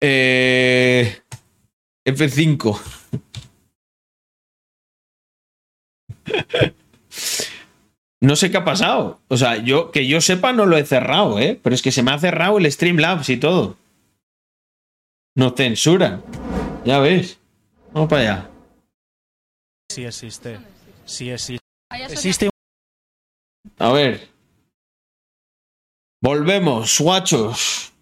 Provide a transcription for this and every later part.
Eh, F5. No sé qué ha pasado. O sea, yo que yo sepa no lo he cerrado, ¿eh? Pero es que se me ha cerrado el Streamlabs y todo. No censuran. Ya ves. Vamos para allá. Sí existe. Sí existe. Existe A ver. Volvemos, guachos.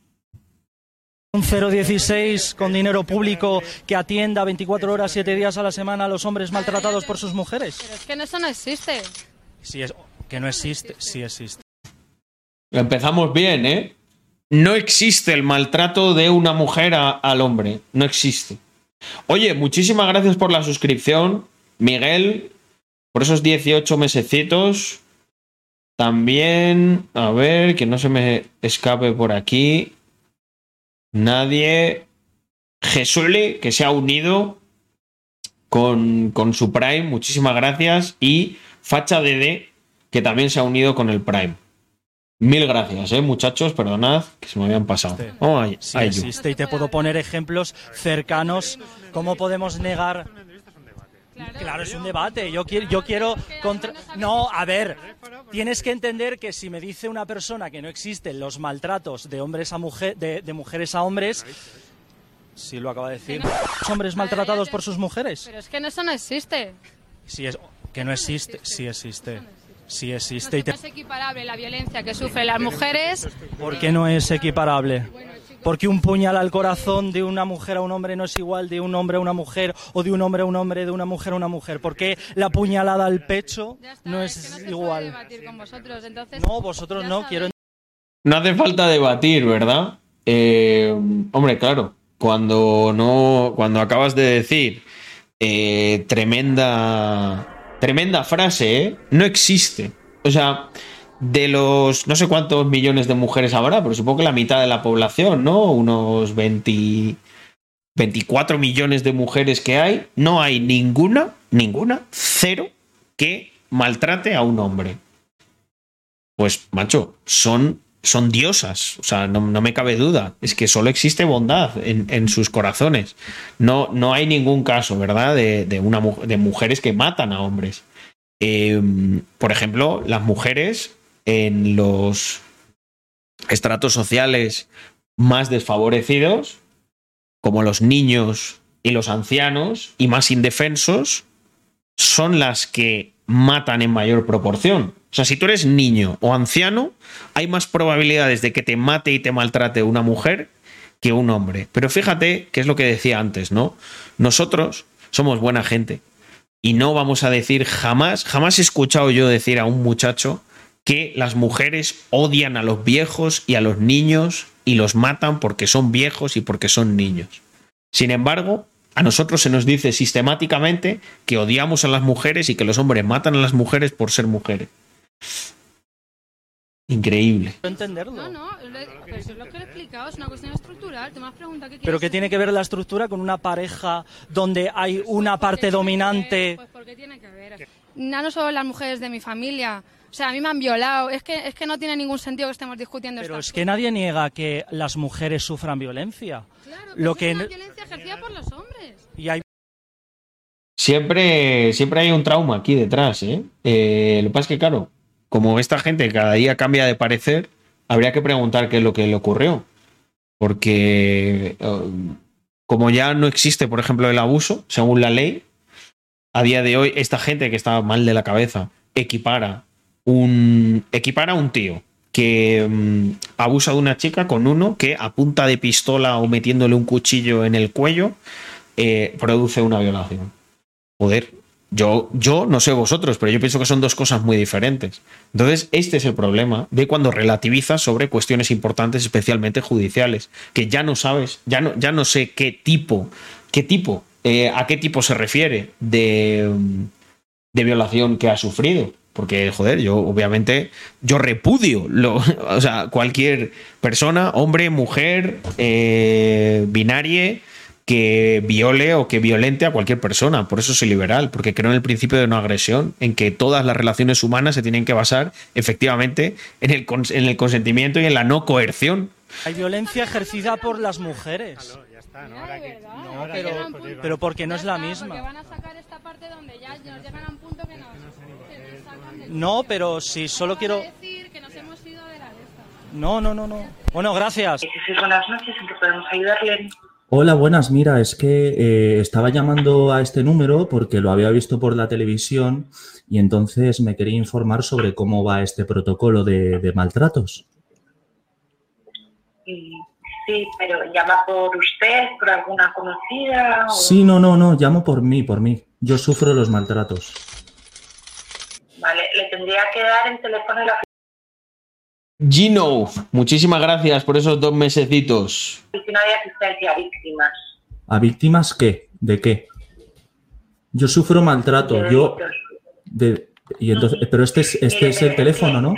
Un 016 con dinero público que atienda 24 horas, 7 días a la semana a los hombres maltratados por sus mujeres. Pero es que eso no existe. Sí es que no existe. Sí existe. Empezamos bien, ¿eh? No existe el maltrato de una mujer a- al hombre. No existe. Oye, muchísimas gracias por la suscripción, Miguel, por esos 18 mesecitos. También, a ver, que no se me escape por aquí. Nadie. Jesuli, que se ha unido con, con su Prime. Muchísimas gracias. Y Facha DD, que también se ha unido con el Prime. Mil gracias, eh, muchachos. Perdonad que se me habían pasado. Oh, ahí- Sí yo. existe y te puedo poner ejemplos cercanos. ¿Cómo podemos negar? Claro, es un debate. Yo quiero, yo quiero contra... No, a ver, tienes que entender que si me dice una persona que no existen los maltratos de hombres a mujer, de, de mujeres a hombres, sí lo acaba de decir. Los hombres maltratados por sus mujeres. Pero es que eso no existe. Sí es que no existe, sí existe, sí existe y No te es equiparable la violencia que sufren las mujeres. ¿Por qué no es equiparable? Porque un puñal al corazón de una mujer a un hombre no es igual de un hombre a una mujer o de un hombre a un hombre, de una mujer a una mujer. ¿Por qué la puñalada al pecho está, no es es que no se puede igual? debatir con vosotros, entonces, No, vosotros no, sabéis. quiero No hace falta debatir, ¿verdad? Eh, hombre, claro, cuando no, cuando acabas de decir eh, tremenda, tremenda frase, ¿eh? No existe. O sea, de los no sé cuántos millones de mujeres habrá, pero supongo que la mitad de la población, ¿no? Unos 20, 24 millones de mujeres que hay, no hay ninguna, ninguna, cero, que maltrate a un hombre. Pues, macho, son, son diosas. O sea, no, no me cabe duda. Es que solo existe bondad en, en sus corazones. No, no hay ningún caso, ¿verdad? De, de una, de mujeres que matan a hombres. Eh, por ejemplo, las mujeres en los estratos sociales más desfavorecidos, como los niños y los ancianos, y más indefensos, son las que matan en mayor proporción. O sea, si tú eres niño o anciano, hay más probabilidades de que te mate y te maltrate una mujer que un hombre. Pero fíjate que es lo que decía antes, ¿no? Nosotros somos buena gente y no vamos a decir jamás, jamás he escuchado yo decir a un muchacho que las mujeres odian a los viejos y a los niños y los matan porque son viejos y porque son niños. Sin embargo, a nosotros se nos dice sistemáticamente que odiamos a las mujeres y que los hombres matan a las mujeres por ser mujeres. Increíble. entenderlo. No, no, lo- pero eso es lo que he explicado, es una cuestión estructural. Tú me has preguntado qué Pero quieres ¿qué tiene que ver la estructura con una pareja donde hay una parte dominante? Pues porque tiene que ver. Ya no solo las mujeres de mi familia. O sea, a mí me han violado. Es que, es que no tiene ningún sentido que estemos discutiendo Pero estas es que nadie niega que las mujeres sufran violencia. Claro, lo pero que es una violencia ejercida por los hombres. Y hay Siempre, siempre hay un trauma aquí detrás, ¿eh? Eh, Lo que pasa es que, claro, como esta gente cada día cambia de parecer, habría que preguntar qué es lo que le ocurrió. Porque eh, como ya no existe, por ejemplo, el abuso, según la ley, a día de hoy, esta gente que está mal de la cabeza equipara un, equipara a un tío que mm, abusa de una chica con uno que a punta de pistola o metiéndole un cuchillo en el cuello eh, produce una violación. Joder, yo, yo no sé vosotros, pero yo pienso que son dos cosas muy diferentes. Entonces, este es el problema de cuando relativizas sobre cuestiones importantes, especialmente judiciales, que ya no sabes, ya no, ya no sé qué tipo, qué tipo, eh, a qué tipo se refiere de, mm, de violación que ha sufrido. Porque, joder, yo obviamente, yo repudio, lo, o sea, cualquier persona, hombre, mujer, eh, binaria, que viole o que violente a cualquier persona. Por eso soy liberal, porque creo en el principio de no agresión, en que todas las relaciones humanas se tienen que basar efectivamente en el, cons- en el consentimiento y en la no coerción. Hay violencia ejercida por las mujeres. Ya está, ¿no? Ahora que- ¿verdad? no, ahora pero- pues, pero porque no es la misma. Porque van a sacar esta parte donde ya nos llegan a un punto que nos, que nos sacan del- No, pero si solo quiero... decir que nos hemos ido de la de esta. No, no, no, no. Bueno, gracias. Sí, buenas noches, ¿en qué podemos ayudarle? Hola, buenas. Mira, es que eh, estaba llamando a este número porque lo había visto por la televisión y entonces me quería informar sobre cómo va este protocolo de, de maltratos. Sí, pero llama por usted, por alguna conocida. o- Sí, no, no, no, llamo por mí, por mí. Yo sufro los maltratos. Vale, le tendría que dar el teléfono de la Gino, muchísimas gracias por esos dos mesecitos. oficina de asistencia a víctimas. ¿A víctimas qué? ¿De qué? Yo sufro de maltrato. Yo, delitos. de, y entonces, pero este es, este es el teléfono, ¿no?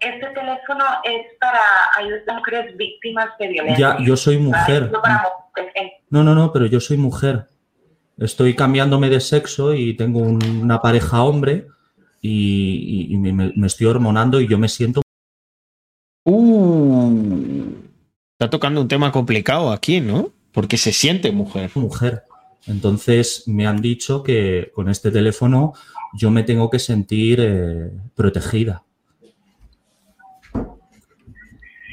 Este teléfono es para ayudar a mujeres víctimas de violencia. Ya, yo soy mujer. ¿vale? No. No, no, pero yo soy mujer. Estoy cambiándome de sexo y tengo un- una pareja hombre y, y- y me, me estoy hormonando y yo me siento Uh, está tocando un tema complicado aquí, ¿no? Porque se siente mujer. mujer. Entonces me han dicho que con este teléfono yo me tengo que sentir eh, protegida.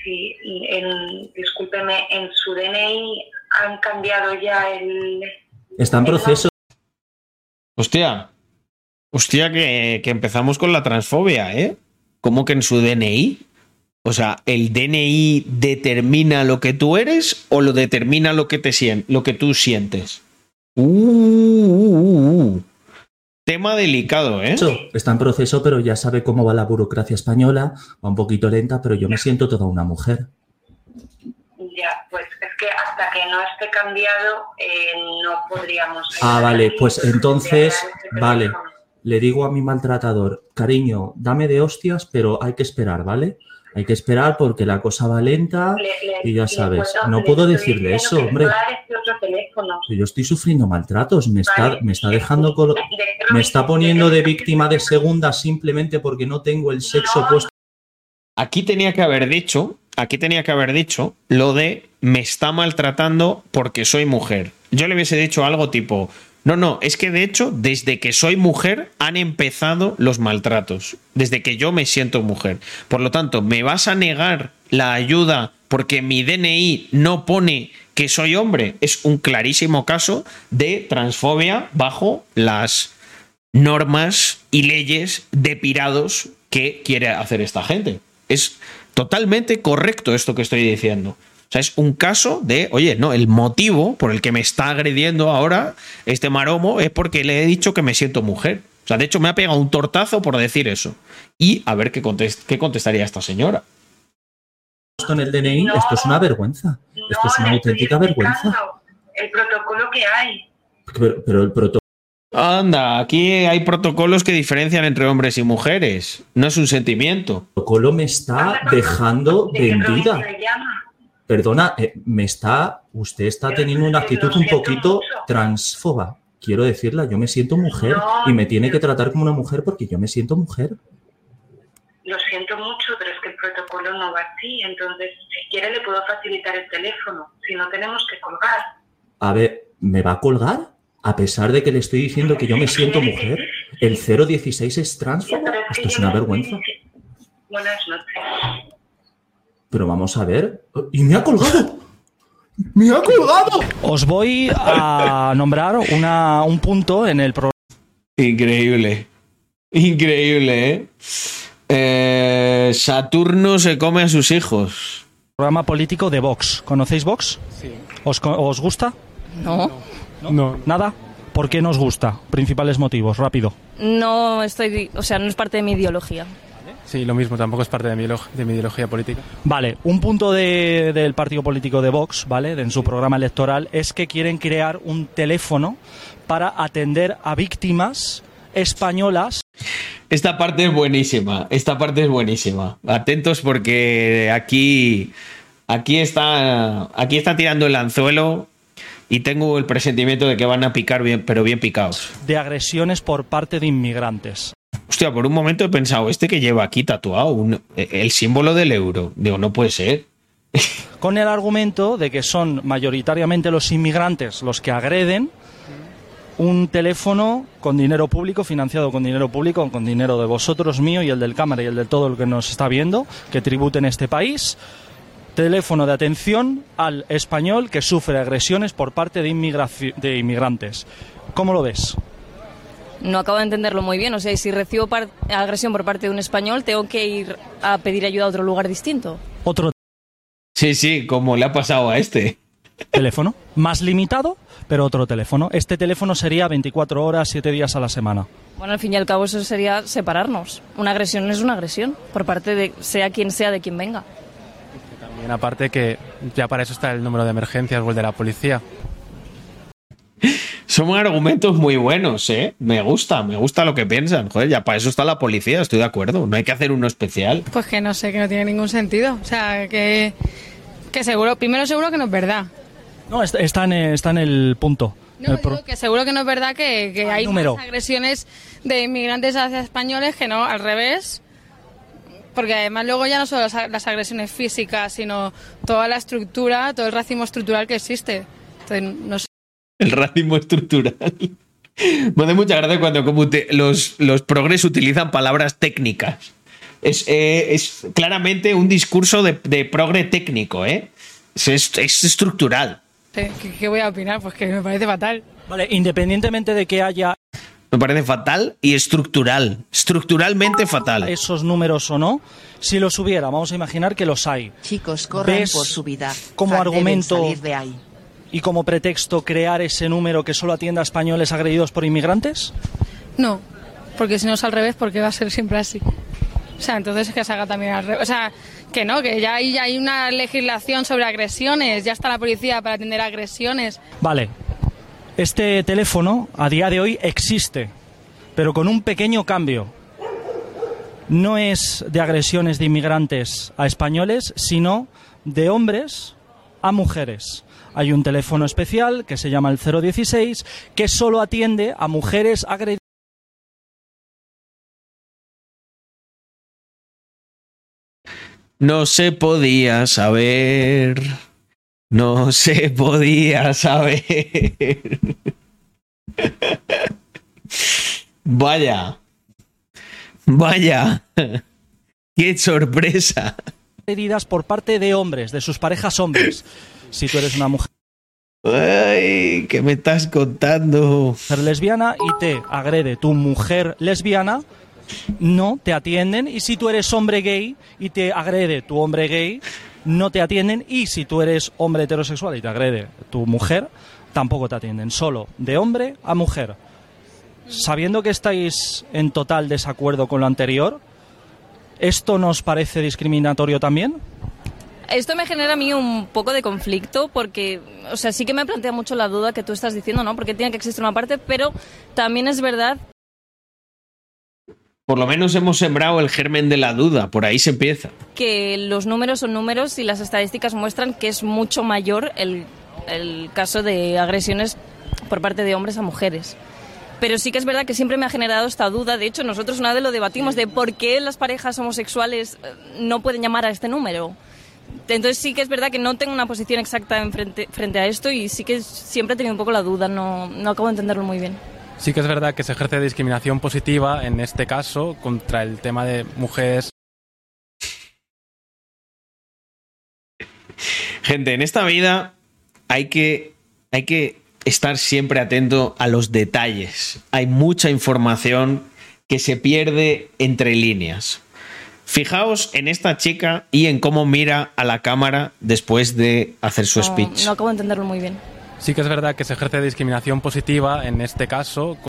Sí, y en, discúlpeme, en su DNI han cambiado ya el... Está en proceso. Hostia, hostia, que, que empezamos con la transfobia, ¿eh? ¿Cómo que en su DNI? O sea, ¿el DNI determina lo que tú eres o lo determina lo que, te sien- lo que tú sientes? Uh, uh, uh, uh. Tema delicado, ¿eh? Está en proceso, pero ya sabe cómo va la burocracia española. Va un poquito lenta, pero yo me siento toda una mujer. Ya, pues es que hasta que no esté cambiado eh, no podríamos... Ah, vale, pues entonces, este vale. Le digo a mi maltratador, cariño, dame de hostias, pero hay que esperar, ¿vale? Hay que esperar porque la cosa va lenta Le- le- y ya le sabes. No puedo decirle eso, hombre. este. Yo estoy sufriendo maltratos, me está, me está dejando colo- De- me está poniendo de víctima de segunda simplemente porque no tengo el sexo No. puesto. Aquí tenía que haber dicho, aquí tenía que haber dicho lo de me está maltratando porque soy mujer. Yo le hubiese dicho algo tipo, no, no, es que de hecho, desde que soy mujer han empezado los maltratos, desde que yo me siento mujer. Por lo tanto, ¿me vas a negar la ayuda porque mi DNI no pone que soy hombre? Es un clarísimo caso de transfobia bajo las normas y leyes de pirados que quiere hacer esta gente. Es totalmente correcto esto que estoy diciendo. O sea, es un caso de, oye, no, el motivo por el que me está agrediendo ahora este maromo es porque le he dicho que me siento mujer. O sea, de hecho me ha pegado un tortazo por decir eso. Y a ver qué, contest- qué contestaría esta señora. en el DNI, No. esto es una vergüenza. Esto es una auténtica vergüenza. El protocolo que hay. Pero, pero el protocolo Anda, aquí hay protocolos que diferencian entre hombres y mujeres. No es un sentimiento. me está dejando ¿De qué vendida. Perdona, eh, me está, usted está teniendo una actitud un poquito transfoba. Quiero decirla, yo me siento mujer y me tiene que tratar como una mujer porque yo me siento mujer. Lo siento mucho, pero es que el protocolo no va así. Entonces, si quiere, le puedo facilitar el teléfono. Si no, tenemos que colgar. A ver, ¿me va a colgar? A pesar de que le estoy diciendo que yo me siento mujer, el 016 es que Esto es una vergüenza. Buenas noches. Pero vamos a ver. ¡Y me ha colgado! ¡Me ha colgado! Os voy a nombrar una, un punto en el programa. Increíble. Increíble, ¿eh? Eh, Saturno se come a sus hijos. Programa político de Vox. ¿Conocéis Vox? Sí. ¿Os, os gusta? No, No. ¿Nada? ¿Por qué nos gusta? Principales motivos, rápido. no estoy, o sea, no es parte de mi ideología. Sí, lo mismo, tampoco es parte de mi, ideolo- de mi ideología política. Vale, un punto de- del partido político de Vox, ¿vale? En su programa electoral es que quieren crear un teléfono para atender a víctimas españolas. Esta parte es buenísima. Esta parte es buenísima. Atentos porque aquí, aquí está, aquí está tirando el anzuelo y tengo el presentimiento de que van a picar bien, pero bien picados. de agresiones por parte de inmigrantes. Hostia, por un momento he pensado, este que lleva aquí tatuado un- el símbolo del euro. Digo, no puede ser. con el argumento de que son mayoritariamente los inmigrantes los que agreden un teléfono con dinero público, financiado con dinero público, con dinero de vosotros, mío y el del cámara y el de todo el que nos está viendo, que tributen este país. Teléfono de atención al español que sufre agresiones por parte de, de inmigrantes. ¿Cómo lo ves? No acabo de entenderlo muy bien. O sea, y si recibo par- agresión por parte de un español, tengo que ir a pedir ayuda a otro lugar distinto. Otro Sí, sí, como le ha pasado a este. teléfono, más limitado, pero otro teléfono. Este teléfono sería 24 horas, 7 días a la semana. Bueno, al fin y al cabo eso sería separarnos. Una agresión es una agresión, por parte de sea quien sea de quien venga. También aparte que ya para eso está el número de emergencias o el de la policía. Son argumentos muy buenos, ¿eh? Me gusta, me gusta lo que piensan. Joder, ya para eso está la policía, estoy de acuerdo. No hay que hacer uno especial. Pues que no sé, que no tiene ningún sentido. O sea, que, que seguro, primero seguro que no es verdad. No, está, en, está en el punto. No, El pro- digo que seguro que no es verdad que, que Ah, hay número. más agresiones de inmigrantes hacia españoles que no, al revés. Porque además luego ya no solo las, las agresiones físicas, sino toda la estructura, todo el racismo estructural que existe. Entonces, no sé. El racismo estructural. Me hace mucha gracia cuando como te- los, los progres utilizan palabras técnicas. Es, eh, es claramente un discurso de, de progre técnico, ¿eh? Es, es- es estructural. ¿Qué, qué voy a opinar? Pues que me parece fatal. Vale, independientemente de que haya Me parece fatal y estructural. Estructuralmente fatal. esos números o no, si los hubiera, vamos a imaginar que los hay. Chicos, corran ¿Ves por su vida. como argumento- salir de ahí. Y como pretexto crear ese número que solo atienda a españoles agredidos por inmigrantes? No, porque si no es al revés, porque va a ser siempre así. O sea, entonces que se haga también al revés. O sea, que no, que ya hay, ya hay una legislación sobre agresiones, ya está la policía para atender agresiones. Vale, este teléfono a día de hoy existe, pero con un pequeño cambio. No es de agresiones de inmigrantes a españoles, sino de hombres a mujeres. Hay un teléfono especial que se llama el 016 que solo atiende a mujeres agredidas. No se podía saber. No se podía saber. Vaya. Vaya. Qué sorpresa. agredidas por parte de hombres, de sus parejas hombres. Si tú eres una mujer Ay, ¿qué me estás contando? lesbiana y te agrede tu mujer lesbiana, no te atienden. Y si tú eres hombre gay y te agrede tu hombre gay, no te atienden. Y si tú eres hombre heterosexual y te agrede tu mujer, tampoco te atienden. Solo de hombre a mujer. Sabiendo que estáis en total desacuerdo con lo anterior, ¿esto nos parece discriminatorio también? Esto me genera a mí un poco de conflicto porque, o sea, sí que me plantea mucho la duda que tú estás diciendo, ¿no? Porque tiene que existir una parte, pero también es verdad Por lo menos hemos sembrado el germen de la duda. Por ahí se empieza. que los números son números y las estadísticas muestran que es mucho mayor el, el caso de agresiones por parte de hombres a mujeres. Pero sí que es verdad que siempre me ha generado esta duda. De hecho, nosotros una vez lo debatimos de por qué las parejas homosexuales eh, no pueden llamar a este número. Entonces sí que es verdad que no tengo una posición exacta en frente, frente a esto y sí que siempre he tenido un poco la duda, no, no acabo de entenderlo muy bien. Sí que es verdad que se ejerce discriminación positiva en este caso contra el tema de mujeres Gente, en esta vida hay que, hay que estar siempre atento a los detalles. Hay mucha información que se pierde entre líneas. Fijaos en esta chica y en cómo mira a la cámara después de hacer su No, speech. no acabo de entenderlo muy bien. Sí que es verdad que se ejerce discriminación positiva en este caso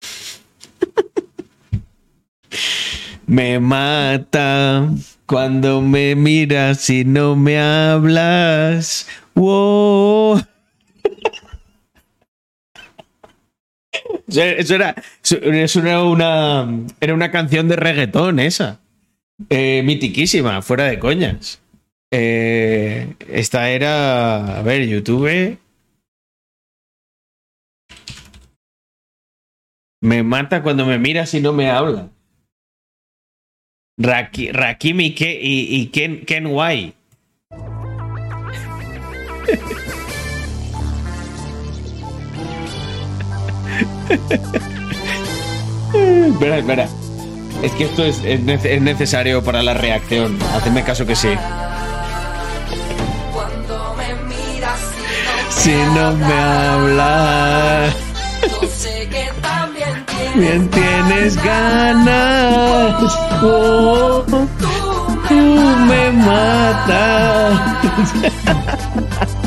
Me mata cuando me miras y no me hablas. Wow. Eso era, eso era una, era una canción de reggaetón esa. Eh, mitiquísima, fuera de coñas. Eh, esta era, a ver, YouTube. Me mata cuando me miras y no me hablas. Raki- Rakim y, Ke- y- y Ken, Ken espera, espera. Es que esto es, es es necesario para la reacción. Hacedme caso que sí. Cuando me miras Si no me hablas, bien tienes ganas. Oh, tú me matas.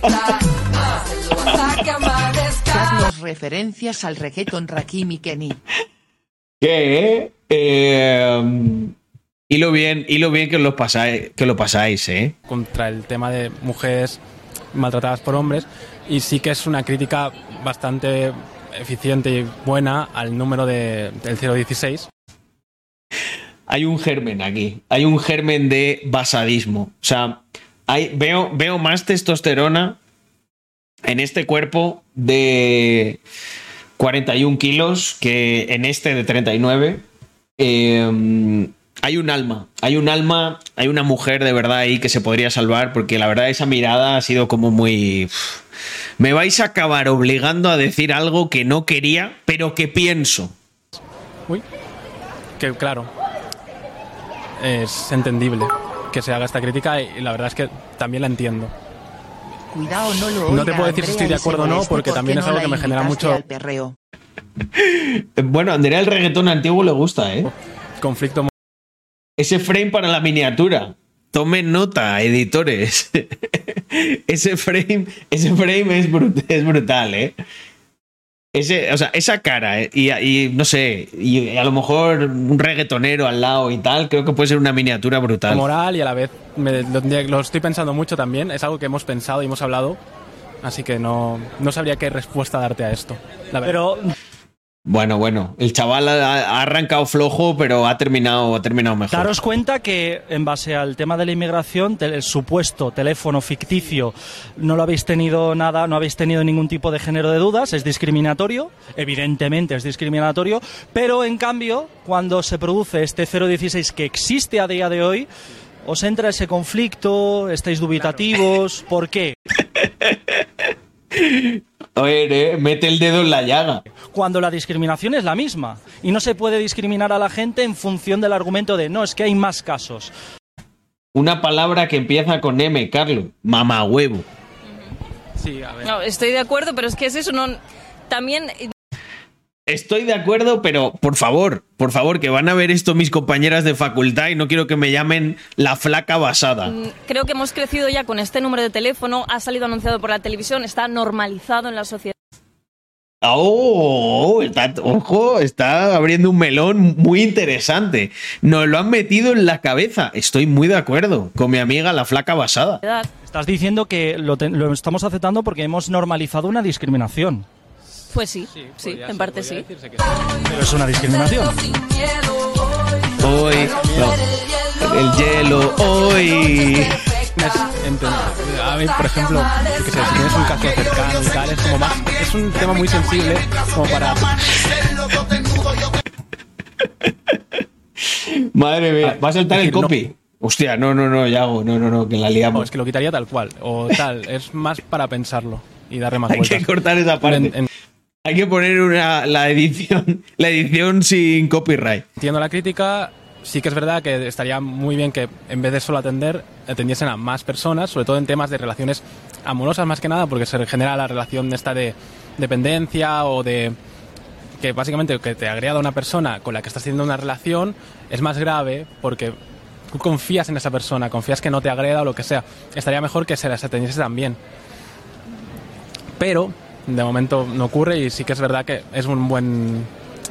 perfecta. Hasta que amanezca. Referencias al reggaeton Rakim y Kenny. ¿Qué? Eh, bien, hilo bien que lo pasáis, que lo pasáis, ¿eh? contra el tema de mujeres maltratadas por hombres y sí que es una crítica bastante eficiente y buena al número de, del 016. Hay un germen aquí, hay un germen de basadismo. O sea, hay, veo, veo más testosterona en este cuerpo de 41 kilos que en este de 39. Eh, hay un alma, hay un alma, hay una mujer de verdad ahí que se podría salvar porque la verdad esa mirada ha sido como muy... Me vais a acabar obligando a decir algo que no quería, pero que pienso. Uy, que claro, es entendible que se haga esta crítica y la verdad es que también la entiendo. Cuidado, no lo No te oiga, puedo decir si estoy de acuerdo o no, moleste porque también es algo que me genera mucho-. Bueno, a Andrea el reggaetón antiguo le gusta, ¿eh? Conflicto Ese frame para la miniatura. Tomen nota, editores. ese frame, ese frame es, brut- es brutal, ¿eh? Ese, o sea, esa cara, ¿eh? y, y no sé, y a lo mejor un reggaetonero al lado y tal, creo que puede ser una miniatura brutal. moral y a la vez me- lo, lo estoy pensando mucho también. Es algo que hemos pensado y hemos hablado. Así que no, no sabría qué respuesta darte a esto. La verdad. Pero Bueno, bueno, el chaval ha, arrancado flojo, pero ha terminado, ha terminado mejor. daros cuenta que en base al tema de la inmigración, el supuesto teléfono ficticio, no lo habéis tenido nada, no habéis tenido ningún tipo de género de dudas, es discriminatorio, evidentemente es discriminatorio, pero en cambio, cuando se produce este 016 que existe a día de hoy, os entra ese conflicto, estáis dubitativos, ¿por qué? A ver, eh, mete el dedo en la llaga. cuando la discriminación es la misma. Y no se puede discriminar a la gente en función del argumento de no, es que hay más casos. Una palabra que empieza con M, Carlos. Mamahuevo. Sí, a ver. No, estoy de acuerdo, pero es que es eso, no... También Estoy de acuerdo, pero por favor, por favor, que van a ver esto mis compañeras de facultad y no quiero que me llamen la flaca basada. mm, creo que hemos crecido ya con este número de teléfono, ha salido anunciado por la televisión, está normalizado en la sociedad. Oh, está, ojo, está abriendo un melón muy interesante. Nos lo han metido en la cabeza. Estoy muy de acuerdo con mi amiga la flaca basada. Estás diciendo que lo, te- lo estamos aceptando porque hemos normalizado una discriminación. Pues sí, sí, en parte sí. Pero es una discriminación. Hoy, no, el hielo, hoy. A mí, por ejemplo, sé, si tienes un caso cercano y tal, es como más. Es un tema muy sensible como para. Madre mía, va a saltar el decir, no. copy. Hostia, no, no, no, Yago, no, no, no, que la liamos. No, es que lo quitaría tal cual. O tal. Es más para pensarlo y darle más Hay vueltas. que cortar esa parte. En- en- Hay que poner una, la edición, la edición sin copyright. Entiendo la crítica. Sí que es verdad que estaría muy bien que en vez de solo atender, atendiesen a más personas, sobre todo en temas de relaciones amorosas más que nada, porque se genera la relación esta de dependencia o de que básicamente que te agreda una persona con la que estás teniendo una relación es más grave porque tú confías en esa persona, confías que no te agreda o lo que sea. Estaría mejor que se las atendiese también. Pero de momento no ocurre y sí que es verdad que es un buen,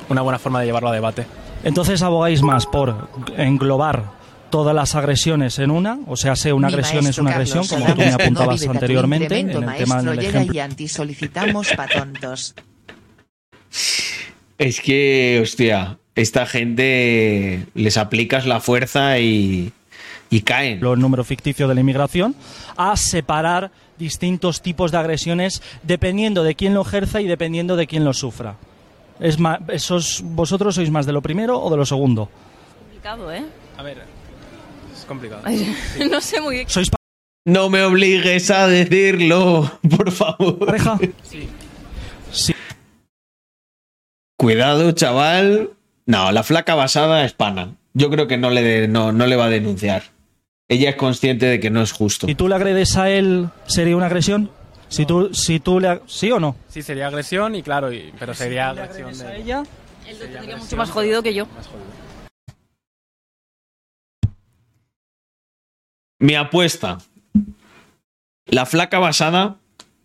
una buena forma de llevarlo a debate. Entonces abogáis más por englobar todas las agresiones en una, o sea, sea una Mi agresión es una agresión, como tú me apuntabas no anteriormente en el tema del llega ejemplo. y antisolicitamos pa' tontos. Es que, hostia, esta gente les aplicas la fuerza y, y caen. el número ficticio de la inmigración, a separar distintos tipos de agresiones dependiendo de quién lo ejerza y dependiendo de quién lo sufra. Es ma- esos, ¿Vosotros sois más de lo primero o de lo segundo? Complicado, ¿eh? A ver, es complicado. Ay, no sé muy bien. ¿Sois No me obligues a decirlo, por favor. pareja? Sí. Sí. Cuidado, chaval. No, la flaca basada es pana. Yo creo que no le, de- no, no le va a denunciar. Ella es consciente de que no es justo. Si tú le agredes a él, ¿sería una agresión? Si tú, si tú le... ¿Sí o no? Sí, sería agresión y claro, y- pero sería Si tú le agresión agredes a de... ella, Él lo tendría mucho más jodido que yo. Más jodido. Mi apuesta. La flaca basada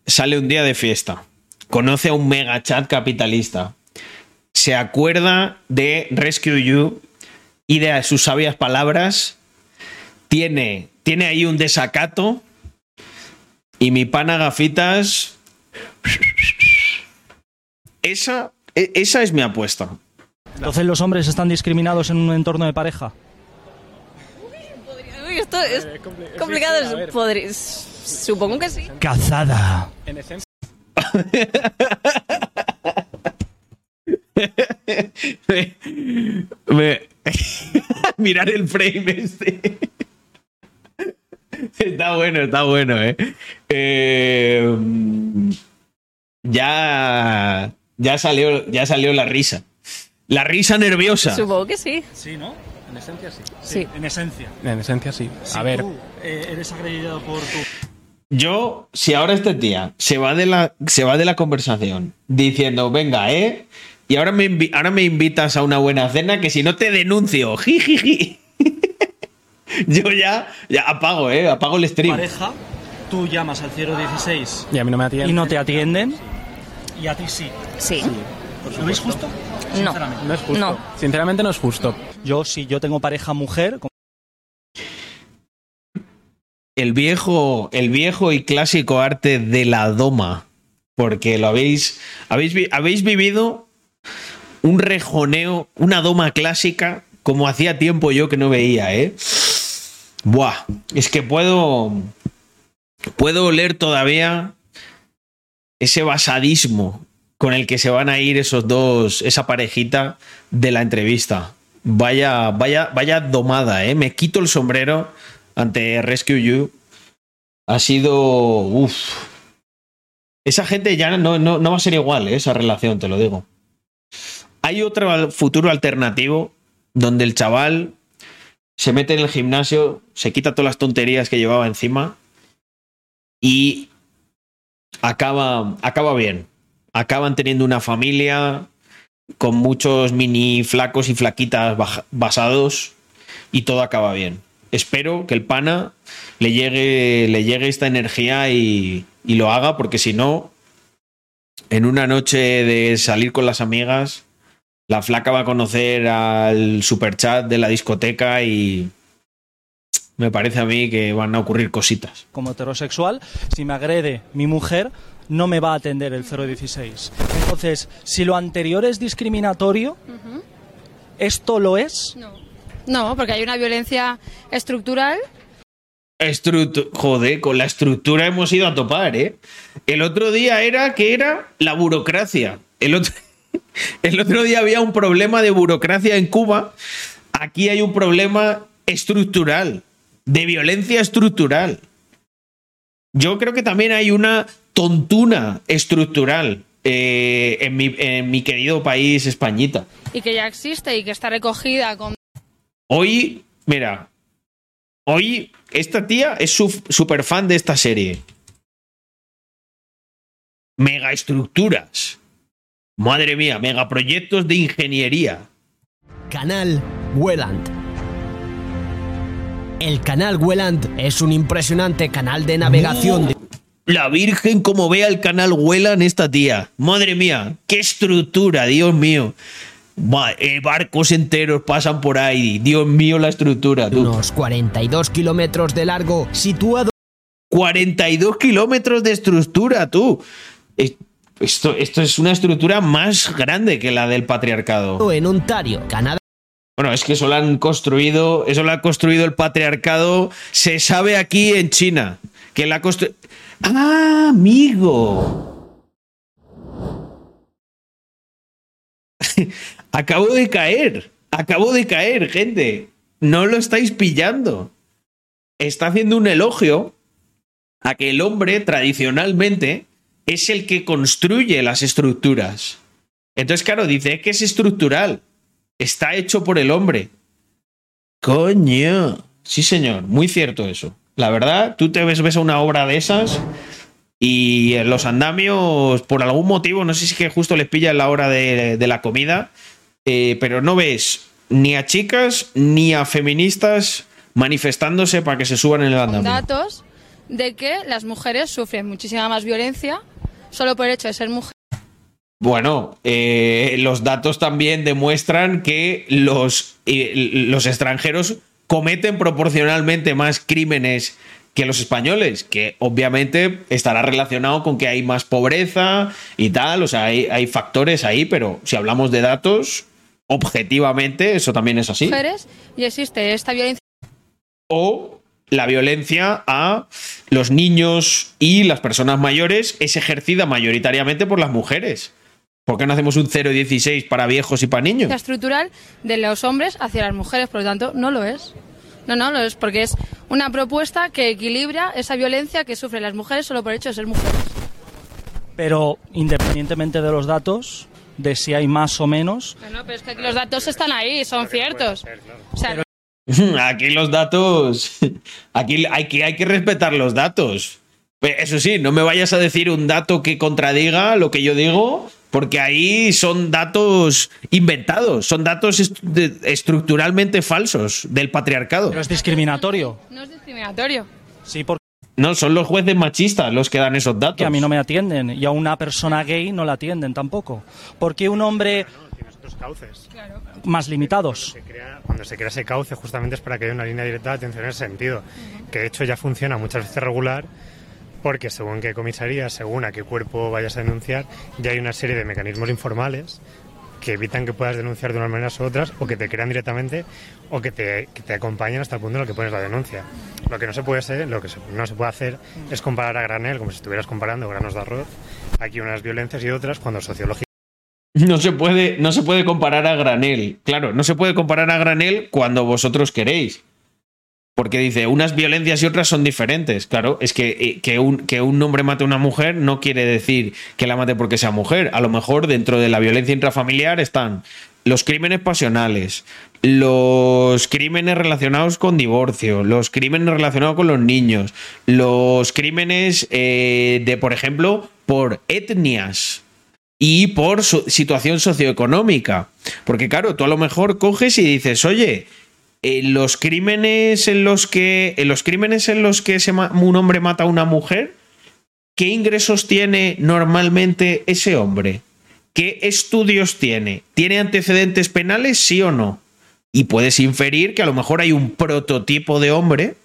sale un día de fiesta. Conoce a un mega chat capitalista. Se acuerda de Rescue You y de sus sabias palabras. Tiene, tiene ahí un desacato. Y mi pana gafitas. Esa, e- esa es mi apuesta. entonces los hombres están discriminados en un entorno de pareja. Uy, esto es Eh, compli- complicado. Supongo que sí. Cazada. En esencia, Me- Mirar el frame este. Está bueno, está bueno, ¿eh? Eh, ya, ya, salió, ya salió la risa. La risa nerviosa. Supongo que sí. Sí, ¿no? en esencia sí. Sí. En esencia. En esencia sí. Si A ver, tú eh, eres agredido por tu... Yo, si ahora este tía se va de la, se va de la conversación diciendo, venga, ¿eh? Y ahora me, ahora me invitas a una buena cena que si no te denuncio, jijiji. Yo ya, ya apago, ¿eh? Apago el stream. pareja, tú llamas al 016 y a mí no me atiende. y no te atienden, y a ti sí. Sí. ¿Lo veis justo? No. Sinceramente. No es justo. No. Sinceramente no es justo. Yo, si yo tengo pareja mujer, como- el viejo, el viejo y clásico arte de la doma. Porque lo habéis, habéis, vi- habéis vivido un rejoneo, una doma clásica, como hacía tiempo yo que no veía, ¿eh? Buah, es que puedo, puedo oler todavía ese basadismo con el que se van a ir esos dos, esa parejita de la entrevista. Vaya, vaya, vaya domada, ¿eh? Me quito el sombrero ante Rescue You. Ha sido. Uf. Esa gente ya no, no, no va a ser igual, ¿eh? esa relación, te lo digo. Hay otro futuro alternativo donde el chaval se mete en el gimnasio, se quita todas las tonterías que llevaba encima y acaba, acaba bien. Acaban teniendo una familia con muchos mini flacos y flaquitas basados y todo acaba bien. Espero que el pana le llegue, le llegue esta energía y, y lo haga, porque si no, en una noche de salir con las amigas, la flaca va a conocer al superchat de la discoteca y me parece a mí que van a ocurrir cositas. como heterosexual, si me agrede mi mujer, no me va a atender el 016. Entonces, si lo anterior es discriminatorio, ¿esto lo es? No. No, porque hay una violencia estructural. Estructu- Joder, con la estructura hemos ido a topar, ¿eh? El otro día era que era la burocracia. El otro, el otro día había un problema de burocracia en Cuba. Aquí hay un problema estructural, de violencia estructural. Yo creo que también hay una tontuna estructural eh, en, mi, en mi querido país Españita. y que ya existe y que está recogida con Hoy, mira, hoy esta tía es súper fan de esta serie. Megaestructuras. Madre mía, megaproyectos de ingeniería. Canal Welland. El canal Welland es un impresionante canal de navegación de La Virgen como vea el canal Huelan esta tía. Madre mía, qué estructura, Dios mío. Eh, barcos enteros pasan por ahí. Dios mío, la estructura. Tú. unos 42 kilómetros de largo, situado 42 kilómetros de estructura, tú. Es- Esto, esto es una estructura más grande que la del patriarcado. en Ontario, Canadá. Bueno, es que eso lo han construido, eso lo ha construido el patriarcado, se sabe aquí en China, que la constru... ¡Ah, amigo! acabo de caer. Acabo de caer, gente. No lo estáis pillando. Está haciendo un elogio a que el hombre tradicionalmente es el que construye las estructuras. Entonces, claro, dice "Es que es estructural. Está hecho por el hombre. Coño. Sí, señor. Muy cierto eso. La verdad, tú te ves, ves a una obra de esas y los andamios, por algún motivo, no sé si es que justo les pilla la hora de, la comida, eh, pero no ves ni a chicas ni a feministas manifestándose para que se suban en el andamio. datos de que las mujeres sufren muchísima más violencia solo por el hecho de ser mujeres. Bueno, eh, los datos también demuestran que los, eh, los extranjeros cometen proporcionalmente más crímenes que los españoles, que obviamente estará relacionado con que hay más pobreza y tal, o sea, hay, hay factores ahí, pero si hablamos de datos, objetivamente eso también es así. mujeres y existe esta violencia o la violencia a los niños y las personas mayores es ejercida mayoritariamente por las mujeres. ¿Por qué no hacemos un 0,16 para viejos y para niños? estructural de los hombres hacia las mujeres, por lo tanto, no lo es. No, no lo es, porque es una propuesta que equilibra esa violencia que sufren las mujeres solo por el hecho de ser mujeres. Pero independientemente de los datos, de si hay más o menos, No, no, pero es que los datos están ahí, son ciertos. O sea, Aquí los datos. Aquí hay que, hay que respetar los datos. Pe- Eso sí, no me vayas a decir un dato que contradiga lo que yo digo, porque ahí son datos inventados, son datos est- de- estructuralmente falsos del patriarcado. pero es discriminatorio. no es discriminatorio. Sí, porque No, son los jueces machistas los que dan esos datos. a mí no me atienden y a una persona gay no la atienden tampoco. Porque un hombre Tienes otros cauces. Más limitados. Se crea- cuando se crea ese cauce justamente es para que haya una línea directa de atención en ese sentido, que de hecho ya funciona muchas veces regular porque según qué comisaría, según a qué cuerpo vayas a denunciar, ya hay una serie de mecanismos informales que evitan que puedas denunciar de unas maneras u otras o que te crean directamente o que te, que te acompañan hasta el punto en el que pones la denuncia. Lo que no se puede hacer, lo que no se puede hacer es comparar a granel como si estuvieras comparando granos de arroz, aquí unas violencias y otras cuando sociológicamente No se puede, no se puede comparar a granel. Claro, no se puede comparar a granel cuando vosotros queréis. Porque dice, unas violencias y otras son diferentes. Claro, es que, eh, que, un, que un hombre mate a una mujer no quiere decir que la mate porque sea mujer. A lo mejor dentro de la violencia intrafamiliar están los crímenes pasionales, los crímenes relacionados con divorcio, los crímenes relacionados con los niños, los crímenes eh, de, por ejemplo, por etnias y por su- situación socioeconómica. Porque claro, tú a lo mejor coges y dices, oye, en los crímenes en los que en los crímenes en los que un hombre mata a una mujer, ¿qué ingresos tiene normalmente ese hombre? ¿Qué estudios tiene? ¿Tiene antecedentes penales, sí o no? Y puedes inferir que a lo mejor hay un prototipo de hombre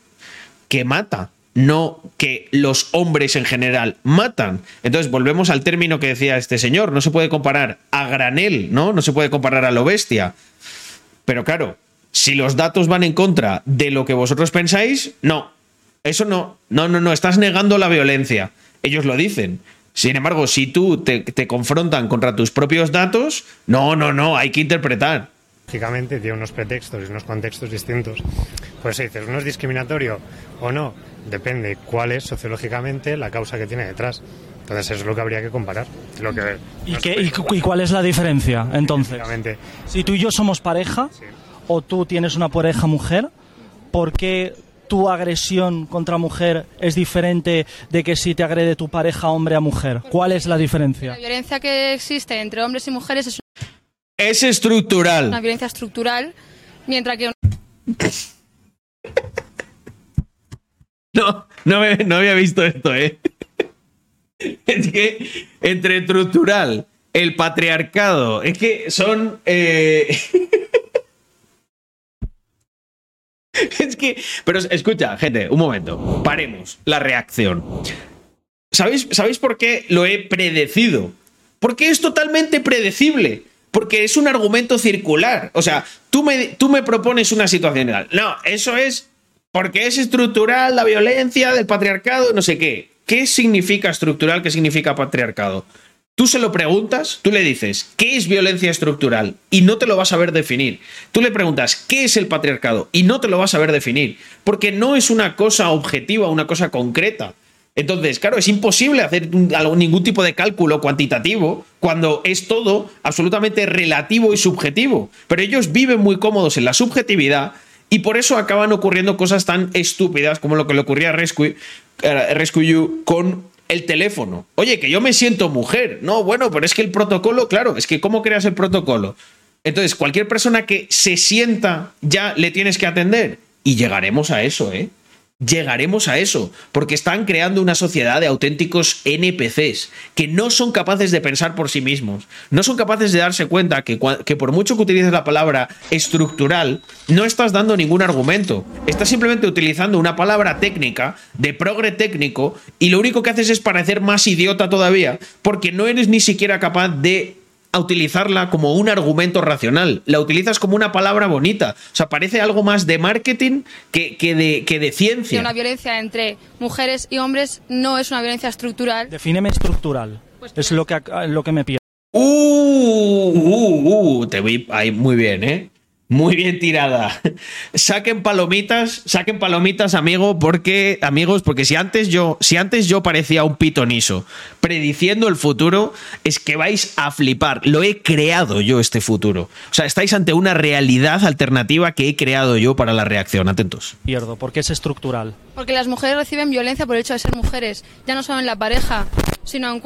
que mata, no que los hombres en general matan. Entonces volvemos al término que decía este señor, no se puede comparar a granel, ¿no? No se puede comparar a lo bestia. Pero claro, si los datos van en contra de lo que vosotros pensáis, no. Eso no. No, no, no, estás negando la violencia. Ellos lo dicen. Sin embargo, si tú te, te confrontan contra tus propios datos, no, no, no, hay que interpretar. lógicamente tiene unos pretextos y unos contextos distintos. Por eso dices, ¿uno es discriminatorio o no? Depende cuál es sociológicamente la causa que tiene detrás. Entonces eso es lo que habría que comparar. Lo que, ¿Y, qué- y cu- y cuál es la diferencia entonces? Si tú y yo somos pareja, o tú tienes una pareja mujer, ¿por qué tu agresión contra mujer es diferente de que si te agrede tu pareja hombre a mujer? ¿Cuál es la La diferencia? violencia que existe entre hombres y mujeres es Es una estructural. violencia estructural, mientras que No, no, me- no había visto esto, ¿eh? Es que entre estructural, el patriarcado, es que son... eh, Es que... Pero escucha, gente, un momento. Paremos la reacción. ¿Sabéis, ¿Sabéis por qué lo he predecido? Porque es totalmente predecible. Porque es un argumento circular. O sea, tú me, tú me propones una situación. No, eso es porque es estructural la violencia del patriarcado, no sé qué. ¿Qué significa estructural? ¿Qué significa patriarcado? Tú se lo preguntas, tú le dices, ¿qué es violencia estructural? Y no te lo vas a saber definir. Tú le preguntas, ¿qué es el patriarcado? Y no te lo vas a saber definir. Porque no es una cosa objetiva, una cosa concreta. Entonces, claro, es imposible hacer ningún tipo de cálculo cuantitativo cuando es todo absolutamente relativo y subjetivo. Pero ellos viven muy cómodos en la subjetividad y por eso acaban ocurriendo cosas tan estúpidas como lo que le ocurría a Rescue, Rescue You con el teléfono. Oye, que yo me siento mujer. No, bueno, pero es que el protocolo, claro, es que ¿cómo creas el protocolo? Entonces, cualquier persona que se sienta ya le tienes que atender. Y llegaremos a eso, ¿eh? Llegaremos a eso, porque están creando una sociedad de auténticos NPCs que no son capaces de pensar por sí mismos, no son capaces de darse cuenta que, que por mucho que utilices la palabra estructural, no estás dando ningún argumento, estás simplemente utilizando una palabra técnica de progre técnico y lo único que haces es parecer más idiota todavía, porque no eres ni siquiera capaz de a utilizarla como un argumento racional, la utilizas como una palabra bonita. O sea, parece algo más de marketing que, que de, que de Que ciencia. una violencia entre mujeres y hombres no es una violencia estructural. Defíneme estructural. Es lo que, lo que me pierdo. Uh, uh, uh, te vi ahí muy bien, ¿eh? Muy bien tirada. Saquen palomitas, saquen palomitas, amigo, porque amigos, porque si antes yo, si antes yo parecía un pitoniso prediciendo el futuro, es que vais a flipar. Lo he creado yo este futuro. O sea, estáis ante una realidad alternativa que he creado yo para la reacción. Atentos. Pierdo, porque es estructural. Porque las mujeres reciben violencia por el hecho de ser mujeres, ya no solo en la pareja, sino en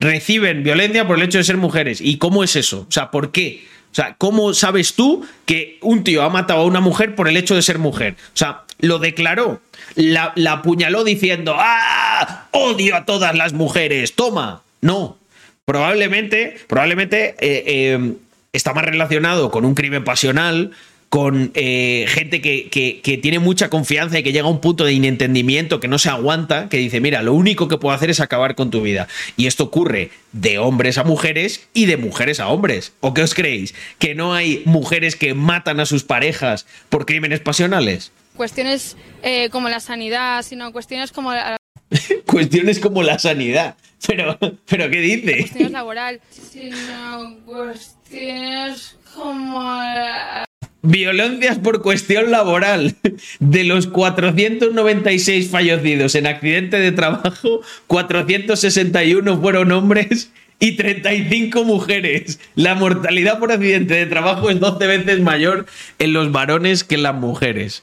reciben violencia por el hecho de ser mujeres. ¿Y cómo es eso? O sea, ¿por qué? O sea, ¿cómo sabes tú que un tío ha matado a una mujer por el hecho de ser mujer? O sea, lo declaró, la, la apuñaló diciendo, ¡ah! ¡Odio a todas las mujeres! ¡Toma! No. Probablemente, probablemente eh, eh, está más relacionado con un crimen pasional, con eh, gente que, que- que tiene mucha confianza y que llega a un punto de inentendimiento que no se aguanta, que dice, mira, lo único que puedo hacer es acabar con tu vida. Y esto ocurre de hombres a mujeres y de mujeres a hombres. ¿O qué os creéis? ¿Que no hay mujeres que matan a sus parejas por crímenes pasionales? cuestiones eh, como la sanidad, sino cuestiones como la Cuestiones como la sanidad. Pero, pero ¿qué dice? cuestiones laboral, sino cuestiones como la... Violencias por cuestión laboral. De los 496 fallecidos en accidente de trabajo, 461 fueron hombres y 35 mujeres. La mortalidad por accidente de trabajo es 12 veces mayor en los varones que en las mujeres.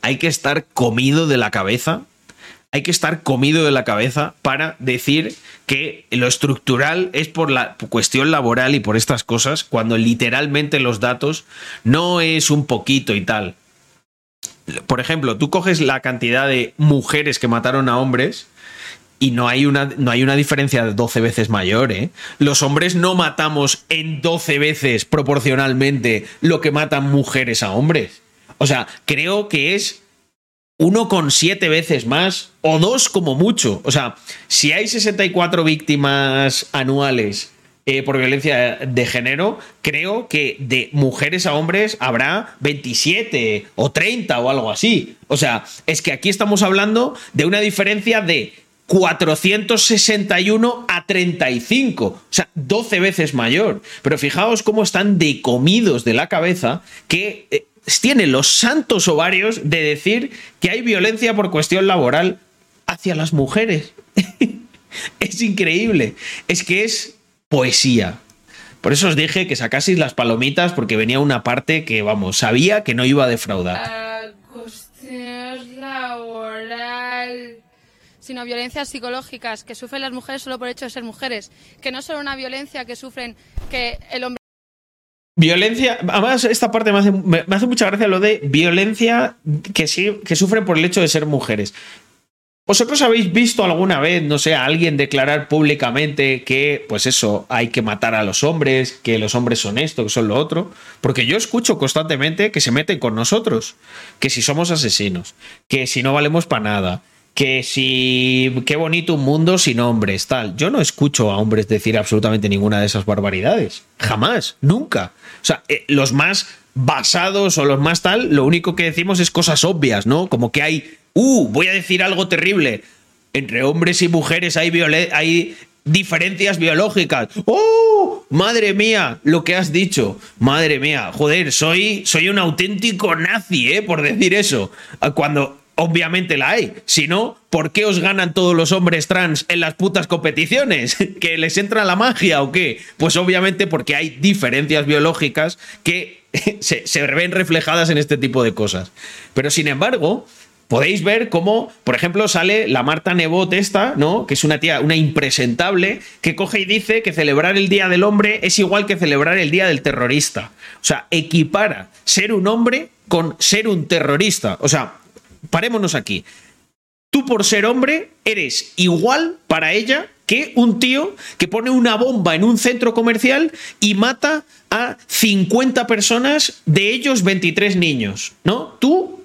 Hay que estar comido de la cabeza. Hay que estar comido de la cabeza para decir que lo estructural es por la cuestión laboral y por estas cosas, cuando literalmente los datos no es un poquito y tal. Por ejemplo, tú coges la cantidad de mujeres que mataron a hombres y no hay una, no hay una diferencia de 12 veces mayor, ¿eh? Los hombres no matamos en 12 veces proporcionalmente lo que matan mujeres a hombres. O sea, creo que es 1,7 veces más o dos como mucho. O sea, si hay 64 víctimas anuales eh, por violencia de género, creo que de mujeres a hombres habrá 27 o 30 o algo así. O sea, es que aquí estamos hablando de una diferencia de 461 a 35, o sea, 12 veces mayor. Pero fijaos cómo están decomidos de la cabeza que eh, tienen los santos ovarios de decir que hay violencia por cuestión laboral hacia las mujeres. es increíble. Es que es poesía. Por eso os dije que sacaseis las palomitas porque venía una parte que, vamos, sabía que no iba a defraudar. la cuestiones laboral, sino violencias psicológicas que sufren las mujeres solo por el hecho de ser mujeres, que no solo una violencia que sufren que el hombre Violencia, además esta parte me hace, me hace mucha gracia lo de violencia que, sí, que sufren por el hecho de ser mujeres. ¿Vosotros habéis visto alguna vez, no sé, a alguien declarar públicamente que, pues eso, hay que matar a los hombres, que los hombres son esto, que son lo otro? Porque yo escucho constantemente que se meten con nosotros, que si somos asesinos, que si no valemos para nada, que si qué bonito un mundo sin hombres, tal. Yo no escucho a hombres decir absolutamente ninguna de esas barbaridades. Jamás, nunca. O sea, eh, los más basados o los más tal, lo único que decimos es cosas obvias, ¿no? Como que hay, uh, voy a decir algo terrible. Entre hombres y mujeres hay, hay diferencias biológicas. ¡Oh! Madre mía, lo que has dicho. Madre mía, joder, soy, soy un auténtico nazi, ¿eh? Por decir eso. Cuando obviamente la hay. Si no, ¿por qué os ganan todos los hombres trans en las putas competiciones? ¿Que les entra la magia o qué? Pues obviamente porque hay diferencias biológicas que se, se ven reflejadas en este tipo de cosas. Pero sin embargo, podéis ver cómo, por ejemplo, sale la Marta Nebot esta, ¿no? Que es una tía, una impresentable, que coge y dice que celebrar el Día del Hombre es igual que celebrar el Día del Terrorista. O sea, equipara ser un hombre con ser un terrorista. O sea, parémonos aquí. Tú por ser hombre eres igual para ella que un tío que pone una bomba en un centro comercial y mata a 50 personas, de ellos 23 niños, ¿no? Tú,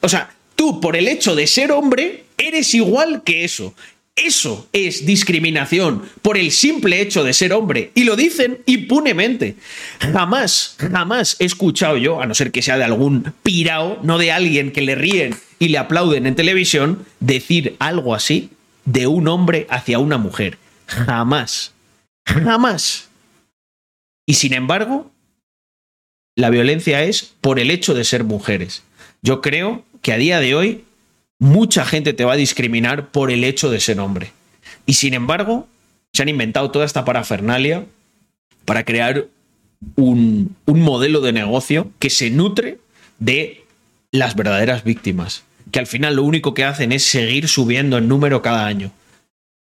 o sea, tú por el hecho de ser hombre eres igual que eso. Eso es discriminación por el simple hecho de ser hombre. Y lo dicen impunemente. Jamás, jamás he escuchado yo, a no ser que sea de algún pirao, no de alguien que le ríen y le aplauden en televisión, decir algo así de un hombre hacia una mujer. Jamás. Jamás. Y sin embargo, la violencia es por el hecho de ser mujeres. Yo creo que a día de hoy mucha gente te va a discriminar por el hecho de ser hombre. Y sin embargo, se han inventado toda esta parafernalia para crear un, modelo de negocio que se nutre de las verdaderas víctimas, que al final lo único que hacen es seguir subiendo en número cada año.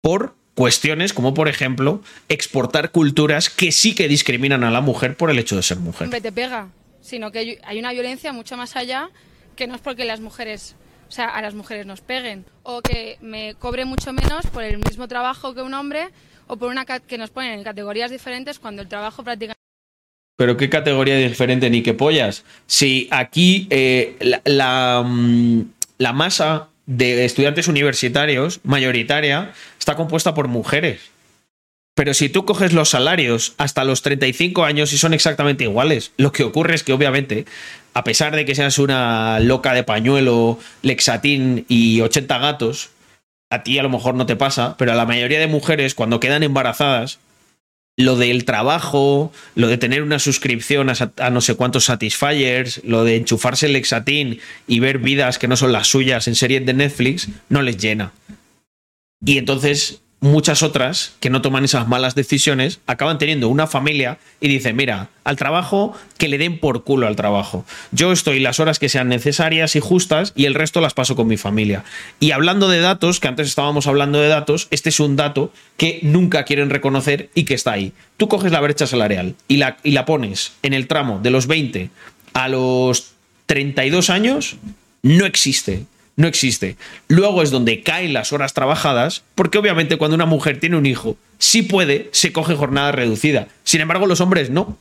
Por cuestiones como, por ejemplo, exportar culturas que sí que discriminan a la mujer por el hecho de ser mujer. hombre te pega, sino que hay una violencia mucho más allá que no es porque las mujeres, o sea, a las mujeres nos peguen o que me cobre mucho menos por el mismo trabajo que un hombre o por una que nos ponen en categorías diferentes cuando el trabajo prácticamente Pero qué categoría diferente ni qué pollas. Si aquí eh, la, la, mm, la masa de estudiantes universitarios mayoritaria está compuesta por mujeres. Pero si tú coges los salarios hasta los 35 años y son exactamente iguales, lo que ocurre es que obviamente, a pesar de que seas una loca de pañuelo, lexatín y 80 gatos, a ti a lo mejor no te pasa, pero a la mayoría de mujeres cuando quedan embarazadas, lo del trabajo, lo de tener una suscripción a, no sé cuántos Satisfyers, lo de enchufarse el Lexatín y ver vidas que no son las suyas en series de Netflix, no les llena. Y entonces muchas otras que no toman esas malas decisiones acaban teniendo una familia y dicen, mira, al trabajo que le den por culo al trabajo. Yo estoy las horas que sean necesarias y justas y el resto las paso con mi familia. Y hablando de datos, que antes estábamos hablando de datos, este es un dato que nunca quieren reconocer y que está ahí. Tú coges la brecha salarial y la, y la pones en el tramo de los 20 a los 32 años, no existe. No existe. Luego es donde caen las horas trabajadas, porque obviamente cuando una mujer tiene un hijo, si puede, se coge jornada reducida. Sin embargo, los hombres no.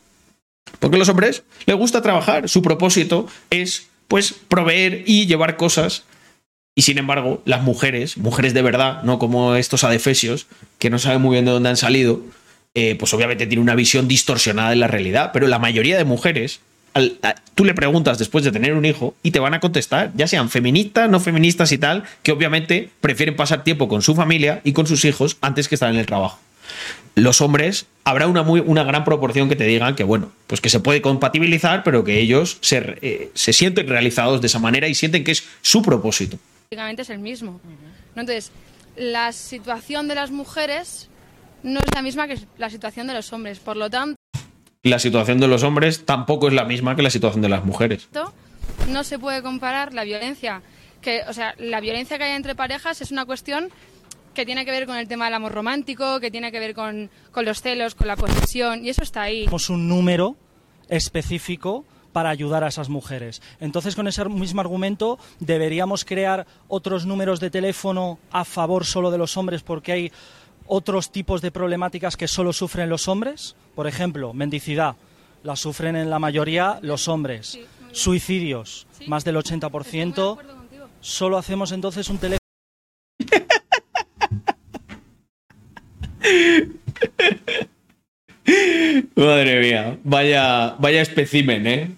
Porque a los hombres les gusta trabajar. Su propósito es, pues, proveer y llevar cosas. Y sin embargo, las mujeres, mujeres de verdad, no como estos adefesios, que no saben muy bien de dónde han salido, eh, pues obviamente tienen una visión distorsionada de la realidad. Pero la mayoría de mujeres, tú le preguntas después de tener un hijo y te van a contestar, ya sean feministas, no feministas y tal, que obviamente prefieren pasar tiempo con su familia y con sus hijos antes que estar en el trabajo los hombres habrá una, muy, una gran proporción que te digan que, bueno, pues que se puede compatibilizar, pero que ellos se, eh, se sienten realizados de esa manera y sienten que es su propósito. es el mismo. Entonces, la situación de las mujeres no es la misma que la situación de los hombres. Por lo tanto, La situación de los hombres tampoco es la misma que la situación de las mujeres. no se puede comparar la violencia que, o sea, la violencia que hay entre parejas es una cuestión que tiene que ver con el tema del amor romántico, que tiene que ver con, con los celos, con la posesión, y eso está ahí. Tenemos un número específico para ayudar a esas mujeres. Entonces, con ese mismo argumento, deberíamos crear otros números de teléfono a favor solo de los hombres porque hay otros tipos de problemáticas que solo sufren los hombres. Por ejemplo, mendicidad. La sufren en la mayoría los hombres. Suicidios, más del 80%. Solo hacemos entonces un teléfono. Madre mía, vaya, vaya espécimen, ¿eh?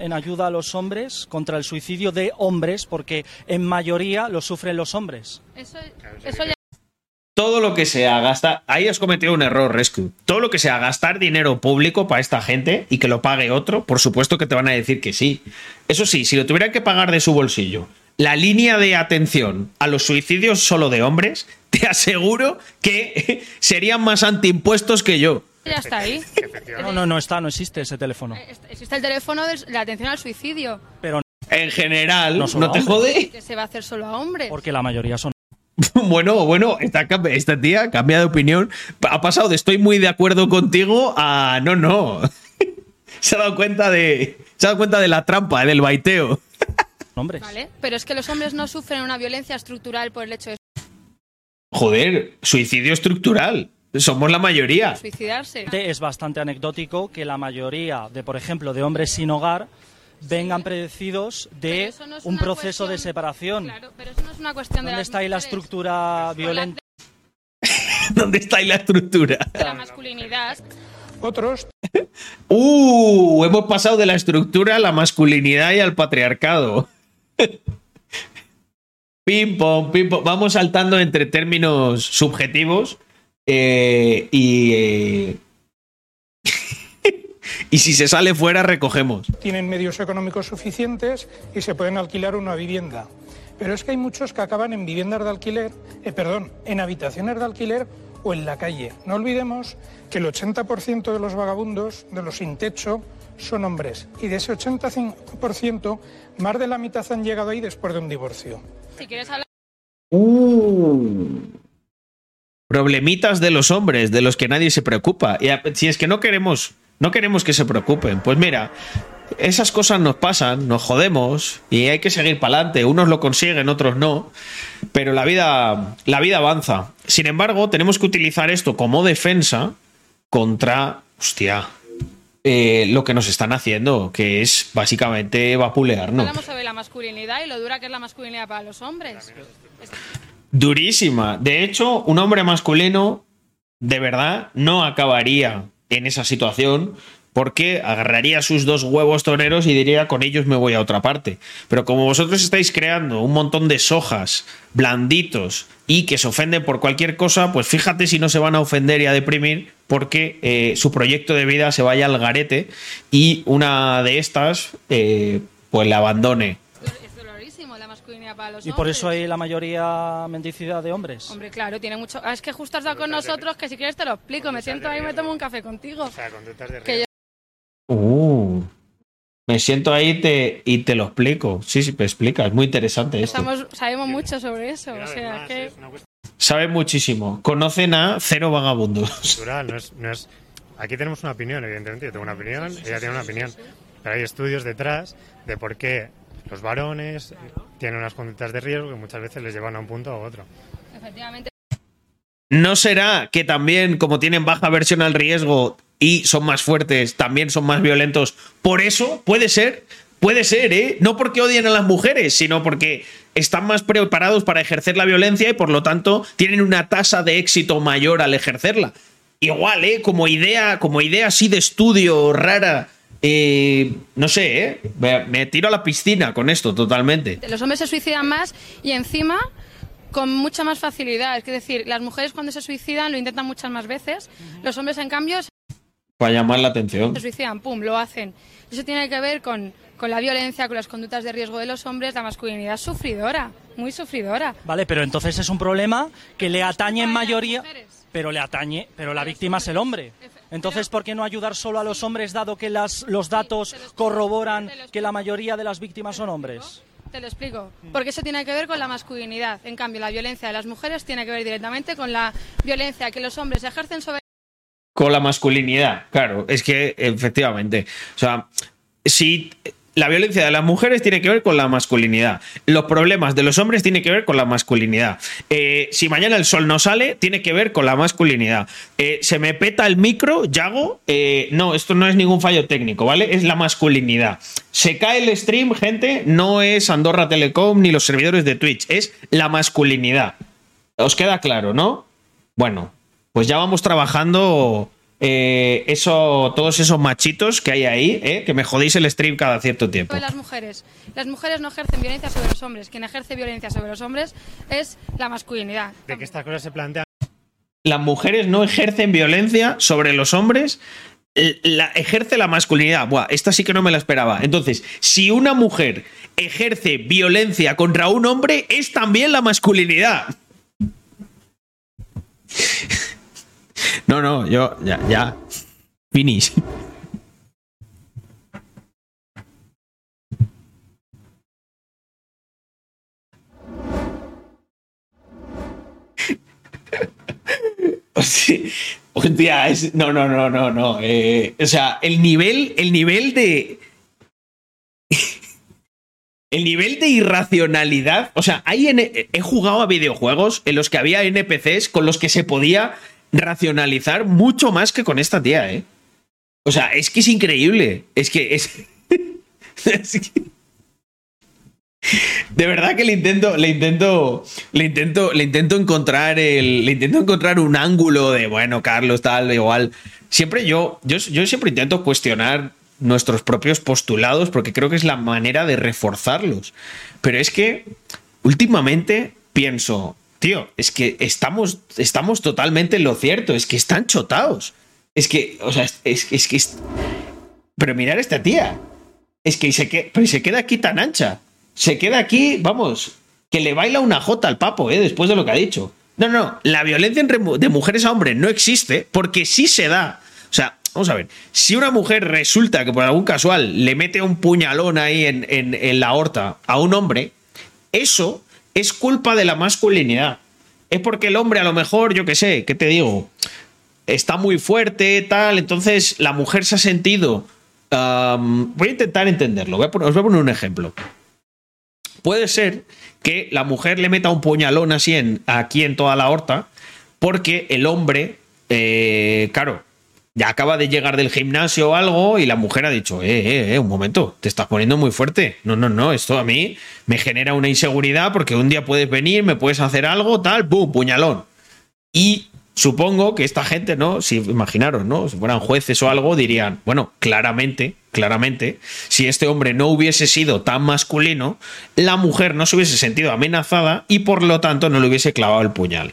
en ayuda a los hombres contra el suicidio de hombres, porque en mayoría lo sufren los hombres. Eso, eso ya todo lo que sea gastar. Ahí has cometido un error, Rescue. Todo lo que sea gastar dinero público para esta gente y que lo pague otro, por supuesto que te van a decir que sí. Eso sí, si lo tuvieran que pagar de su bolsillo, la línea de atención a los suicidios solo de hombres, te aseguro que serían más antiimpuestos que yo. Ya está ahí. No, no, no está, no existe ese teléfono. Existe el teléfono de la atención al suicidio. Pero En general, No ¿no, te jode? Que se va a hacer solo a hombres. porque la mayoría son. Bueno, bueno, esta, esta tía cambia de opinión. Ha pasado de estoy muy de acuerdo contigo a no, no. Se ha dado cuenta de. Se ha dado cuenta de la trampa, del baiteo. hombres. ¿Vale? Pero es que los hombres no sufren una violencia estructural por el hecho de Joder, suicidio estructural. Somos la mayoría. suicidarse. Es bastante anecdótico que la mayoría de, por ejemplo, de hombres sin hogar vengan predecidos de no un proceso de separación. Claro, pero eso no es una cuestión de ¿Dónde las está ahí la estructura violenta? ¿Dónde está ahí la estructura? de la masculinidad. Otros Uh, hemos pasado de la estructura a la masculinidad y al patriarcado. pim pom, pim pom. Vamos saltando entre términos subjetivos eh, y. eh, y si se sale fuera, recogemos. tienen medios económicos suficientes y se pueden alquilar una vivienda. Pero es que hay muchos que acaban en viviendas de alquiler, eh, perdón, en habitaciones de alquiler o en la calle. No olvidemos que el 80% de los vagabundos, de los sin techo, son hombres. Y de ese 80%, más de la mitad han llegado ahí después de un divorcio. Si quieres hablar Uh. Problemitas de los hombres, de los que nadie se preocupa. Y a- si es que no queremos, no queremos que se preocupen, pues mira, esas cosas nos pasan, nos jodemos y hay que seguir para adelante. Unos lo consiguen, otros no. Pero la vida, la vida avanza. Sin embargo, tenemos que utilizar esto como defensa contra, hostia, eh, lo que nos están haciendo, que es básicamente vapulearnos. hablamos sobre la masculinidad y lo dura que es la masculinidad para los hombres. Durísima. De hecho, un hombre masculino de verdad no acabaría en esa situación porque agarraría sus dos huevos toreros y diría con ellos me voy a otra parte. Pero como vosotros estáis creando un montón de sojas blanditos y que se ofenden por cualquier cosa, pues fíjate si no se van a ofender y a deprimir porque eh, su proyecto de vida se vaya al garete y una de estas eh, pues la abandone. Para los Y hombres. por eso hay la mayoría mendicidad de hombres. Hombre, claro, tiene mucho... Ah, es que justo has dado con nosotros que si quieres te lo explico. Me siento ahí y me tomo un café contigo. O sea, conductas de Que yo- Uh, me siento ahí y te, y te lo explico. Sí, sí, me explica. Es muy interesante esto. estamos, sabemos mucho sobre eso. O sea, que... Sabe muchísimo. Conocen a cero vagabundos. cultural, no es, no es... Aquí tenemos una opinión, evidentemente. Yo tengo una opinión, ella tiene una opinión. Pero hay estudios detrás de por qué los varones tienen unas conductas de riesgo que muchas veces les llevan a un punto u otro. Efectivamente. ¿No será que también, como tienen baja versión al riesgo y son más fuertes, también son más violentos? Por eso, puede ser, puede ser, ¿eh? No porque odien a las mujeres, sino porque están más preparados para ejercer la violencia y por lo tanto tienen una tasa de éxito mayor al ejercerla. Igual, ¿eh? Como idea, como idea así de estudio rara. Eh, no sé, ¿eh? Me, me tiro a la piscina con esto totalmente. Los hombres se suicidan más y encima con mucha más facilidad. Es decir, las mujeres cuando se suicidan lo intentan muchas más veces. Los hombres, en cambio, se Para llamar la atención. suicidan, pum, lo hacen. Eso tiene que ver con, con la violencia, con las conductas de riesgo de los hombres, la masculinidad sufridora, muy sufridora. Vale, pero entonces es un problema que le atañe en mayoría, pero le atañe, pero la víctima es el hombre. Entonces, ¿por qué no ayudar solo a los hombres dado que las, los datos corroboran que la mayoría de las víctimas son hombres? Te lo explico. Porque eso tiene que ver con la masculinidad. En cambio, la violencia de las mujeres tiene que ver directamente con la violencia que los hombres ejercen sobre Con la masculinidad, claro, es que efectivamente. O sea, si la violencia de las mujeres tiene que ver con la masculinidad, los problemas de los hombres tienen que ver con la masculinidad. Eh, si mañana el sol no sale, tiene que ver con la masculinidad. Eh, se me peta el micro, Yago. eh, no, esto no es ningún fallo técnico, ¿vale? Es la masculinidad. Se cae el stream, gente, no es Andorra Telecom ni los servidores de Twitch, es la masculinidad. ¿Os queda claro, no? Bueno, pues ya vamos trabajando eh, eso, todos esos machitos que hay ahí, eh, que me jodéis el stream cada cierto tiempo. las mujeres. Las mujeres no ejercen violencia sobre los hombres. Quien ejerce violencia sobre los hombres es la masculinidad. De que estas cosas se plantean las mujeres no ejercen violencia sobre los hombres, la, ejerce la masculinidad. Buah, esta sí que no me la esperaba. Entonces, si una mujer ejerce violencia contra un hombre, es también la masculinidad. No, no, yo ya, ya. Finish. Hostia, es- no, no, no, no, no. eh, o sea, el nivel, el nivel de. El nivel de irracionalidad. O sea, hay he jugado a videojuegos en los que había NPCs con los que se podía racionalizar mucho más que con esta tía, ¿eh? O sea, es que es increíble. Es que es. De verdad que le intento, le intento, le intento, le intento encontrar el, le intento encontrar un ángulo de bueno, Carlos, tal, igual. Siempre yo, yo, yo siempre intento cuestionar nuestros propios postulados porque creo que es la manera de reforzarlos. Pero es que últimamente pienso, tío, es que estamos, estamos totalmente en lo cierto, es que están chotados. Es que, o sea, es, es, es que es- pero mirar a esta tía. Es que se, que, pero se queda aquí tan ancha. Se queda aquí, vamos, que le baila una jota al papo, ¿eh? Después de lo que ha dicho. No, no, la violencia entre de mujeres a hombres no existe porque sí se da. O sea, vamos a ver, si una mujer resulta que por algún casual le mete un puñalón ahí en, en- en la horta a un hombre, eso es culpa de la masculinidad. Es porque el hombre a lo mejor, yo qué sé, ¿qué te digo? Está muy fuerte, tal, entonces la mujer se ha sentido... voy a intentar entenderlo, a poner- os voy a poner un ejemplo. Puede ser que la mujer le meta un puñalón así en, aquí en toda la horta, porque el hombre, eh, claro, ya acaba de llegar del gimnasio o algo y la mujer ha dicho, eh, eh, eh, un momento, te estás poniendo muy fuerte. No, no, no, esto a mí me genera una inseguridad porque un día puedes venir, me puedes hacer algo, tal, ¡pum! puñalón. Y supongo que esta gente, ¿no? Si imaginaros, ¿no? Si fueran jueces o algo, dirían, bueno, claramente, claramente, si este hombre no hubiese sido tan masculino, la mujer no se hubiese sentido amenazada y por lo tanto no le hubiese clavado el puñal.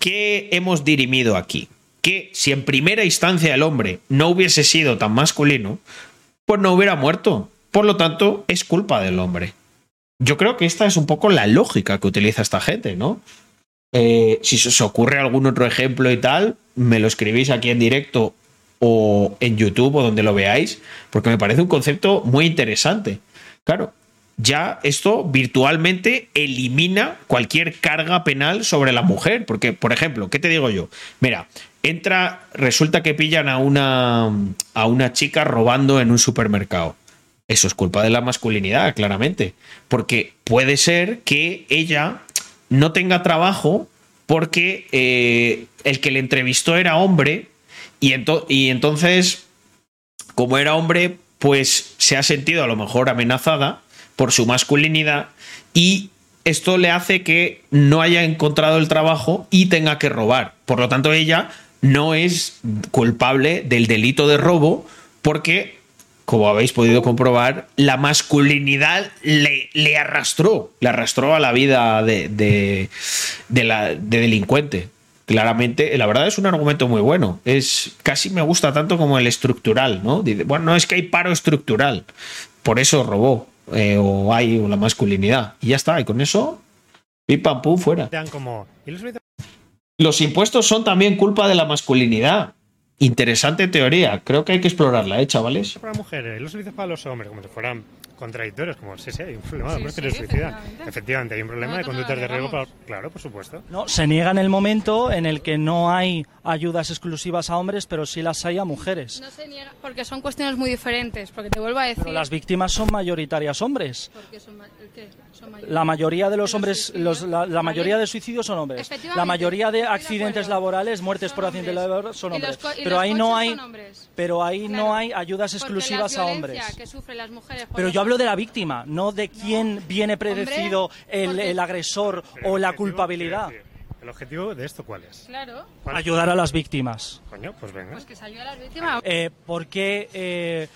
¿Qué hemos dirimido aquí? Que si en primera instancia el hombre no hubiese sido tan masculino, pues no hubiera muerto. Por lo tanto, es culpa del hombre. Yo creo que esta es un poco la lógica que utiliza esta gente, ¿no? Eh, si se os ocurre algún otro ejemplo y tal, me lo escribís aquí en directo o en YouTube o donde lo veáis, porque me parece un concepto muy interesante. Claro, ya esto virtualmente elimina cualquier carga penal sobre la mujer, porque, por ejemplo, ¿qué te digo yo? Mira, entra, resulta que pillan a una, a una chica robando en un supermercado. Eso es culpa de la masculinidad, claramente. Porque puede ser que ella no tenga trabajo porque eh, el que le entrevistó era hombre y, ento- y entonces, como era hombre, pues se ha sentido a lo mejor amenazada por su masculinidad y esto le hace que no haya encontrado el trabajo y tenga que robar. Por lo tanto, ella no es culpable del delito de robo porque, como habéis podido comprobar, la masculinidad le, arrastró, le arrastró a la vida de, delincuente. Claramente, la verdad es un argumento muy bueno. Es casi me gusta tanto como el estructural, ¿no? Dice, bueno, no es que hay paro estructural, por eso robó eh, o hay la masculinidad y ya está. Y con eso, pim pam pum fuera. ¿Y los impuestos son también culpa de la masculinidad. Interesante teoría. Creo que hay que explorarla, ¿eh, chavales? para mujeres? ¿y los servicios para los hombres? Como si fueran contradictorios, como sí, sí, hay un problema, Sí, no sí, se suicida. efectivamente. Efectivamente, hay un problema de conductas de riesgo para. Claro, por supuesto. No, se niega en el momento en el que no hay ayudas exclusivas a hombres, pero sí las hay a mujeres. No se niega, porque son cuestiones muy diferentes, porque te vuelvo a decir... Pero las víctimas son mayoritarias hombres. Porque son ma- ¿el qué? Son. La mayoría de los hombres, los- la, la mayoría de suicidios son hombres. La mayoría de accidentes laborales, muertes por accidentes laborales son Y los hombres. Pero los ahí no hay, son hombres. pero ahí no hay ayudas exclusivas a hombres. que sufren las mujeres por Pero yo hablo de la víctima, no de quién viene predecido el, agresor o la culpabilidad. ¿El objetivo de esto cuál es? Claro, ¿Cuál? Ayudar a las víctimas. Coño, pues venga. pues que se ayude a las víctimas. Eh, porque eh,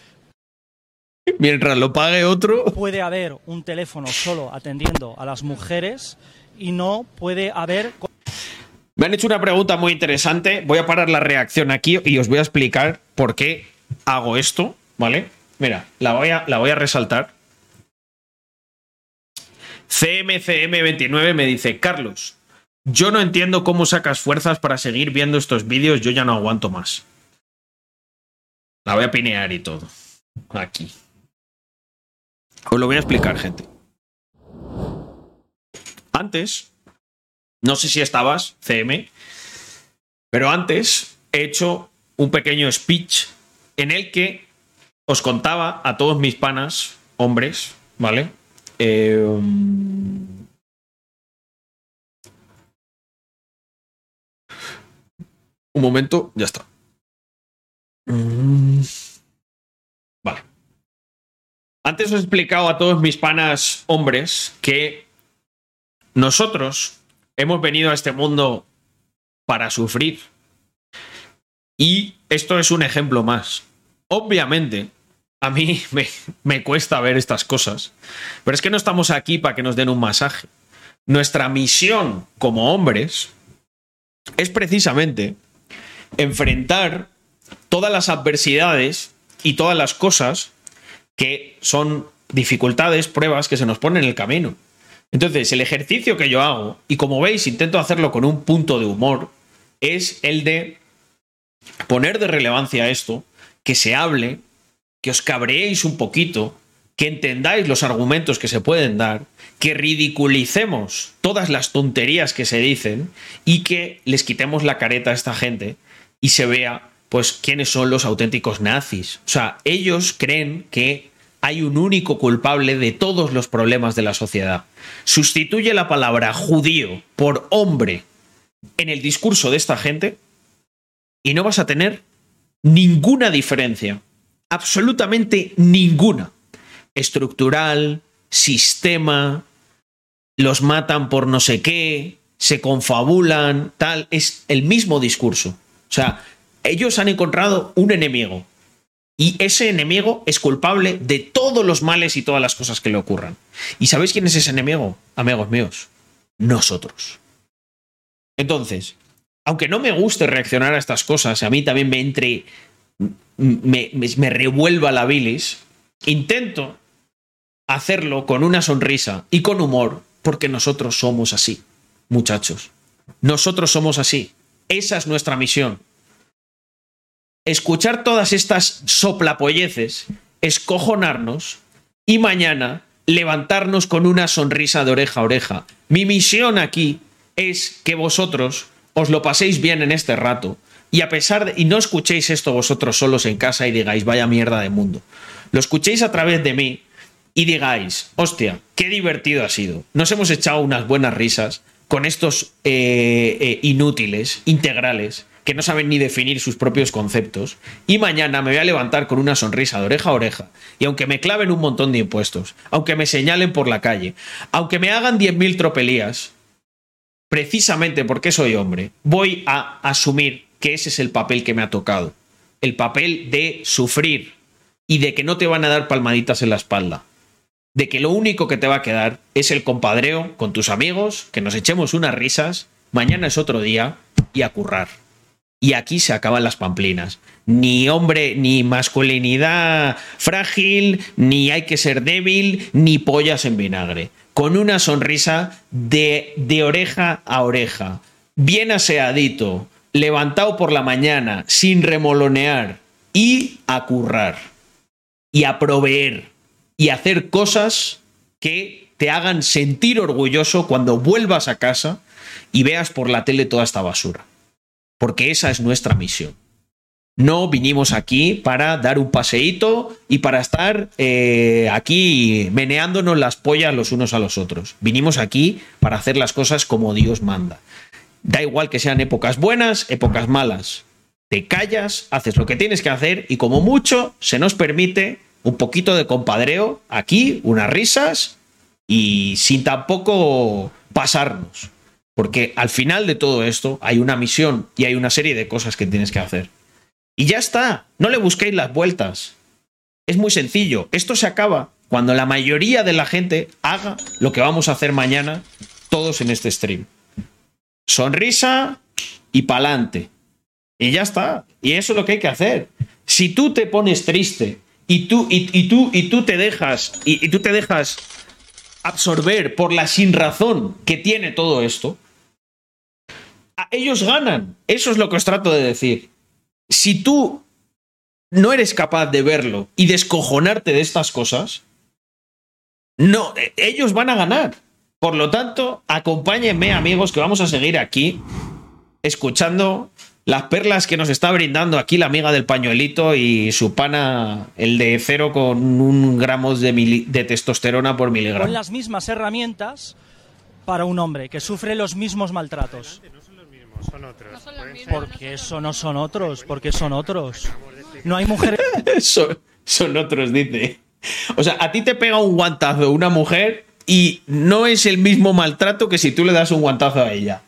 Mientras lo pague otro. puede haber un teléfono solo atendiendo a las mujeres y no puede haber... Me han hecho una pregunta muy interesante. Voy a parar la reacción aquí y os voy a explicar por qué hago esto, ¿vale? Mira, la voy a, la voy a resaltar. CMCM29 me dice, Carlos, yo no entiendo cómo sacas fuerzas para seguir viendo estos vídeos, yo ya no aguanto más. La voy a pinear y todo. Aquí. Os lo voy a explicar, gente. Antes, no sé si estabas, CM, pero antes he hecho un pequeño speech en el que os contaba a todos mis panas, hombres, ¿vale? Eh, un momento, ya está. Mm. Vale. Antes os he explicado a todos mis panas hombres que nosotros hemos venido a este mundo para sufrir. Y esto es un ejemplo más. Obviamente, a mí me, me, cuesta ver estas cosas, pero es que no estamos aquí para que nos den un masaje. Nuestra misión como hombres es precisamente enfrentar todas las adversidades y todas las cosas que son dificultades, pruebas que se nos ponen en el camino. Entonces, el ejercicio que yo hago, y como veis, intento hacerlo con un punto de humor, es el de poner de relevancia esto, que se hable, que os cabreéis un poquito, que entendáis los argumentos que se pueden dar, que ridiculicemos todas las tonterías que se dicen y que les quitemos la careta a esta gente y se vea pues quiénes son los auténticos nazis. O sea, ellos creen que hay un único culpable de todos los problemas de la sociedad. Sustituye la palabra judío por hombre en el discurso de esta gente y no vas a tener ninguna diferencia. Absolutamente ninguna. Estructural, sistema, los matan por no sé qué, se confabulan, tal. Es el mismo discurso. Sea, ellos han encontrado un enemigo. Y ese enemigo es culpable de todos los males y todas las cosas que le ocurran. ¿Y sabéis quién es ese enemigo, amigos míos? Nosotros. Entonces, aunque no me guste reaccionar a estas cosas, a mí también me entre. me, me, me revuelva la bilis, intento hacerlo con una sonrisa y con humor, porque nosotros somos así, muchachos. Nosotros somos así. Esa es nuestra misión escuchar todas estas soplapolleces, escojonarnos y mañana levantarnos con una sonrisa de oreja a oreja. Mi misión aquí es que vosotros os lo paséis bien en este rato y a pesar de, y no escuchéis esto vosotros solos en casa y digáis vaya mierda de mundo. Lo escuchéis a través de mí y digáis, hostia, qué divertido ha sido. Nos hemos echado unas buenas risas con estos eh, eh, inútiles, integrales, que no saben ni definir sus propios conceptos, y mañana me voy a levantar con una sonrisa de oreja a oreja, y aunque me claven un montón de impuestos, aunque me señalen por la calle, aunque me hagan 10.000 tropelías, precisamente porque soy hombre, voy a asumir que ese es el papel que me ha tocado, el papel de sufrir y de que no te van a dar palmaditas en la espalda, de que lo único que te va a quedar es el compadreo con tus amigos, que nos echemos unas risas, mañana es otro día y a currar. Y aquí se acaban las pamplinas. Ni hombre, ni masculinidad frágil, ni hay que ser débil, ni pollas en vinagre. Con una sonrisa de, oreja a oreja, bien aseadito, levantado por la mañana, sin remolonear, y a currar, y a proveer, y hacer cosas que te hagan sentir orgulloso cuando vuelvas a casa y veas por la tele toda esta basura porque esa es nuestra misión. No vinimos aquí para dar un paseíto y para estar eh, aquí meneándonos las pollas los unos a los otros. Vinimos aquí para hacer las cosas como Dios manda. Da igual que sean épocas buenas, épocas malas. Te callas, haces lo que tienes que hacer y como mucho se nos permite un poquito de compadreo aquí, unas risas y sin tampoco pasarnos. Porque al final de todo esto hay una misión y hay una serie de cosas que tienes que hacer. Y ya está, no le busquéis las vueltas. Es muy sencillo, esto se acaba cuando la mayoría de la gente haga lo que vamos a hacer mañana todos en este stream. Sonrisa y pa'lante. Y ya está. Y eso es lo que hay que hacer. Si tú te pones triste y tú, y, tú, y tú te dejas, y, tú te dejas absorber por la sin razón que tiene todo esto, ellos ganan. Eso es lo que os trato de decir. Si tú no eres capaz de verlo y descojonarte de estas cosas, no, eh, ellos van a ganar. Por lo tanto, acompáñenme, amigos, que vamos a seguir aquí escuchando las perlas que nos está brindando aquí la amiga del pañuelito y su pana, el de cero con un gramos de, mili- de testosterona por Con miligramo. las mismas herramientas para un hombre que sufre los mismos maltratos. Son otros. Porque eso no son otros, porque son otros. No hay mujeres. son, son otros, dice. O sea, a ti te pega un guantazo una mujer y no es el mismo maltrato que si tú le das un guantazo a ella.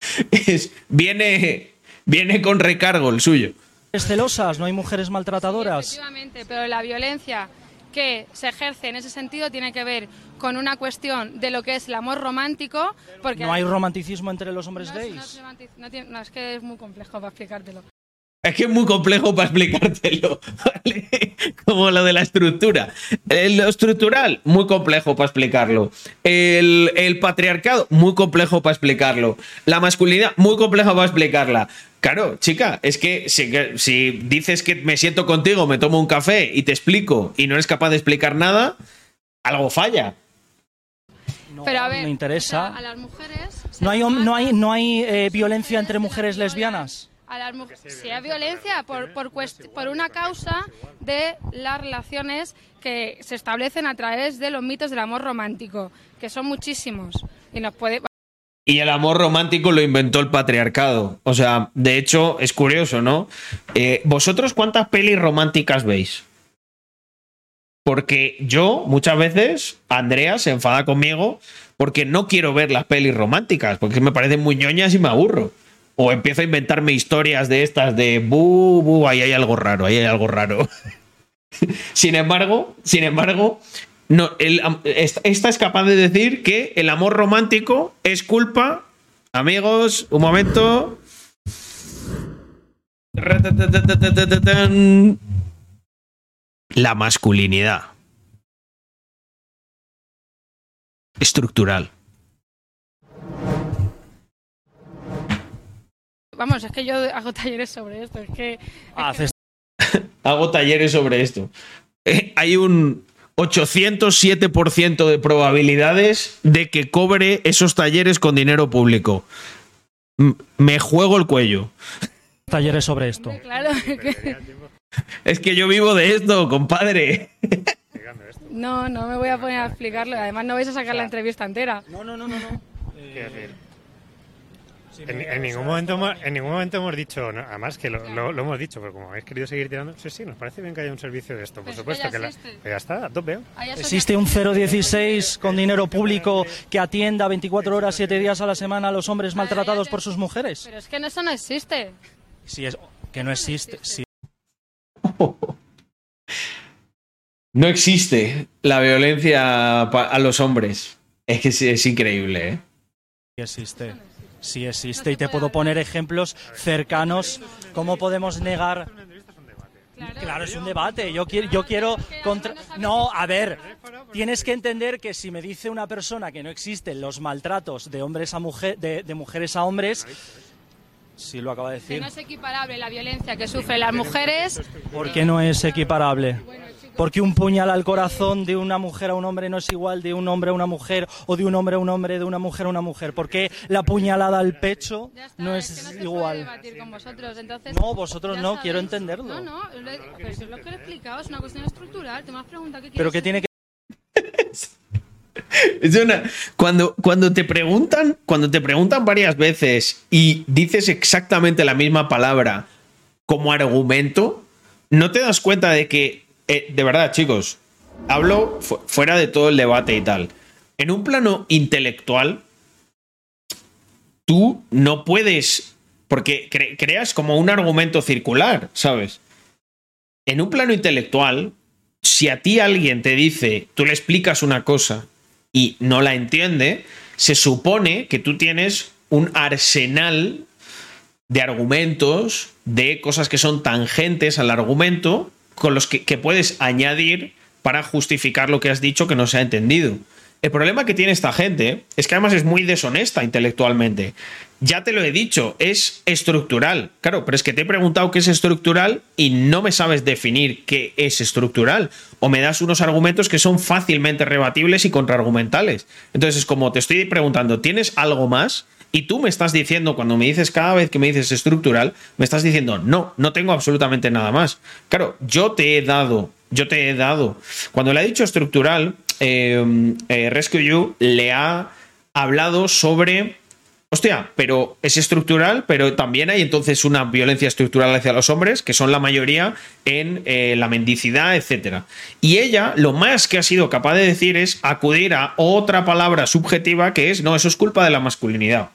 Es- viene, viene con recargo el suyo. celosas, no hay mujeres maltratadoras. Efectivamente, pero la violencia que se ejerce en ese sentido tiene que ver con una cuestión de lo que es el amor romántico, porque No hay romanticismo entre los hombres no es- gays. no es no tiene- no, es que es muy complejo para explicártelo. Es que es muy complejo para explicártelo, ¿vale? Como lo de la estructura. Eh, Lo estructural, muy complejo para explicarlo. El, el patriarcado, muy complejo para explicarlo. La masculinidad, muy compleja para explicarla. Claro, chica, es que si, dices que me siento contigo, me tomo un café y te explico y no eres capaz de explicar nada, algo falla. pero a ver, me interesa. o sea, a las mujeres No hay, no hay, no hay eh, violencia entre mujeres lesbianas. A las mu- si hay violencia por, por, cuest- por una causa de las relaciones que se establecen a través de los mitos del amor romántico, que son muchísimos. Y nos puede. Y el amor romántico lo inventó el patriarcado. O sea, de hecho, es curioso, ¿no? Eh, ¿Vosotros cuántas pelis románticas veis? Porque yo, muchas veces, Andrea se enfada conmigo porque no quiero ver las pelis románticas, porque me parecen muy ñoñas y me aburro. O empiezo a inventarme historias de estas de bu, bu, ahí hay algo raro, ahí hay algo raro. sin embargo, sin embargo, no, esta es capaz de decir que el amor romántico es culpa. Amigos, un momento. La masculinidad. Estructural. Vamos, es que yo hago talleres sobre esto. Es que. Hago talleres sobre esto. Eh, hay un 807% de probabilidades de que cobre esos talleres con dinero público. M- me juego el cuello. Talleres sobre esto. Claro, que- Es que yo vivo de esto, compadre. no, no me voy a poner a explicarlo. Además, no vais a sacar la entrevista entera. No, no, no, no. no. En, en ningún momento hemos, en ningún momento hemos dicho, no, además que lo, lo- lo hemos dicho, pero como habéis querido seguir tirando, sí, sí, nos parece bien que haya un servicio de esto, por Pero es que supuesto ya que la, ya está, a tope. Existe un 016 con dinero público que atienda 24 horas, 7 días a la semana a los hombres maltratados por sus mujeres. Pero es que eso no existe. Si es que no existe. Sí. No existe la violencia a los hombres. Es que es, es increíble, ¿eh? Sí existe. Sí existe. Y te puedo poner ejemplos cercanos. ¿Cómo podemos negar? Claro, es un debate. Yo quiero, yo quiero contra... No, a ver, tienes que entender que si me dice una persona que no existen los maltratos de hombres a mujer, de, de mujeres a hombres, sí lo acaba de Que decir. no es equiparable la violencia que sufren las mujeres. ¿Por qué no es equiparable? Porque un puñal al corazón de una mujer a un hombre no es igual de un hombre a una mujer o de un hombre a un hombre, de una mujer a una mujer. ¿Por qué la puñalada al pecho no es No se puede igual? debatir con vosotros. Entonces, No, vosotros no, sabéis. quiero entenderlo. No, no, lo he- pero eso es lo que he explicado, es una cuestión estructural. Te me has preguntado qué Pero que tiene que Es una- cuando, cuando te preguntan, cuando te preguntan varias veces y dices exactamente la misma palabra como argumento, no te das cuenta de que, eh, de verdad, chicos, hablo fu- fuera de todo el debate y tal. En un plano intelectual, tú no puedes, porque cre- creas como un argumento circular, ¿sabes? En un plano intelectual, si a ti alguien te dice, tú le explicas una cosa y no la entiende, se supone que tú tienes un arsenal de argumentos, de cosas que son tangentes al argumento, con los que, puedes añadir para justificar lo que has dicho que no se ha entendido. El problema que tiene esta gente es que además es muy deshonesta intelectualmente. Ya te lo he dicho, es estructural. Claro, pero es que te he preguntado qué es estructural y no me sabes definir qué es estructural. O me das unos argumentos que son fácilmente rebatibles y contraargumentales. Entonces es como te estoy preguntando, ¿tienes algo más? Y tú me estás diciendo, cuando me dices cada vez que me dices estructural, me estás diciendo, no, no tengo absolutamente nada más. Claro, yo te he dado, yo te he dado. Cuando le ha dicho estructural, eh, eh, Rescue You le ha hablado sobre. Hostia, pero es estructural, pero también hay entonces una violencia estructural hacia los hombres, que son la mayoría en eh, la mendicidad, etc. Y ella lo más que ha sido capaz de decir es acudir a otra palabra subjetiva que es, no, eso es culpa de la masculinidad.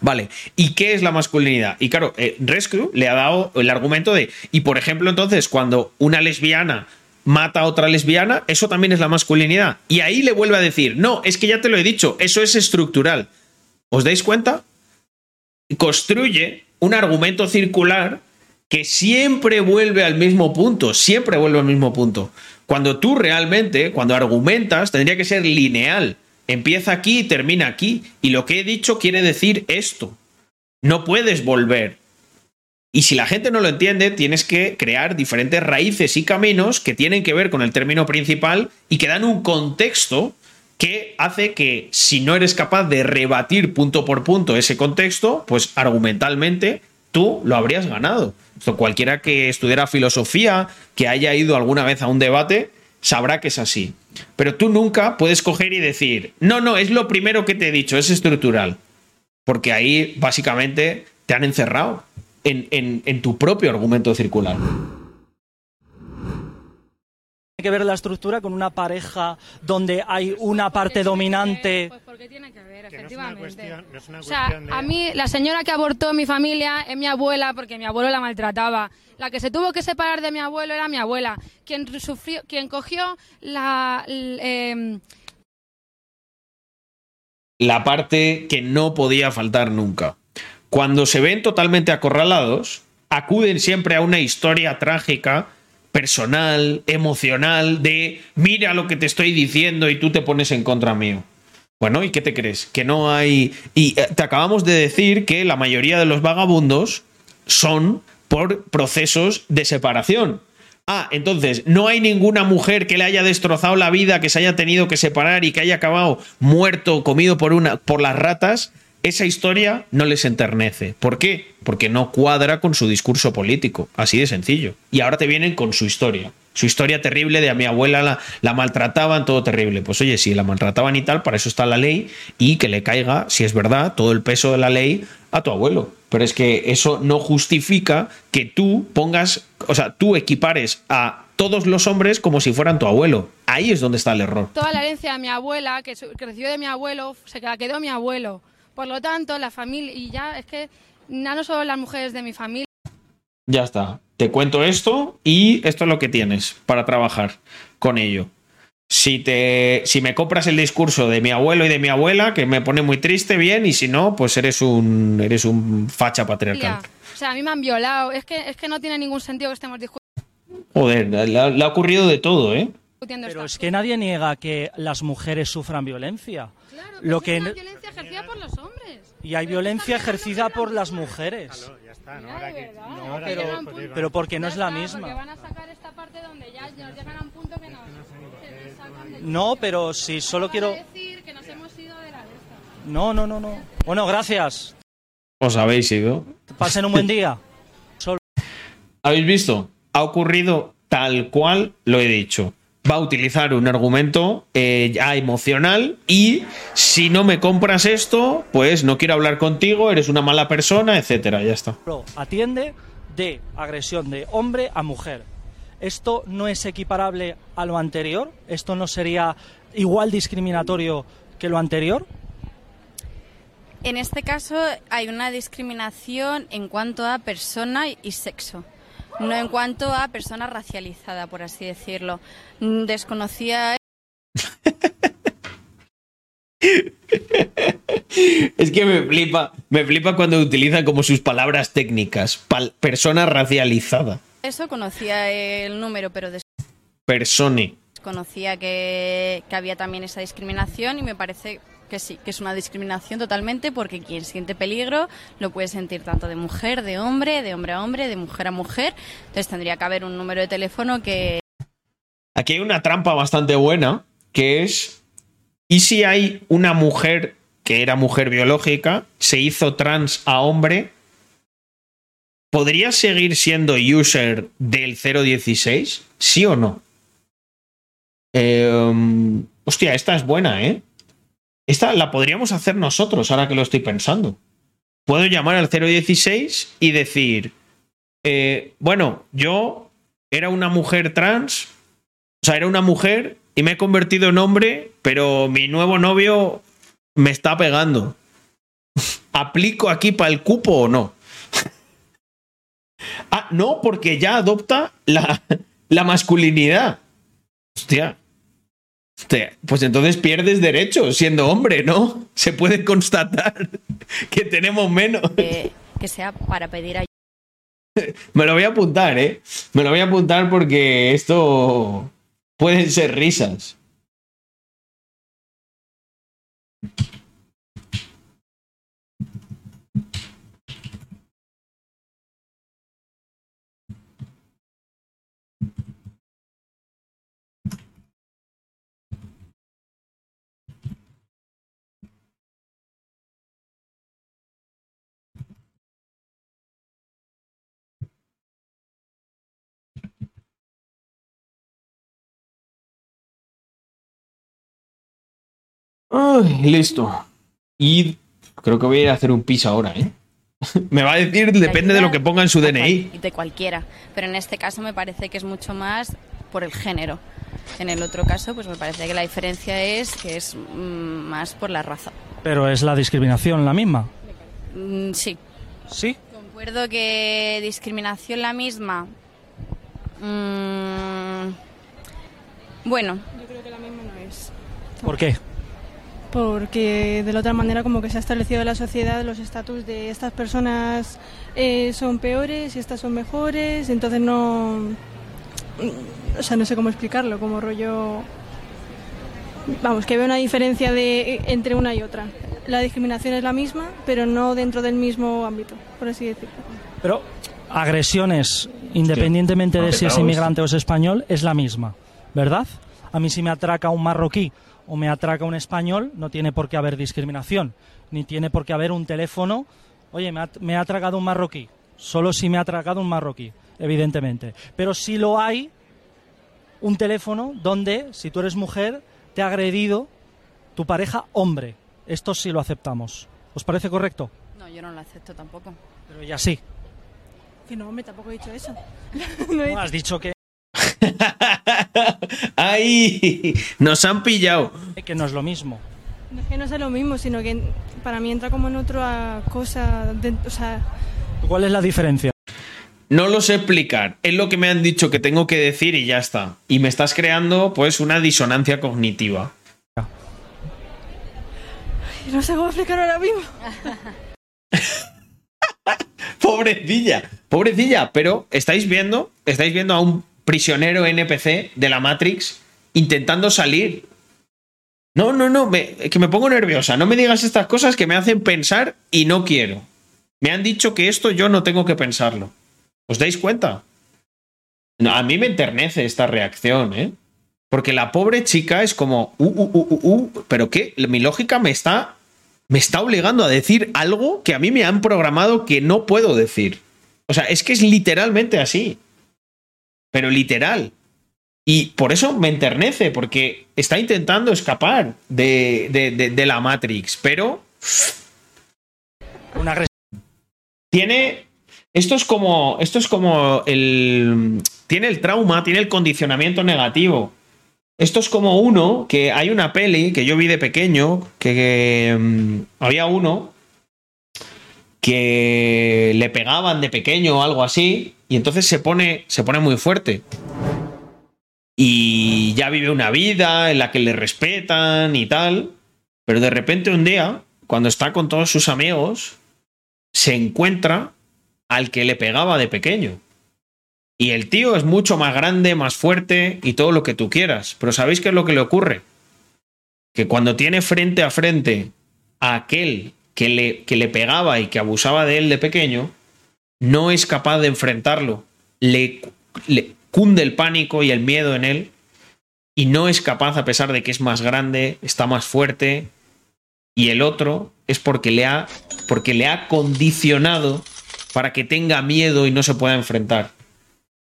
Vale, ¿y qué es la masculinidad? Y claro, eh, Rescue le ha dado el argumento de, y por ejemplo entonces, cuando una lesbiana mata a otra lesbiana, eso también es la masculinidad. Y ahí le vuelve a decir, no, es que ya te lo he dicho, eso es estructural. ¿Os dais cuenta? Construye un argumento circular que siempre vuelve al mismo punto, siempre vuelve al mismo punto. Cuando tú realmente, cuando argumentas, tendría que ser lineal. Empieza aquí y termina aquí. Y lo que he dicho quiere decir esto. No puedes volver. Y si la gente no lo entiende, tienes que crear diferentes raíces y caminos que tienen que ver con el término principal y que dan un contexto que hace que si no eres capaz de rebatir punto por punto ese contexto, pues argumentalmente tú lo habrías ganado. Cualquiera que estudiara filosofía, que haya ido alguna vez a un debate, sabrá que es así. Pero tú nunca puedes coger y decir, no, no, es lo primero que te he dicho, es estructural. Porque ahí básicamente te han encerrado en, en- en tu propio argumento circular. Tiene que ver la estructura con una pareja donde hay una parte dominante. Pues porque tiene que ver, Que no es una efectivamente. cuestión, no es una O sea, de... a mí la señora que abortó en mi familia es mi abuela porque mi abuelo la maltrataba. La que se tuvo que separar de mi abuelo era mi abuela. Quien sufrió, quien cogió la, em, la parte que no podía faltar nunca. Cuando se ven totalmente acorralados, acuden siempre a una historia trágica, personal, emocional, de mira lo que te estoy diciendo y tú te pones en contra mío. Bueno, ¿y qué te crees? Que no hay... Y eh, te acabamos de decir que la mayoría de los vagabundos son por procesos de separación. Ah, entonces, no hay ninguna mujer que le haya destrozado la vida, que se haya tenido que separar y que haya acabado muerto, comido por, una, por las ratas. Esa historia no les enternece. ¿Por qué? Porque no cuadra con su discurso político. Así de sencillo. Y ahora te vienen con su historia. Su historia terrible de a mi abuela la, la maltrataban, todo terrible. Pues oye, si la maltrataban y tal, para eso está la ley y que le caiga, si es verdad, todo el peso de la ley a tu abuelo. Pero es que eso no justifica que tú pongas, o sea, tú equipares a todos los hombres como si fueran tu abuelo. Ahí es donde está el error. toda la herencia de mi abuela, que recibió de mi abuelo, se la quedó mi abuelo. Por lo tanto, la familia, y ya es que no solo las mujeres de mi familia, Ya está. Te cuento esto y esto es lo que tienes para trabajar con ello. Si, te, si me compras el discurso de mi abuelo y de mi abuela, que me pone muy triste, bien, y si no, pues eres un, eres un facha patriarcal. o sea, a mí me han violado. Es que, es que no tiene ningún sentido que estemos Joder, le, ha- le ha ocurrido de todo, ¿eh? discutiendo Pero es que nadie niega que las mujeres sufran violencia. Lo que Es una violencia ejercida por los hombres. Y hay violencia ejercida por las mujeres. No, pero, pero porque no es la misma. Porque van a sacar esta parte donde ya nos llegan a un punto que nos, se nos sacan de No, pero si solo quiero. No, no, no, no. Bueno, gracias. Os habéis ido. Pasen un buen día. Solo. ¿Habéis visto? Ha ocurrido tal cual lo he dicho. Va a utilizar un argumento eh, ya emocional y si no me compras esto, pues no quiero hablar contigo, eres una mala persona, etcétera. Ya está. Atiende de agresión de hombre a mujer. ¿Esto no es equiparable a lo anterior? ¿Esto no sería igual discriminatorio que lo anterior? En este caso hay una discriminación en cuanto a persona y sexo, no en cuanto a persona racializada, por así decirlo. Desconocía Es que me flipa, me flipa cuando utilizan como sus palabras técnicas. Pal- persona racializada. Eso conocía el número, pero Persone. desconocía que, que había también esa discriminación y me parece que sí, que es una discriminación totalmente porque quien siente peligro lo puede sentir tanto de mujer, de hombre, de hombre a hombre, de mujer a mujer. Entonces tendría que haber un número de teléfono que Aquí hay una trampa bastante buena, que es, ¿y si hay una mujer que era mujer biológica, se hizo trans a hombre? ¿Podría seguir siendo user del 016? ¿Sí o no? Eh, hostia, esta es buena, ¿eh? Esta la podríamos hacer nosotros, ahora que lo estoy pensando. Puedo llamar al 016 y decir, eh, bueno, yo era una mujer trans, o sea, era una mujer y me he convertido en hombre, pero mi nuevo novio me está pegando. ¿Aplico aquí para el cupo o no? ah, no, porque ya adopta la, la masculinidad. Hostia. Pues entonces pierdes derechos siendo hombre, ¿no? Se puede constatar que tenemos menos. que, que sea para pedir ayuda. Me lo voy a apuntar, ¿eh? Me lo voy a apuntar porque esto pueden ser risas. Ay, listo. Y creo que voy a ir a hacer un pis ahora, ¿eh? Me va a decir, depende de lo que ponga en su DNI. de cualquiera. Pero en este caso me parece que es mucho más por el género. En el otro caso, pues me parece que la diferencia es que es mm, más por la raza. Pero es la discriminación la misma. Mm, sí. ¿Sí? Concuerdo que discriminación la misma. Mm, bueno. Yo creo que la misma no es. ¿Por qué? Porque de la otra manera como que se ha establecido en la sociedad los estatus de estas personas eh, son peores y estas son mejores, entonces no... O sea, no sé cómo explicarlo, como rollo... Vamos, que veo una diferencia de, entre una y otra. La discriminación es la misma, pero no dentro del mismo ámbito, por así decirlo. Pero agresiones, independientemente de si es inmigrante o es español, es la misma, ¿verdad? A mí si me atraca un marroquí o me atraca un español, no tiene por qué haber discriminación, ni tiene por qué haber un teléfono. Oye, me ha, me ha atracado un marroquí, solo si me ha atracado un marroquí, evidentemente. Pero si lo hay, un teléfono donde, si tú eres mujer, te ha agredido tu pareja hombre. Esto sí lo aceptamos. ¿Os parece correcto? No, yo no lo acepto tampoco. Pero ya sí. Que no, me tampoco he dicho eso. No he- No, has dicho que, ¡Ay! Nos han pillado. que no es lo mismo. No es que no sea lo mismo, sino que para mí entra como en otra cosa, de- o sea, ¿Cuál es la diferencia? No lo sé explicar. Es lo que me han dicho que tengo que decir y ya está. Y me estás creando, pues, una disonancia cognitiva. no sé cómo explicarlo ahora mismo. Pobrecilla, pobrecilla. Pero estáis viendo, estáis viendo a un prisionero NPC de la Matrix intentando salir. No, no, no, me- que me pongo nerviosa. No me digas estas cosas que me hacen pensar y no quiero. Me han dicho que esto yo no tengo que pensarlo. ¿Os dais cuenta? A mí me enternece esta reacción, ¿eh? Porque la pobre chica es como, uh, uh, uh, uh, uh, pero qué, mi lógica me está, me está obligando a decir algo que a mí me han programado que no puedo decir. O sea, es que es literalmente así. Pero literal. Y por eso me enternece, porque está intentando escapar de, de- de- de la Matrix, pero Una tiene. Esto es como. Esto es como el. Tiene el trauma, tiene el condicionamiento negativo. Esto es como uno que hay una peli que yo vi de pequeño, que, que, mm, había uno que le pegaban de pequeño o algo así, y entonces se pone, se pone muy fuerte. Y ya vive una vida en la que le respetan y tal, pero de repente un día cuando está con todos sus amigos, se encuentra al que le pegaba de pequeño. Y el tío es mucho más grande, más fuerte y todo lo que tú quieras. Pero ¿sabéis qué es lo que le ocurre? Que cuando tiene frente a frente a aquel que le, que le pegaba y que abusaba de él de pequeño, no es capaz de enfrentarlo. Le, le cunde el pánico y el miedo en él y no es capaz, a pesar de que es más grande, está más fuerte, y el otro es porque le ha, porque le ha condicionado para que tenga miedo y no se pueda enfrentar.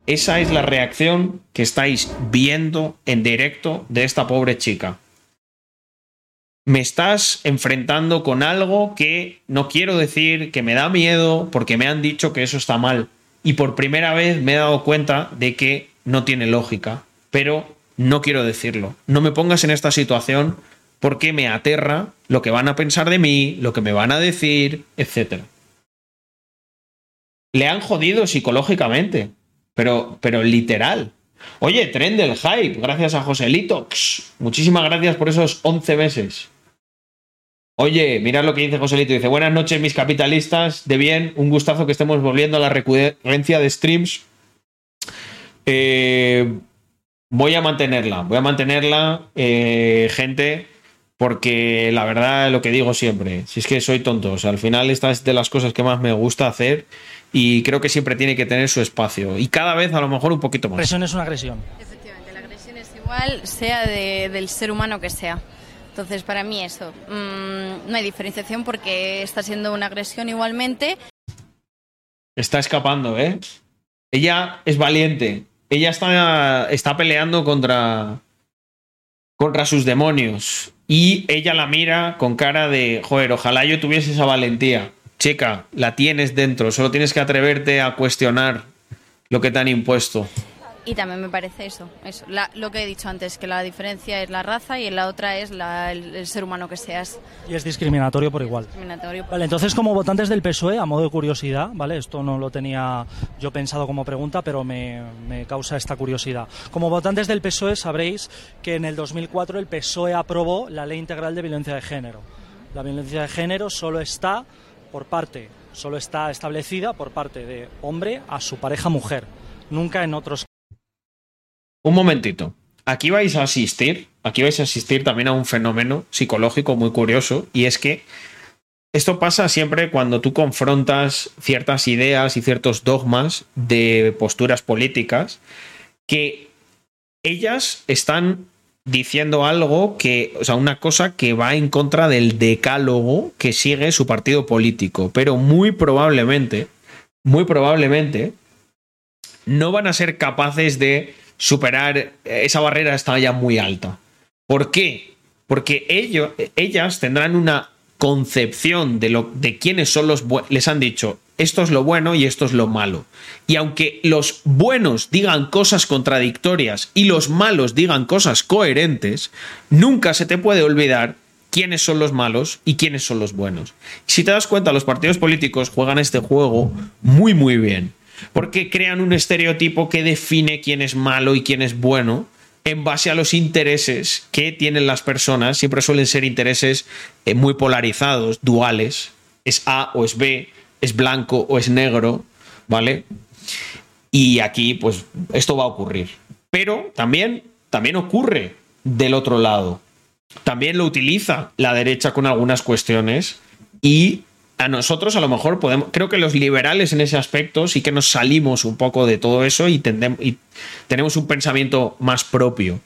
Esa es la reacción que estáis viendo en directo de esta pobre chica. Me estás enfrentando con algo que no quiero decir, que me da miedo, porque me han dicho que eso está mal. Y por primera vez me he dado cuenta de que no tiene lógica. Pero no quiero decirlo. No me pongas en esta situación porque me aterra lo que van a pensar de mí, lo que me van a decir, etc. Le han jodido psicológicamente, pero, pero literal. Oye, tren del hype, gracias a Joselito. Muchísimas gracias por esos 11 meses. Oye, mirad lo que dice Joselito. Dice, buenas noches mis capitalistas, de bien, un gustazo que estemos volviendo a la recurrencia de streams. Eh, voy a mantenerla, voy a mantenerla, eh, gente, porque la verdad lo que digo siempre, si es que soy tonto, o sea, al final esta es de las cosas que más me gusta hacer y creo que siempre tiene que tener su espacio y cada vez a lo mejor un poquito más. Agresión es una agresión. Efectivamente, la agresión es igual, sea de- del ser humano que sea. Entonces, para mí eso, mm, no hay diferenciación porque está siendo una agresión igualmente. Está escapando, ¿eh? Ella es valiente. Ella está, está peleando contra, contra sus demonios. Y ella la mira con cara de, joder, ojalá yo tuviese esa valentía. Chica, la tienes dentro, solo tienes que atreverte a cuestionar lo que te han impuesto. Y también me parece eso, eso la- lo que he dicho antes, que la diferencia es la raza y la otra es la- el, el ser humano que seas. Y es discriminatorio por igual. Discriminatorio. Vale, entonces como votantes del PSOE, a modo de curiosidad, ¿vale? Esto no lo tenía yo pensado como pregunta, pero me, me causa esta curiosidad. Como votantes del PSOE sabréis que en el 2004 el PSOE aprobó la Ley Integral de Violencia de Género. La violencia de género solo está por parte, solo está establecida por parte de hombre a su pareja mujer, nunca en otros Un momentito. Aquí vais a asistir, aquí vais a asistir también a un fenómeno psicológico muy curioso y es que esto pasa siempre cuando tú confrontas ciertas ideas y ciertos dogmas de posturas políticas que ellas están diciendo algo que, o sea, una cosa que va en contra del decálogo que sigue su partido político, pero muy probablemente, muy probablemente, no van a ser capaces de superar esa barrera está ya muy alta. ¿Por qué? Porque ellos, ellas tendrán una concepción de lo de quiénes son los buenos. Les han dicho, esto es lo bueno y esto es lo malo. Y aunque los buenos digan cosas contradictorias y los malos digan cosas coherentes, nunca se te puede olvidar quiénes son los malos y quiénes son los buenos. Si te das cuenta, los partidos políticos juegan este juego muy muy bien porque crean un estereotipo que define quién es malo y quién es bueno en base a los intereses que tienen las personas. Siempre suelen ser intereses eh, muy polarizados, duales. Es A o es B, es blanco o es negro, ¿vale? Y aquí, pues, esto va a ocurrir. Pero también, también ocurre del otro lado. También lo utiliza la derecha con algunas cuestiones y a nosotros a lo mejor podemos, creo que los liberales en ese aspecto sí que nos salimos un poco de todo eso y, y tenemos un pensamiento más propio.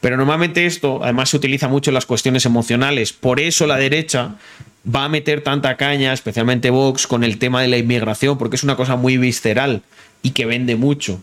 Pero normalmente esto además se utiliza mucho en las cuestiones emocionales. Por eso la derecha va a meter tanta caña, especialmente Vox, con el tema de la inmigración, porque es una cosa muy visceral y que vende mucho.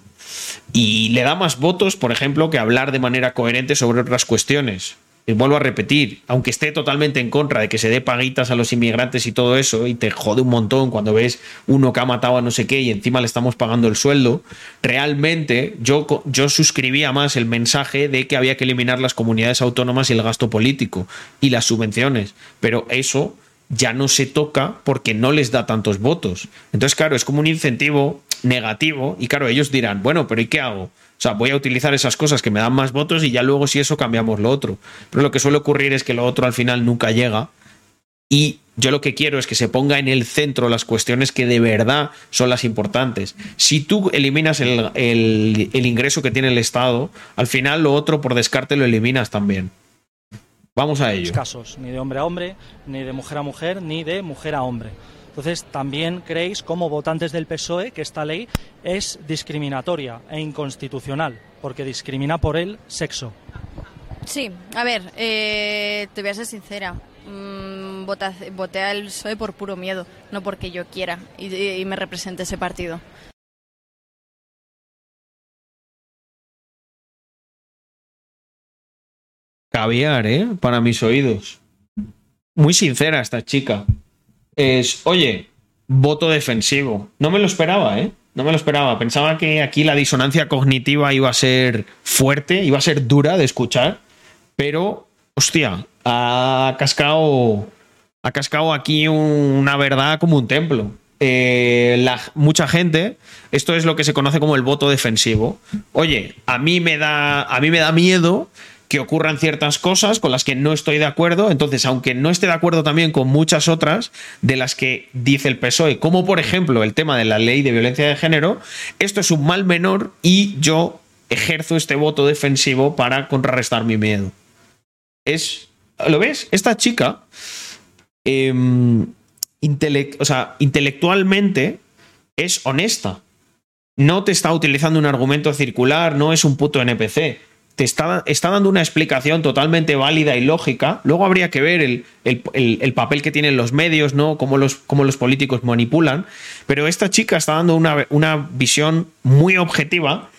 Y le da más votos, por ejemplo, que hablar de manera coherente sobre otras cuestiones. Y vuelvo a repetir, aunque esté totalmente en contra de que se dé paguitas a los inmigrantes y todo eso, y te jode un montón cuando ves uno que ha matado a no sé qué y encima le estamos pagando el sueldo, realmente yo, yo suscribía más el mensaje de que había que eliminar las comunidades autónomas y el gasto político y las subvenciones. Pero eso ya no se toca porque no les da tantos votos. Entonces, claro, es como un incentivo negativo y claro, ellos dirán, bueno, pero ¿y qué hago? O sea, voy a utilizar esas cosas que me dan más votos y ya luego si eso cambiamos lo otro. Pero lo que suele ocurrir es que lo otro al final nunca llega y Yo lo que quiero es que se ponga en el centro las cuestiones que de verdad son las importantes. Si tú eliminas el, el- el ingreso que tiene el Estado, al final lo otro por descarte lo eliminas también. Vamos a ello. casos, ni de hombre a hombre, ni de mujer a mujer, ni de mujer a hombre. Entonces, también creéis, como votantes del PSOE, que esta ley es discriminatoria e inconstitucional, porque discrimina por el sexo. Sí, a ver, eh, te voy a ser sincera. Mm, vota- voté al PSOE por puro miedo, no porque yo quiera y, y me represente ese partido. Caviar, ¿eh? Para mis oídos. Muy sincera esta chica. Es, oye, voto defensivo. No me lo esperaba, ¿eh? No me lo esperaba. Pensaba que aquí la disonancia cognitiva iba a ser fuerte, iba a ser dura de escuchar, pero, hostia, ha cascado, ha cascado aquí un- una verdad como un templo. Eh, la- mucha gente, esto es lo que se conoce como el voto defensivo. Oye, a mí me da, a mí me da miedo que ocurran ciertas cosas con las que no estoy de acuerdo. Entonces, aunque no esté de acuerdo también con muchas otras de las que dice el PSOE, como por ejemplo el tema de la ley de violencia de género, esto es un mal menor y yo ejerzo este voto defensivo para contrarrestar mi miedo. Es, ¿lo ves? Esta chica, intele- o sea, intelectualmente es honesta. No te está utilizando un argumento circular, no es un puto NPC. Está, está dando una explicación totalmente válida y lógica. Luego habría que ver el, el- el- el papel que tienen los medios, ¿no? Cómo los, los políticos manipulan. Pero esta chica está dando una, una visión muy objetiva.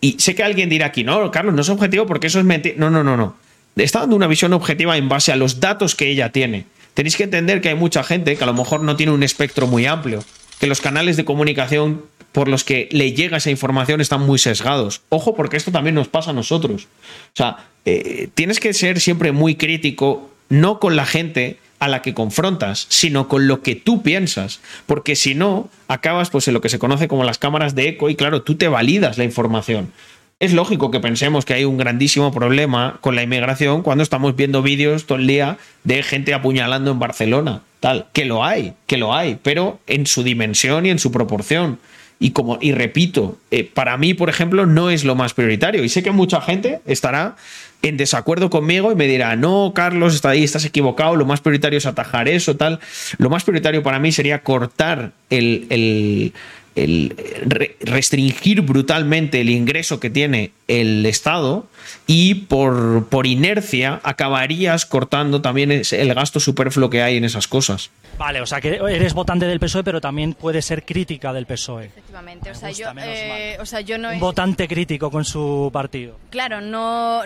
y sé que alguien dirá aquí, no, Carlos, no es objetivo porque eso es mentira. No, no, no, no. Está dando una visión objetiva en base a los datos que ella tiene. Tenéis que entender que hay mucha gente que a lo mejor no tiene un espectro muy amplio, que los canales de comunicación por los que le llega esa información están muy sesgados. Ojo, porque esto también nos pasa a nosotros. O sea, eh, tienes que ser siempre muy crítico, no con la gente a la que confrontas, sino con lo que tú piensas. Porque si no, acabas pues en lo que se conoce como las cámaras de eco y claro, tú te validas la información. Es lógico que pensemos que hay un grandísimo problema con la inmigración cuando estamos viendo vídeos todo el día de gente apuñalando en Barcelona. Tal, que lo hay, que lo hay, pero en su dimensión y en su proporción. Y como, y repito, eh, para mí, por ejemplo, no es lo más prioritario. Y sé que mucha gente estará en desacuerdo conmigo y me dirá, no, Carlos, está ahí, estás equivocado, lo más prioritario es atajar eso, tal. Lo más prioritario para mí sería cortar el, el- el re- restringir brutalmente el ingreso que tiene el Estado y por, por inercia acabarías cortando también ese- el gasto superfluo que hay en esas cosas. Vale, o sea que eres votante del PSOE, pero también puedes ser crítica del PSOE. Efectivamente, o sea, yo, eh, o sea, yo no Un votante crítico con su partido. Claro, no.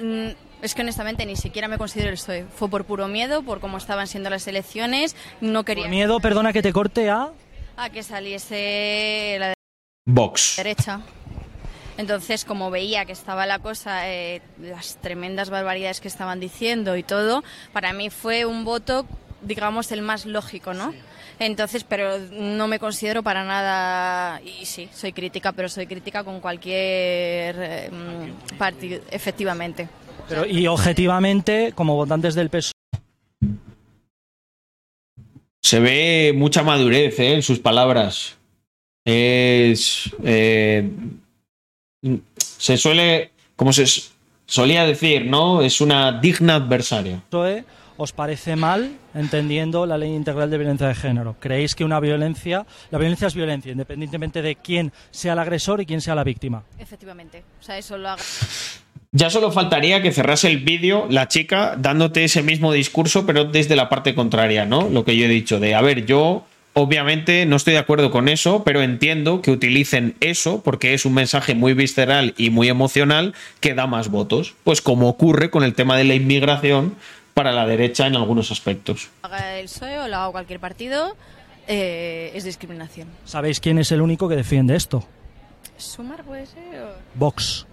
Es que honestamente ni siquiera me considero el PSOE. Fue por puro miedo, por cómo estaban siendo las elecciones. No quería. Por miedo, perdona que te corte a... A que saliese la Vox. derecha. Entonces, como veía que estaba la cosa, eh, las tremendas barbaridades que estaban diciendo y todo, para mí fue un voto, digamos, el más lógico, ¿no? Entonces, pero no me considero para nada, y sí, soy crítica, pero soy crítica con cualquier eh, mm, partido, efectivamente. Pero, y objetivamente, como votantes del PSOE, Se ve mucha madurez ¿eh? en sus palabras. Es. eh, se suele. Como se solía decir, ¿no? Es una digna adversaria. PSOE os parece mal entendiendo la ley integral de violencia de género. ¿Creéis que una violencia, la violencia es violencia, independientemente de quién sea el agresor y quién sea la víctima? Efectivamente. O sea, eso lo hago. Ya solo faltaría que cerrase el vídeo la chica dándote ese mismo discurso, pero desde la parte contraria, ¿no? Lo que yo he dicho de, a ver, yo obviamente no estoy de acuerdo con eso, pero entiendo que utilicen eso porque es un mensaje muy visceral y muy emocional que da más votos. Pues como ocurre con el tema de la inmigración para la derecha en algunos aspectos. haga el PSOE o lo haga cualquier partido, eh, es discriminación. ¿Sabéis quién es el único que defiende esto? ¿Sumar puede ser? o- Vox.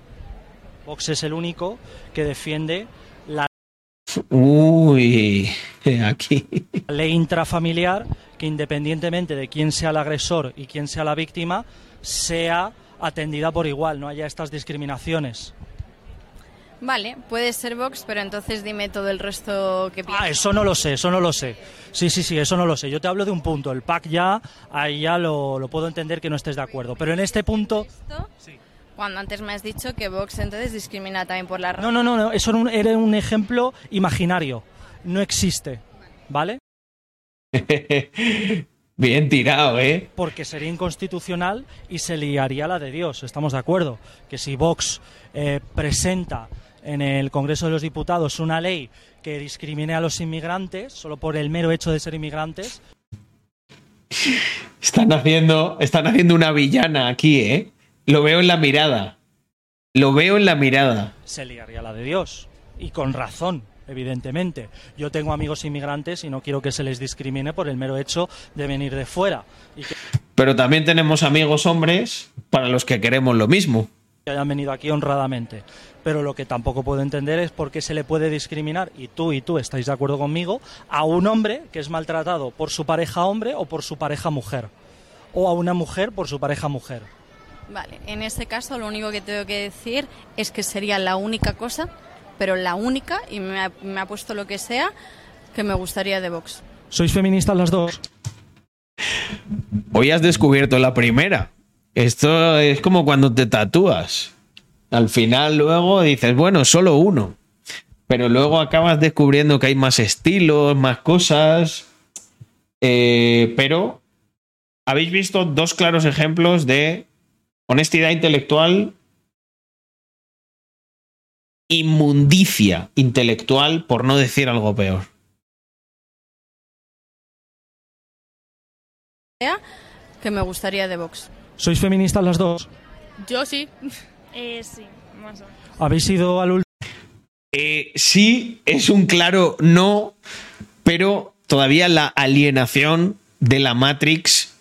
Vox es el único que defiende la Uy, aquí. ley intrafamiliar que independientemente de quién sea el agresor y quién sea la víctima, sea atendida por igual, no haya estas discriminaciones. Vale, puede ser Vox, pero entonces dime todo el resto que piensas. Ah, eso no lo sé, eso no lo sé. Sí, sí, sí, eso no lo sé. Yo te hablo de un punto. El PAC ya, ahí ya lo, lo puedo entender que no estés de acuerdo. Pero en este punto... Cuando antes me has dicho que Vox entonces discrimina también por la raza. No, no, no, no, eso era un, era un ejemplo imaginario. No existe, ¿vale? Bien tirado, ¿eh? Porque sería inconstitucional y se liaría la de Dios. Estamos de acuerdo que si Vox eh, presenta en el Congreso de los Diputados una ley que discrimine a los inmigrantes solo por el mero hecho de ser inmigrantes, Están haciendo, están haciendo una villana aquí, ¿eh? Lo veo en la mirada. Lo veo en la mirada. se liaría la de Dios. Y con razón, evidentemente. Yo tengo amigos inmigrantes y no quiero que se les discrimine por el mero hecho de venir de fuera. Y que Pero también tenemos amigos hombres para los que queremos lo mismo. hayan venido aquí honradamente. Pero lo que tampoco puedo entender es por qué se le puede discriminar, y tú y tú estáis de acuerdo conmigo, a un hombre que es maltratado por su pareja hombre o por su pareja mujer. O a una mujer por su pareja mujer. Vale, en este caso lo único que tengo que decir es que sería la única cosa, pero la única, y me ha, me ha puesto lo que sea, que me gustaría de Vox. ¿Sois feministas las dos? Hoy has descubierto la primera. Esto es como cuando te tatúas. Al final luego dices, bueno, solo uno. Pero luego acabas descubriendo que hay más estilos, más cosas. Eh, pero habéis visto dos claros ejemplos de honestidad intelectual, inmundicia intelectual, por no decir algo peor. Que me gustaría de Vox. ¿Sois feministas las dos? Yo sí. Eh, sí, más o menos. ¿Habéis ido al último? Eh, sí, es un claro no, pero todavía la alienación de la Matrix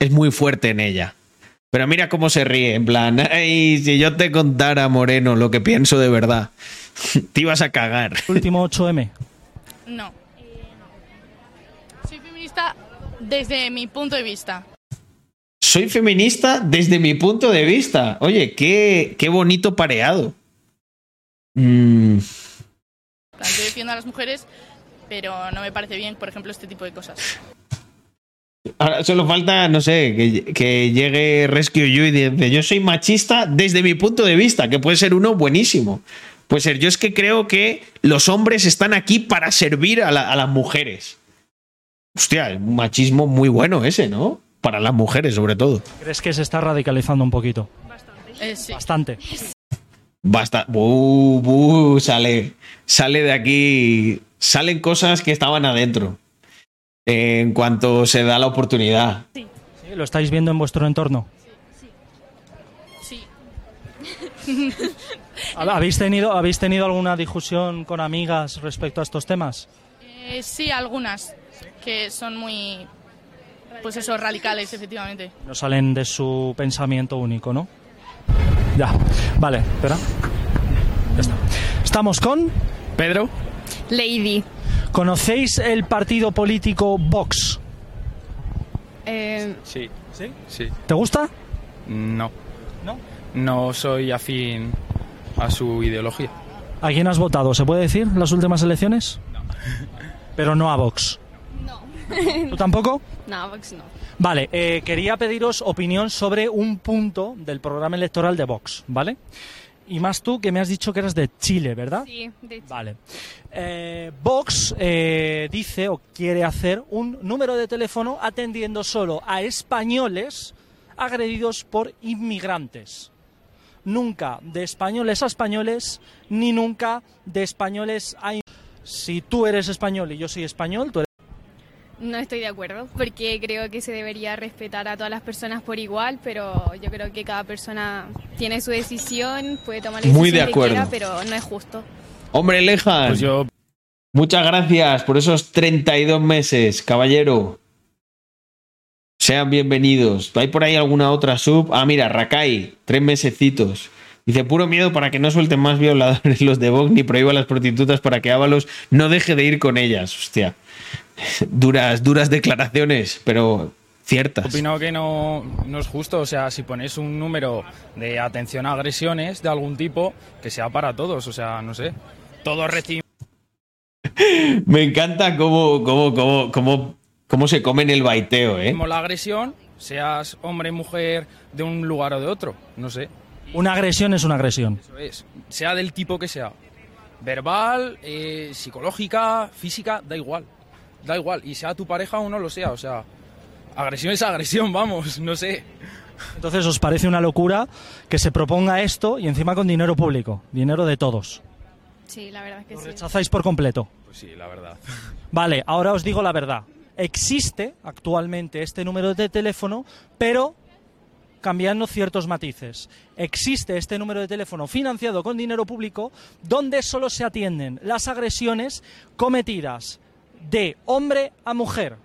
es muy fuerte en ella. Pero mira cómo se ríe, en plan, ay, si yo te contara, Moreno, lo que pienso de verdad, te ibas a cagar. Último 8M. No. Soy feminista desde mi punto de vista. Soy feminista desde mi punto de vista. Oye, qué, qué bonito pareado. Mm, Yo defiendo a las mujeres, pero no me parece bien, por ejemplo, este tipo de cosas. Ahora solo falta, no sé, que, que llegue Rescue You y dice, yo soy machista desde mi punto de vista, que puede ser uno buenísimo. Puede ser, yo es que creo que los hombres están aquí para servir a, la- a las mujeres. Hostia, es un machismo muy bueno ese, ¿no? Para las mujeres, sobre todo. ¿Crees que se está radicalizando un poquito? Eh, sí. Bastante. Basta. Bu, bu, sale. Sale de aquí. Salen cosas que estaban adentro. En cuanto se da la oportunidad. Sí, ¿Lo estáis viendo en vuestro entorno? Sí. ¿Habéis tenido, ¿Habéis tenido alguna discusión con amigas respecto a estos temas? Eh, sí, algunas que son muy, pues eso, radicales, efectivamente. No salen de su pensamiento único, ¿no? Ya. Vale, espera. Ya está. Estamos con Pedro. Lady. ¿Conocéis el partido político Vox? Eh, Sí. ¿Sí? Sí. ¿Te gusta? No. ¿No? No soy afín a su ideología. ¿A quién has votado? ¿Se puede decir las últimas elecciones? No. Pero no a Vox. no. ¿Tú tampoco? no, Vox no. Vale, eh, quería pediros opinión sobre un punto del programa electoral de Vox, ¿vale? Y más tú que me has dicho que eras de Chile, ¿verdad? Sí, de Vale. Eh, Vox eh, dice o quiere hacer un número de teléfono atendiendo solo a españoles agredidos por inmigrantes. Nunca de españoles a españoles, ni nunca de españoles a... Si tú eres español y yo soy español, tú eres... No estoy de acuerdo, porque creo que se debería respetar a todas las personas por igual, pero yo creo que cada persona tiene su decisión, puede tomar la Muy decisión de que quiera, pero no es justo. Hombre, Lejan. Pues yo. Muchas gracias por esos 32 meses, caballero. Sean bienvenidos. ¿Hay por ahí alguna otra sub? Ah, mira, Rakai, tres mesecitos. Dice, puro miedo para que no suelten más violadores los de Vox ni prohíba a las prostitutas para que Ábalos no deje de ir con ellas. Hostia. Duras, duras declaraciones, pero ciertas. Opino que no, no es justo, o sea, si pones un número de atención a agresiones de algún tipo, que sea para todos, o sea, no sé. Todos recibimos Me encanta cómo, cómo, cómo, cómo, cómo se comen el baiteo, ¿eh? la agresión, seas hombre, mujer, de un lugar o de otro, no sé. Una agresión es una agresión. Eso es, sea del tipo que sea. Verbal, eh, psicológica, física, da igual. Da igual, y sea tu pareja o no lo sea, o sea, agresión es agresión, vamos, no sé. Entonces, ¿os parece una locura que se proponga esto y encima con dinero público, dinero de todos? Sí, la verdad es que ¿Lo sí. rechazáis por completo? Pues sí, la verdad. Vale, ahora os digo la verdad. Existe actualmente este número de teléfono, pero cambiando ciertos matices. Existe este número de teléfono financiado con dinero público donde solo se atienden las agresiones cometidas de hombre a mujer,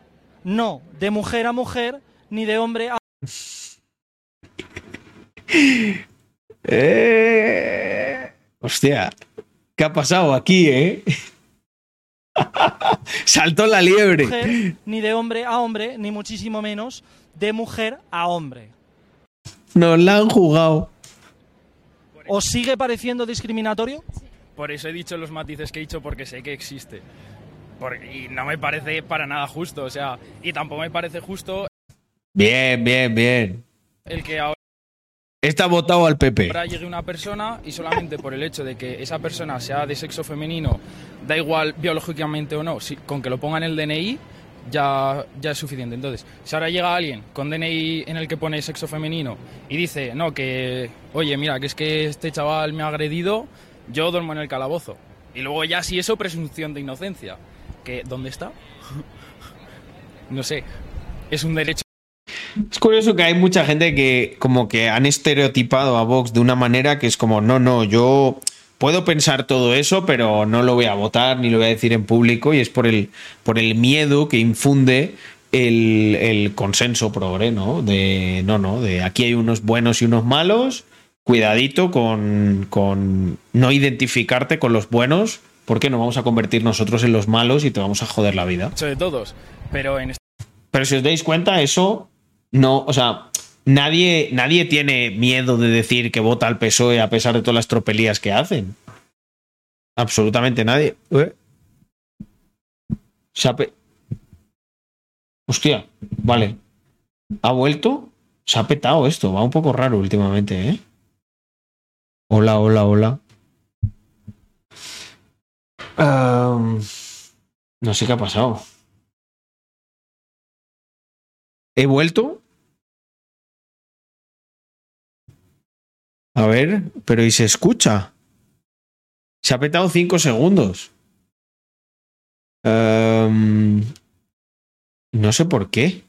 no de mujer a mujer ni de hombre a... Eh, Hostia, ¿qué ha pasado aquí, eh? Saltó la liebre. mujer, ni de hombre a hombre, ni muchísimo menos de mujer a hombre. Nos la han jugado. ¿Os sigue pareciendo discriminatorio? Por eso he dicho los matices que he dicho, porque sé que existe. Porque, y no me parece para nada justo, o sea, y tampoco me parece justo Bien, bien, bien. el que ahora Está votado al PP. llegue una persona y solamente por el hecho de que esa persona sea de sexo femenino, da igual biológicamente o no, si, con que lo ponga en el DNI ya, ya es suficiente. Entonces, si ahora llega alguien con DNI en el que pone sexo femenino y dice, no, que, oye, mira, que es que este chaval me ha agredido, yo duermo en el calabozo. Y luego ya si eso, presunción de inocencia. ¿Dónde está? no sé. Es un derecho. Es curioso que hay mucha gente que como que han estereotipado a Vox de una manera que es como, no, no, yo puedo pensar todo eso, pero no lo voy a votar ni lo voy a decir en público y es por el, por el miedo que infunde el, el consenso progre, ¿no? De, no, no, de aquí hay unos buenos y unos malos, cuidadito con, con no identificarte con los buenos, porque nos vamos a convertir nosotros en los malos y te vamos a joder la vida. de todos. Pero en este Pero si os dais cuenta, eso no, o sea, nadie, nadie tiene miedo de decir que vota al PSOE a pesar de todas las tropelías que hacen. Absolutamente nadie. ¿Eh? Se ha pe- Hostia, vale. ¿Ha vuelto? Se ha petado esto, va un poco raro últimamente, ¿eh? Hola, hola, hola. No sé qué ha pasado. ¿He vuelto? A ver, pero ¿y se escucha? Se ha petado cinco segundos. No sé por qué.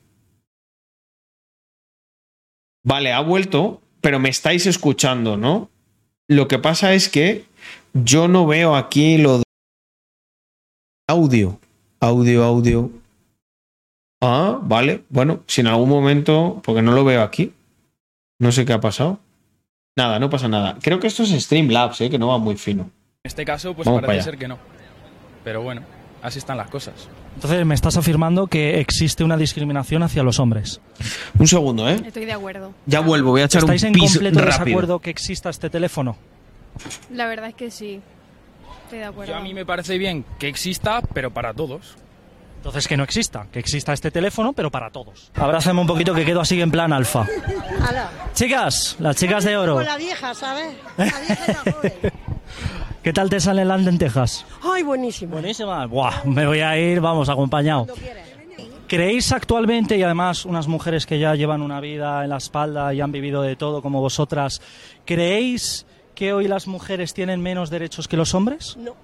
Vale, ha vuelto, pero me estáis escuchando, ¿no? Lo que pasa es que yo no veo aquí lo de audio. Audio, audio. Ah, vale. Bueno, si en algún momento, porque no lo veo aquí. No sé qué ha pasado. Nada, no pasa nada. Creo que esto es Streamlabs, ¿eh? que no va muy fino. En este caso, pues Vamos parece ser que no. Pero bueno, así están las cosas. Entonces me estás afirmando que existe una discriminación hacia los hombres. Un segundo, ¿eh? Estoy de acuerdo. Ya vuelvo, voy a echar un ¿Estáis en pis completo rápido. desacuerdo que exista este teléfono? La verdad es que sí. Estoy de acuerdo. Yo a mí me parece bien que exista, pero para todos. Entonces que no exista, que exista este teléfono, pero para todos. Abrázame un poquito que quedo así en plan alfa. Chicas, las chicas de oro, Con la vieja, ¿sabes? La vieja la joven. ¿qué tal te salen las lentejas? Ay, buenísimo. Buenísimas. Buah, me voy a ir, vamos, acompañado. ¿Creéis actualmente, y además unas mujeres que ya llevan una vida en la espalda y han vivido de todo como vosotras, ¿creéis que hoy las mujeres tienen menos derechos que los hombres? No.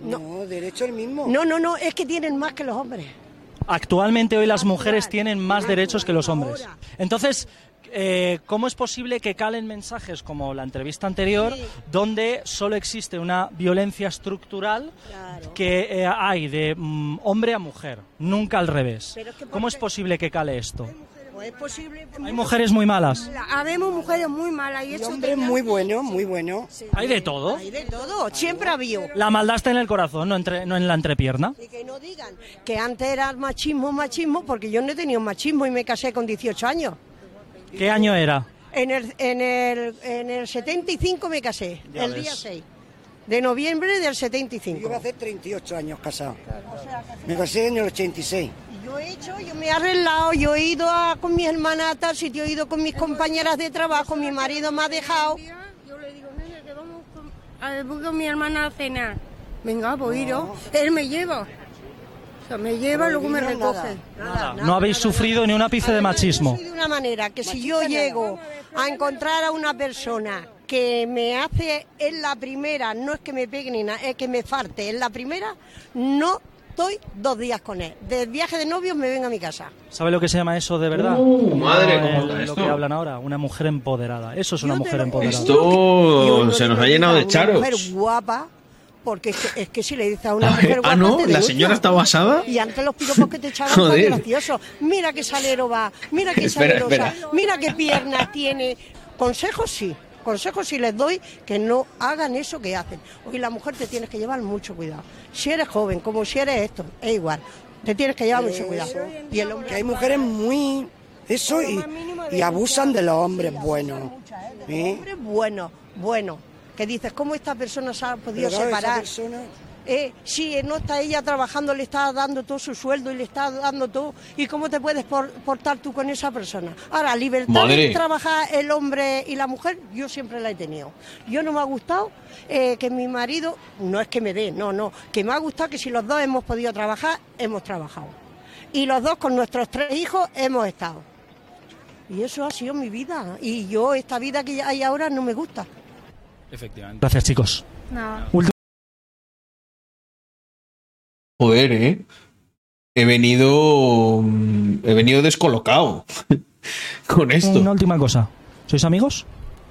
No, derecho el mismo. No, no, no, es que tienen más que los hombres. Actualmente hoy las mujeres tienen más derechos que los hombres. Entonces, eh, ¿cómo es posible que calen mensajes como la entrevista anterior, donde solo existe una violencia estructural que eh, hay de mm, hombre a mujer, nunca al revés? ¿Cómo es posible que cale esto? Es posible. Hay mujeres muy malas. Habemos mujeres muy malas y, eso hombres tenía- muy buenos, muy buenos. Hay de todo. Hay de todo, siempre ha habido. La maldad está en el corazón, no, entre, no en la entrepierna. Y que no digan que antes era machismo, machismo, porque yo no he tenido machismo y me casé con 18 años. ¿Qué año era? En el, en el, en el 75 me casé, Ya el ves. día 6 de noviembre del Yo iba a 75. hacer 38 años casado. Me casé en el 86. Yo he hecho, yo me he arreglado, yo he ido a- con mis hermanas a tal sitio, he ido con mis compañeras de trabajo, mi marido me ha dejado. Yo le digo, nene, que vamos con, a, voy con mi hermana a cenar. Venga, pues iros. Él me lleva. O sea, me lleva, luego me recoge. No habéis sufrido ni un ápice de machismo. de una manera que si yo llego a encontrar a una persona que me hace en la primera, no es que me pegue ni nada, es que me farte en la primera, no estoy dos días con él. Del viaje de novios me vengo a mi casa. ¿Sabe lo que se llama eso de verdad? Uh, madre, No, ¿cómo está Lo esto? que hablan ahora, una mujer empoderada. Eso es una mujer empoderada. Esto se nos ha llenado de Una charos. mujer guapa, porque es que, es que si le dices a una A ver, mujer guapa. ah, ¿no? ¿La señora está basada? Y antes los piropos que te echaban son graciosos. Mira qué salero va, mira qué espera. mira qué piernas tiene. Consejos sí, consejos sí les doy que no hagan eso que hacen. Hoy la mujer te tienes que llevar mucho cuidado. Si eres joven, como si eres esto, es igual. Te tienes que llevar mucho cuidado. Y el hombre Que hay mujeres muy... Eso y, y abusan de los hombres buenos. ¿eh? hombre bueno, bueno, que dices, ¿cómo esta persona se ha podido separar? Eh, si no está ella trabajando, le está dando todo su sueldo y le está dando todo, ¿y cómo te puedes por- portar tú con esa persona? Ahora, libertad Madre. de trabajar el hombre y la mujer, yo siempre la he tenido. Yo no me ha gustado eh, que mi marido, no es que me dé, no, no, que me ha gustado que si los dos hemos podido trabajar, hemos trabajado. Y los dos con nuestros tres hijos hemos estado. Y eso ha sido mi vida. Y yo, esta vida que hay ahora, no me gusta. Efectivamente. Gracias, chicos. No. Joder, ¿eh? He venido. mm, He venido descolocado con esto. Una última cosa. ¿Sois amigos?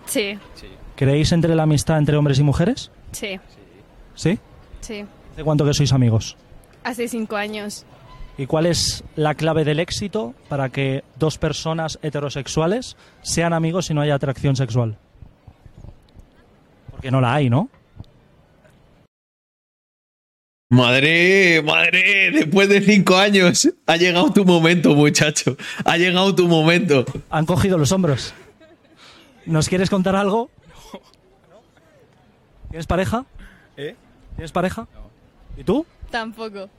Sí, ¿Creéis entre la amistad entre hombres y mujeres? sí, ¿Sí? sí. ¿Hace cuánto que sois amigos? Hace cinco años. ¿Y cuál es la clave del éxito para que dos personas heterosexuales sean amigos y no haya atracción sexual? Porque no la hay, ¿no? Madre, madre, después de cinco años, ha llegado tu momento, muchacho. Ha llegado tu momento. Han cogido los hombros. ¿Nos quieres contar algo? ¿Tienes pareja? ¿Eh? ¿Tienes pareja? ¿Y tú? Tampoco.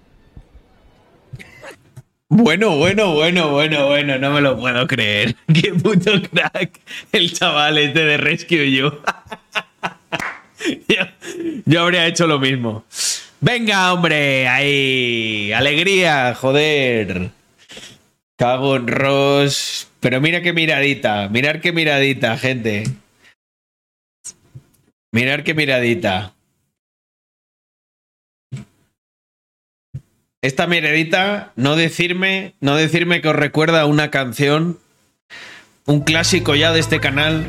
Bueno, bueno, bueno, bueno, bueno, no me lo puedo creer. Qué puto crack el chaval este de Rescue You. yo, yo habría hecho lo mismo. Venga, hombre, ahí. Alegría, joder. Cago en Ross. Pero mira qué miradita, mirar qué miradita, gente. Mirar qué miradita. Esta miradita, no decirme, no decirme que os recuerda una canción, un clásico ya de este canal.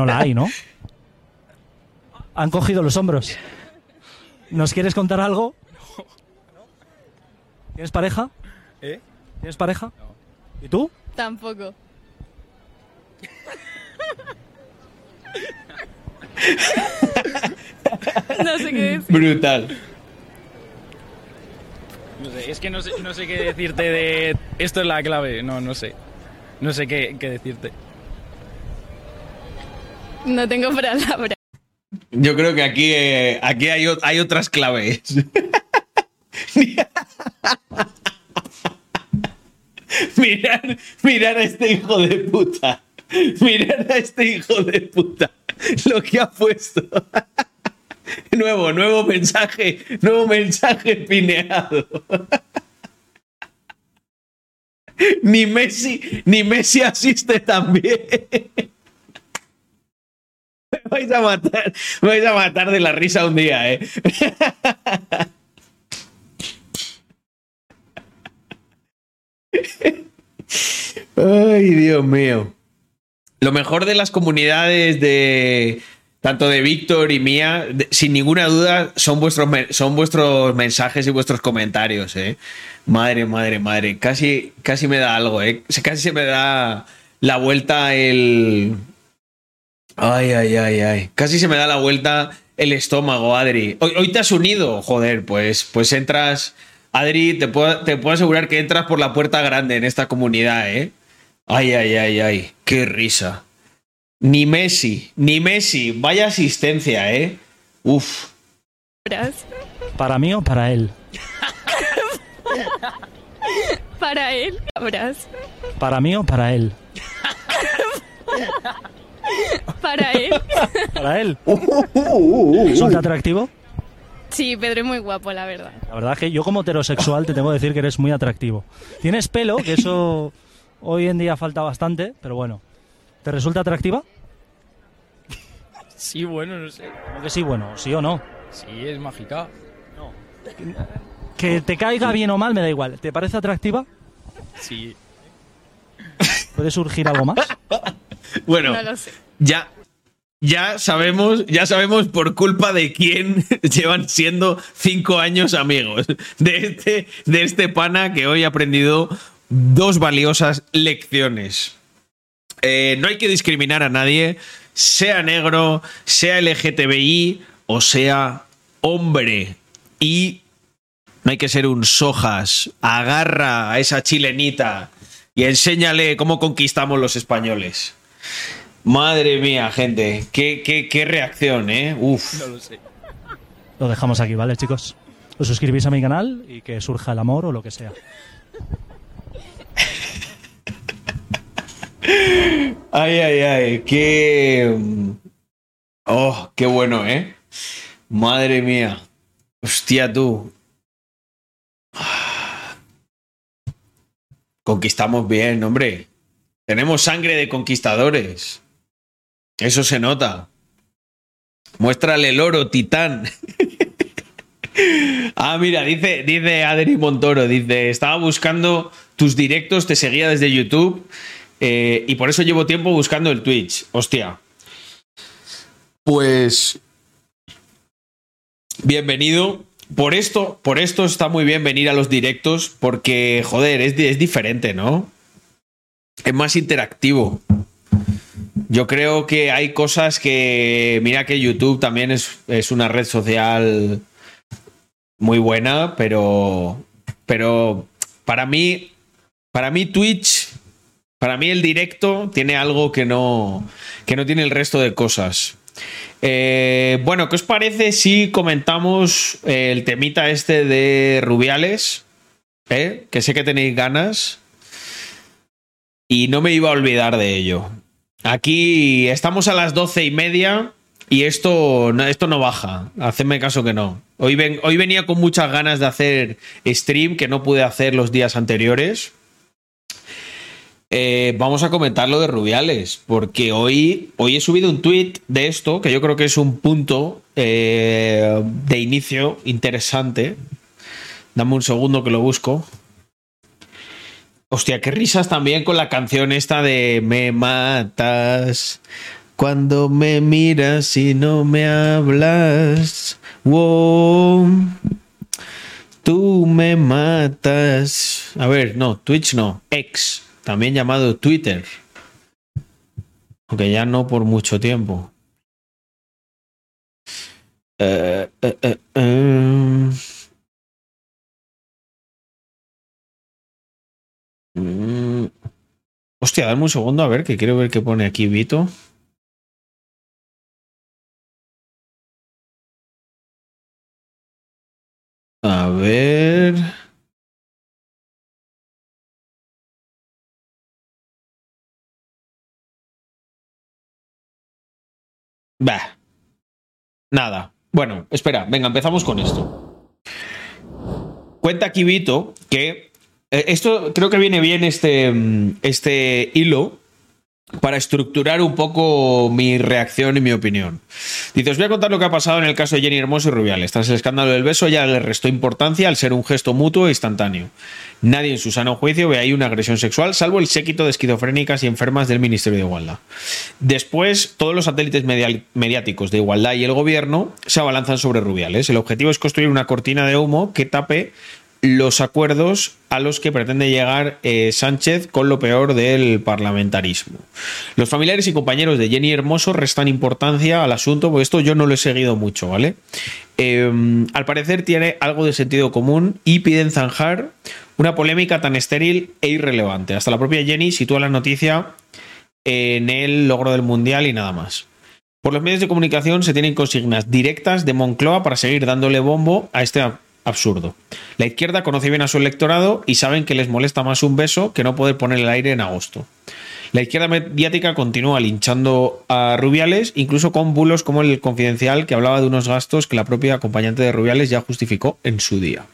No la hay, ¿no? Han cogido los hombros. ¿Nos quieres contar algo? ¿Tienes pareja? ¿Eh? ¿Tienes pareja? ¿Y tú? Tampoco. no sé qué decir. Brutal. No sé, es que no sé, no sé qué decirte de... Esto es la clave, no, no sé. No sé qué, qué decirte. No tengo palabras. Yo creo que aquí, eh, aquí hay, hay otras claves. mirar, mirar a este hijo de puta. Mirar a este hijo de puta. lo que ha puesto. nuevo, nuevo mensaje, nuevo mensaje pineado. ni Messi, ni Messi asiste también. Me vais a matar, vais a matar de la risa un día, eh. Ay, Dios mío. Lo mejor de las comunidades de tanto de Víctor y mía, sin ninguna duda, son vuestros, son vuestros mensajes y vuestros comentarios, ¿eh? Madre, madre, madre. Casi, casi me da algo, ¿eh? Casi se me da la vuelta el... Ay, ay, ay, ay. Casi se me da la vuelta el estómago, Adri. Hoy, hoy te has unido, joder, pues, pues entras... Adri, te puedo, te puedo asegurar que entras por la puerta grande en esta comunidad, ¿eh? Ay, ay, ay, ay. Qué risa. Ni Messi, ni Messi. Vaya asistencia, ¿eh? Uf. ¿Para mí o para él? Para él, cabras. ¿Para mí o para él? Para él. ¿Para él? ¿Son atractivo? Sí, Pedro es muy guapo, la verdad. La verdad es que yo como heterosexual te tengo que decir que eres muy atractivo. Tienes pelo, que eso hoy en día falta bastante, pero bueno. ¿Te resulta atractiva? Sí, bueno, no sé. Como que sí, bueno, sí o no. Sí, es mágica. Que te caiga bien o mal me da igual. ¿Te parece atractiva? Sí. ¿Puede surgir algo más? Bueno, No lo sé. ya, ya sabemos, ya sabemos por culpa de quién llevan siendo cinco años amigos. De este, de este pana que hoy ha aprendido dos valiosas lecciones. Eh, no hay que discriminar a nadie, sea negro, sea LGTBI o sea hombre. Y no hay que ser un sojas. Agarra a esa chilenita y enséñale cómo conquistamos los españoles. Madre mía, gente. Qué, qué, qué reacción, ¿eh? Uf. No lo sé. Lo dejamos aquí, ¿vale, chicos? Os suscribís a mi canal y que surja el amor o lo que sea. Ay, ay, ay. Qué. Oh, qué bueno, ¿eh? Madre mía. Hostia, tú. Conquistamos bien, hombre. Tenemos sangre de conquistadores. Eso se nota. Muéstrale el oro, titán. ah, mira, dice, dice Adri Montoro, dice, estaba buscando tus directos, te seguía desde YouTube eh, y por eso llevo tiempo buscando el Twitch. Hostia. Pues... Bienvenido. Por esto, por esto está muy bien venir a los directos porque, joder, es, di- es diferente, ¿no? Es más interactivo. Yo creo que hay cosas que. Mira que YouTube también es, es una red social muy buena, pero. Pero para mí. Para mí, Twitch. Para mí, el directo tiene algo que no. que no tiene el resto de cosas. Eh, bueno, ¿qué os parece si comentamos el temita este de Rubiales? ¿Eh? Que sé que tenéis ganas. Y no me iba a olvidar de ello. Aquí estamos a las doce y media y esto, no- esto no baja. Hacedme caso que no. Hoy, ven- hoy venía con muchas ganas de hacer stream que no pude hacer los días anteriores. Eh, vamos a comentar lo de Rubiales, porque hoy, hoy he subido un tweet de esto, que yo creo que es un punto eh, de inicio interesante. Dame un segundo que lo busco. Hostia, qué risas también con la canción esta de Me matas cuando me miras y no me hablas. Wow. Tú me matas. A ver, no, Twitch no, X, también llamado Twitter. Aunque ya no por mucho tiempo. Eh, Mm. Hostia, dame un segundo a ver, que quiero ver qué pone aquí Vito. A ver. Bah. Nada. Bueno, espera, venga, empezamos con esto. Cuenta aquí Vito que esto creo que viene bien este, mm, este hilo para estructurar un poco mi reacción y mi opinión. Dice, os voy a contar lo que ha pasado en el caso de Jenny Hermoso y Rubiales. Tras el escándalo del beso ya le restó importancia al ser un gesto mutuo e instantáneo. Nadie en su sano juicio ve ahí una agresión sexual, salvo el séquito de esquizofrénicas y enfermas del Ministerio de Igualdad. Después, todos los satélites mediáticos de Igualdad y el gobierno se abalanzan sobre Rubiales. El objetivo es construir una cortina de humo que tape los acuerdos a los que pretende llegar eh, Sánchez con lo peor del parlamentarismo. Los familiares y compañeros de Jenny Hermoso restan importancia al asunto, porque esto yo no lo he seguido mucho, ¿vale? Eh, al parecer tiene algo de sentido común y piden zanjar una polémica tan estéril e irrelevante. Hasta la propia Jenny sitúa la noticia en el logro del Mundial y nada más. Por los medios de comunicación se tienen consignas directas de Moncloa para seguir dándole bombo a este absurdo. La izquierda conoce bien a su electorado y saben que les molesta más un beso que no poder poner el aire en agosto. La izquierda mediática continúa linchando a Rubiales, incluso con bulos como el confidencial que hablaba de unos gastos que la propia acompañante de Rubiales ya justificó en su día.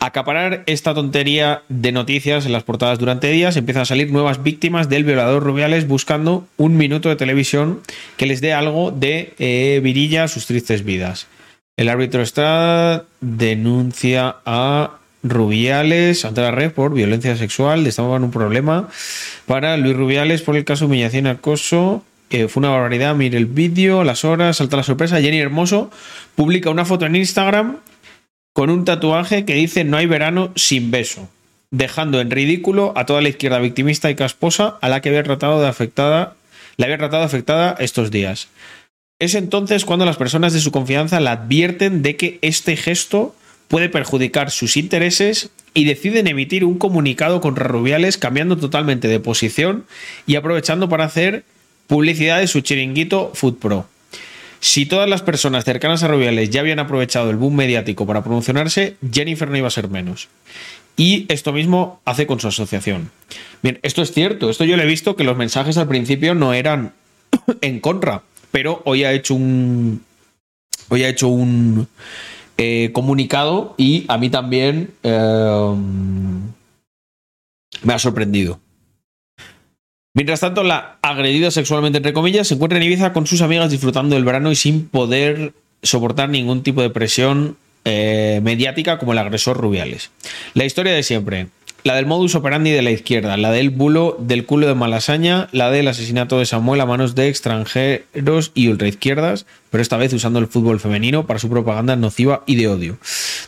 Acaparar esta tontería de noticias en las portadas durante días, empiezan a salir nuevas víctimas del violador Rubiales buscando un minuto de televisión que les dé algo de eh, virilla a sus tristes vidas. El árbitro Estrada denuncia a Rubiales ante la red por violencia sexual. Estamos en un problema para Luis Rubiales por el caso humillación y acoso. Fue una barbaridad. Mire el vídeo, las horas, salta la sorpresa. Jenny Hermoso publica una foto en Instagram con un tatuaje que dice no hay verano sin beso, dejando en ridículo a toda la izquierda victimista y casposa a la que había tratado de afectada, la había tratado afectada estos días. Es entonces cuando las personas de su confianza la advierten de que este gesto puede perjudicar sus intereses y deciden emitir un comunicado contra Rubiales cambiando totalmente de posición y aprovechando para hacer publicidad de su chiringuito Food Pro. Si todas las personas cercanas a Rubiales ya habían aprovechado el boom mediático para promocionarse, Jennifer no iba a ser menos. Y esto mismo hace con su asociación. Bien, esto es cierto, esto yo le he visto que los mensajes al principio no eran en contra, pero hoy ha hecho un. Hoy ha hecho un eh, comunicado y a mí también eh, me ha sorprendido. Mientras tanto, la agredida sexualmente, entre comillas, se encuentra en Ibiza con sus amigas disfrutando del verano y sin poder soportar ningún tipo de presión eh, mediática como el agresor Rubiales. La historia de siempre. La del modus operandi de la izquierda, la del bulo del culo de Malasaña, la del asesinato de Samuel a manos de extranjeros y ultraizquierdas, pero esta vez usando el fútbol femenino para su propaganda nociva y de odio.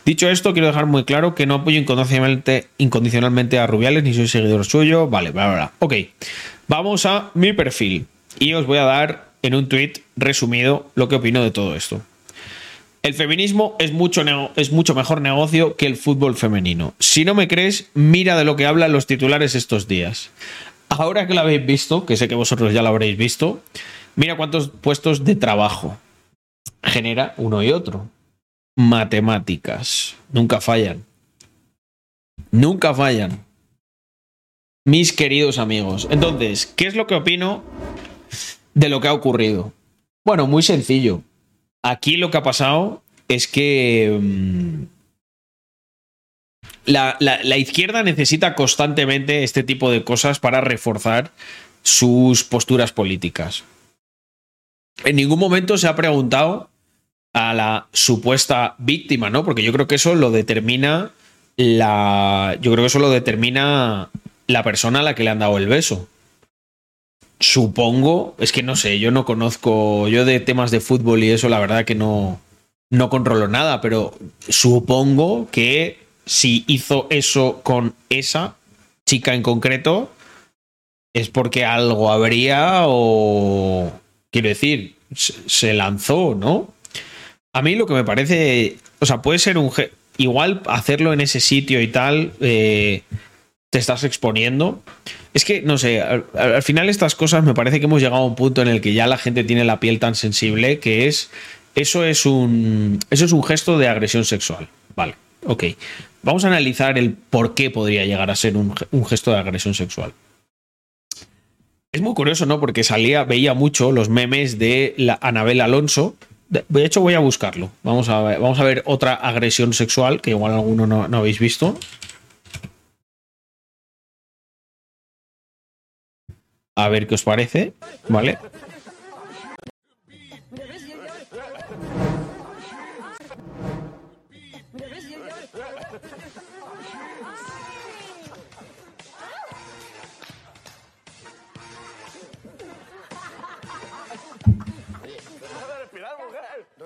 Dicho esto, quiero dejar muy claro que no apoyo incondicionalmente, a Rubiales ni soy seguidor suyo. Vale, bla, bla, bla. Ok, vamos a mi perfil y os voy a dar en un tweet resumido lo que opino de todo esto. El feminismo es mucho, es mucho mejor negocio que el fútbol femenino. Si no me crees, mira de lo que hablan los titulares estos días. Ahora que lo habéis visto, que sé que vosotros ya lo habréis visto, mira cuántos puestos de trabajo genera uno y otro. Matemáticas. Nunca fallan. Nunca fallan. Mis queridos amigos. Entonces, ¿qué es lo que opino de lo que ha ocurrido? Bueno, muy sencillo. Aquí lo que ha pasado es que mm, la, la- la izquierda necesita constantemente este tipo de cosas para reforzar sus posturas políticas. En ningún momento se ha preguntado a la supuesta víctima, ¿no? Porque yo creo que eso lo determina la. Yo creo que eso lo determina la persona a la que le han dado el beso. Supongo, es que no sé, yo no conozco, yo de temas de fútbol y eso, la verdad que no, no controlo nada, pero supongo que si hizo eso con esa chica en concreto, es porque algo habría o, quiero decir, se, lanzó, ¿no? A mí lo que me parece, o sea, puede ser un... Igual hacerlo en ese sitio y tal, eh, te estás exponiendo. Es que, no sé, al, al final estas cosas me parece que hemos llegado a un punto en el que ya la gente tiene la piel tan sensible que es... Eso es un, eso es un gesto de agresión sexual. Vale, ok. Vamos a analizar el por qué podría llegar a ser un, un gesto de agresión sexual. Es muy curioso, ¿no? Porque salía, veía mucho los memes de la Anabel Alonso. De hecho, voy a buscarlo. Vamos a ver, vamos a ver otra agresión sexual que igual alguno no, no habéis visto. A ver qué os parece, ¿vale?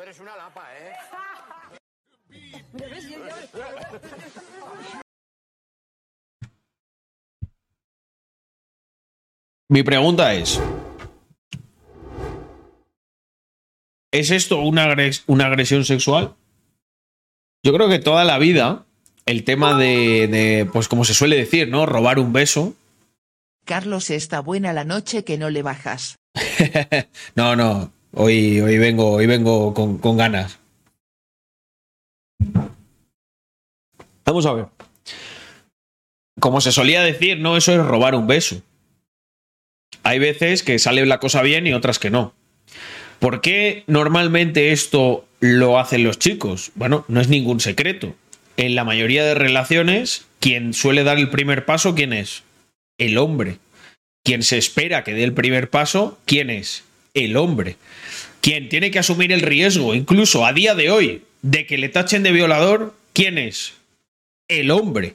Eres una lapa, ¿eh? Mi pregunta es: ¿es esto una, agres- una agresión sexual? Yo creo que toda la vida el tema de, de, pues como se suele decir, ¿no? Robar un beso. Carlos está buena la noche que no le bajas. No, no. Hoy, hoy vengo, hoy vengo con, con ganas. Vamos a ver. Como se solía decir, no, eso es robar un beso. Hay veces que sale la cosa bien y otras que no. ¿Por qué normalmente esto lo hacen los chicos? Bueno, no es ningún secreto. En la mayoría de relaciones, quien suele dar el primer paso, ¿quién es? El hombre. Quien se espera que dé el primer paso, ¿quién es? El hombre. Quien tiene que asumir el riesgo, incluso a día de hoy, de que le tachen de violador, ¿quién es? El hombre.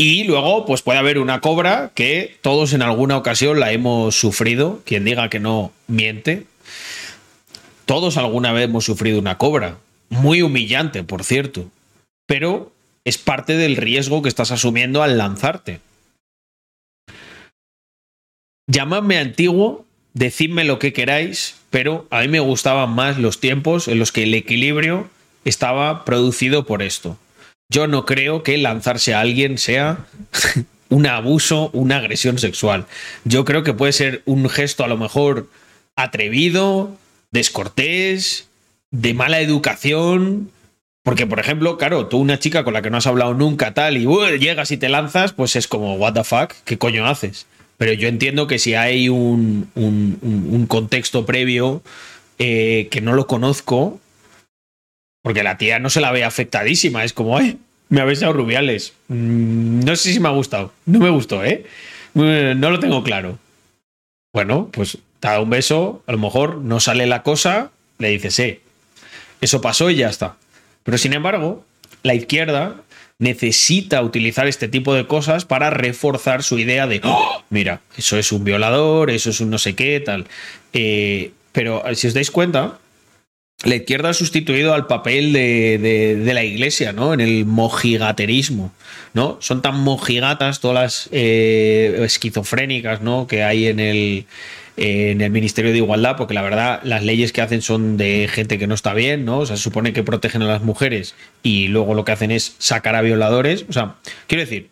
Y luego, pues puede haber una cobra que todos en alguna ocasión la hemos sufrido. Quien diga que no miente. Todos alguna vez hemos sufrido una cobra. Muy humillante, por cierto. Pero es parte del riesgo que estás asumiendo al lanzarte. Llamadme antiguo, decidme lo que queráis, pero a mí me gustaban más los tiempos en los que el equilibrio estaba producido por esto. Yo no creo que lanzarse a alguien sea un abuso, una agresión sexual. Yo creo que puede ser un gesto a lo mejor atrevido, descortés, de mala educación. Porque, por ejemplo, claro, tú una chica con la que no has hablado nunca tal y llegas y te lanzas, pues es como, what the fuck, ¿qué coño haces? Pero yo entiendo que si hay un contexto previo eh, que no lo conozco, porque la tía no se la ve afectadísima, es como, ay, me habéis dado rubiales. Mm, no sé si me ha gustado, no me gustó, ¿eh? Eh, No lo tengo claro. Bueno, pues te da un beso, a lo mejor no sale la cosa, le dices, eh, eso pasó y ya está. Pero sin embargo, la izquierda necesita utilizar este tipo de cosas para reforzar su idea de, "Oh, mira, eso es un violador, eso es un no sé qué, tal. Eh, pero si os dais cuenta, la izquierda ha sustituido al papel de, la iglesia, ¿no? En el mojigaterismo, ¿no? Son tan mojigatas todas las eh, esquizofrénicas, ¿no? Que hay en el, en el Ministerio de Igualdad, porque la verdad las leyes que hacen son de gente que no está bien, ¿no? O sea, se supone que protegen a las mujeres y luego lo que hacen es sacar a violadores. O sea, quiero decir,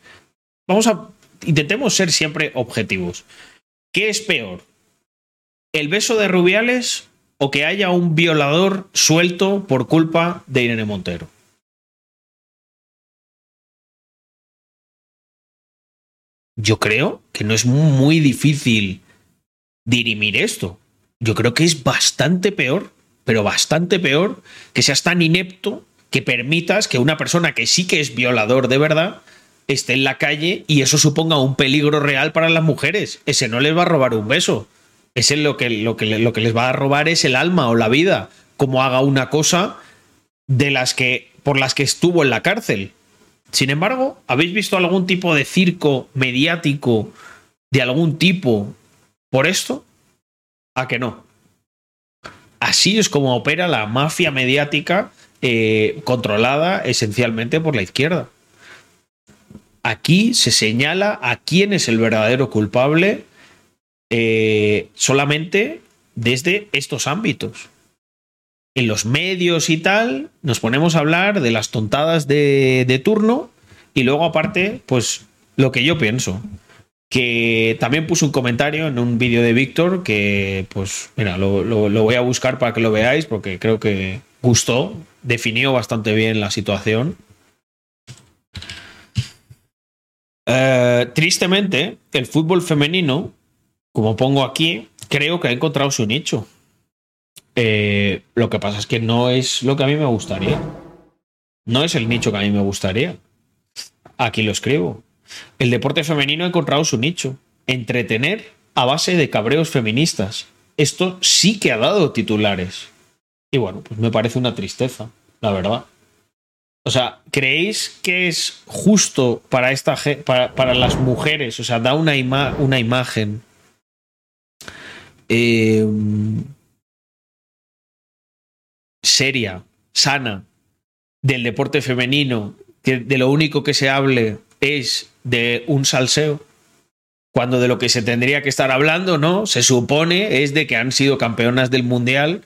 vamos a. Intentemos ser siempre objetivos. ¿Qué es peor? ¿El beso de Rubiales o que haya un violador suelto por culpa de Irene Montero? Yo creo que no es muy difícil dirimir esto. Yo creo que es bastante peor, pero bastante peor que seas tan inepto que permitas que una persona que sí que es violador de verdad esté en la calle y eso suponga un peligro real para las mujeres. Ese no les va a robar un beso. Ese lo que, lo que, lo que les va a robar es el alma o la vida, como haga una cosa de las que por las que estuvo en la cárcel. Sin embargo, ¿habéis visto algún tipo de circo mediático de algún tipo por esto? ¿A que no? Así es como opera la mafia mediática eh, controlada esencialmente por la izquierda. Aquí se señala a quién es el verdadero culpable eh, solamente desde estos ámbitos. En los medios y tal, nos ponemos a hablar de las tontadas de, de turno y luego aparte, pues lo que yo pienso. Que también puse un comentario en un vídeo de Víctor que, pues, mira, lo, voy a buscar para que lo veáis porque creo que gustó, definió bastante bien la situación. Eh, tristemente, el fútbol femenino como pongo aquí, creo que ha encontrado su nicho. Eh, lo que pasa es que no es lo que a mí me gustaría. No es el nicho que a mí me gustaría. Aquí lo escribo. El deporte femenino ha encontrado su nicho. Entretener a base de cabreos feministas. Esto sí que ha dado titulares. Y bueno, pues me parece una tristeza, la verdad. O sea, ¿creéis que es justo para esta para, para las mujeres? O sea, da una, ima- una imagen eh, seria, sana, del deporte femenino, que de lo único que se hable es de un salseo, cuando de lo que se tendría que estar hablando, ¿no? Se supone es de que han sido campeonas del mundial.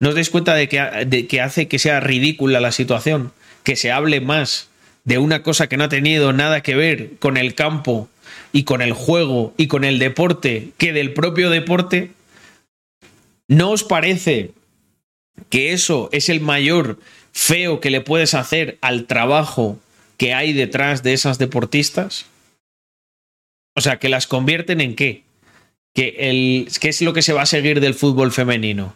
¿No os dais cuenta de que, de que hace que sea ridícula la situación? Que se hable más de una cosa que no ha tenido nada que ver con el campo y con el juego y con el deporte que del propio deporte. ¿No os parece que eso es el mayor feo que le puedes hacer al trabajo que hay detrás de esas deportistas? O sea, que las convierten en qué? Que el, ¿Qué es lo que se va a seguir del fútbol femenino?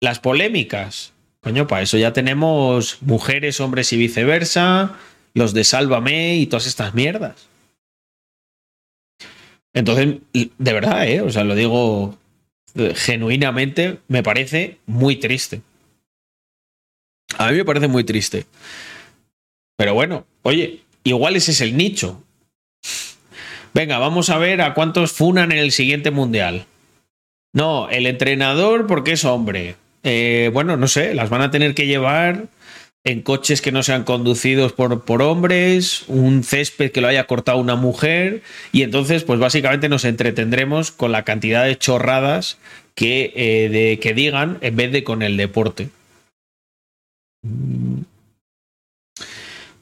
Las polémicas. Coño, para eso ya tenemos mujeres, hombres y viceversa, los de Sálvame y todas estas mierdas. Entonces, de verdad, ¿eh? O sea, lo digo eh, genuinamente, me parece muy triste. A mí me parece muy triste. Pero bueno, oye, igual ese es el nicho. Venga, vamos a ver a cuántos funan en el siguiente mundial. No, el entrenador porque es hombre. Eh, bueno, no sé, las van a tener que llevar en coches que no sean conducidos por, por hombres, un césped que lo haya cortado una mujer, y entonces, pues básicamente nos entretendremos con la cantidad de chorradas que, eh, de, que digan en vez de con el deporte.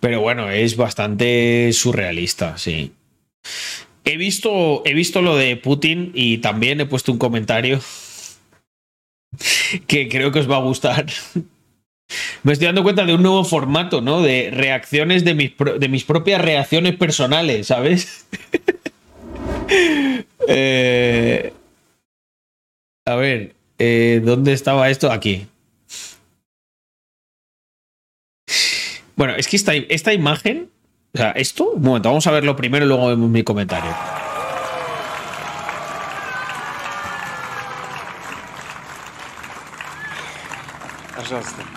Pero bueno, es bastante surrealista, sí. He visto, he visto lo de Putin y también he puesto un comentario que creo que os va a gustar. Me estoy dando cuenta de un nuevo formato, ¿no? De reacciones de mis, pro- de mis propias reacciones personales, ¿sabes? Eh, a ver, eh, ¿dónde estaba esto? Aquí. Bueno, es que esta, esta imagen, o sea, esto, un momento, vamos a verlo primero y luego vemos mi comentario. Пожалуйста.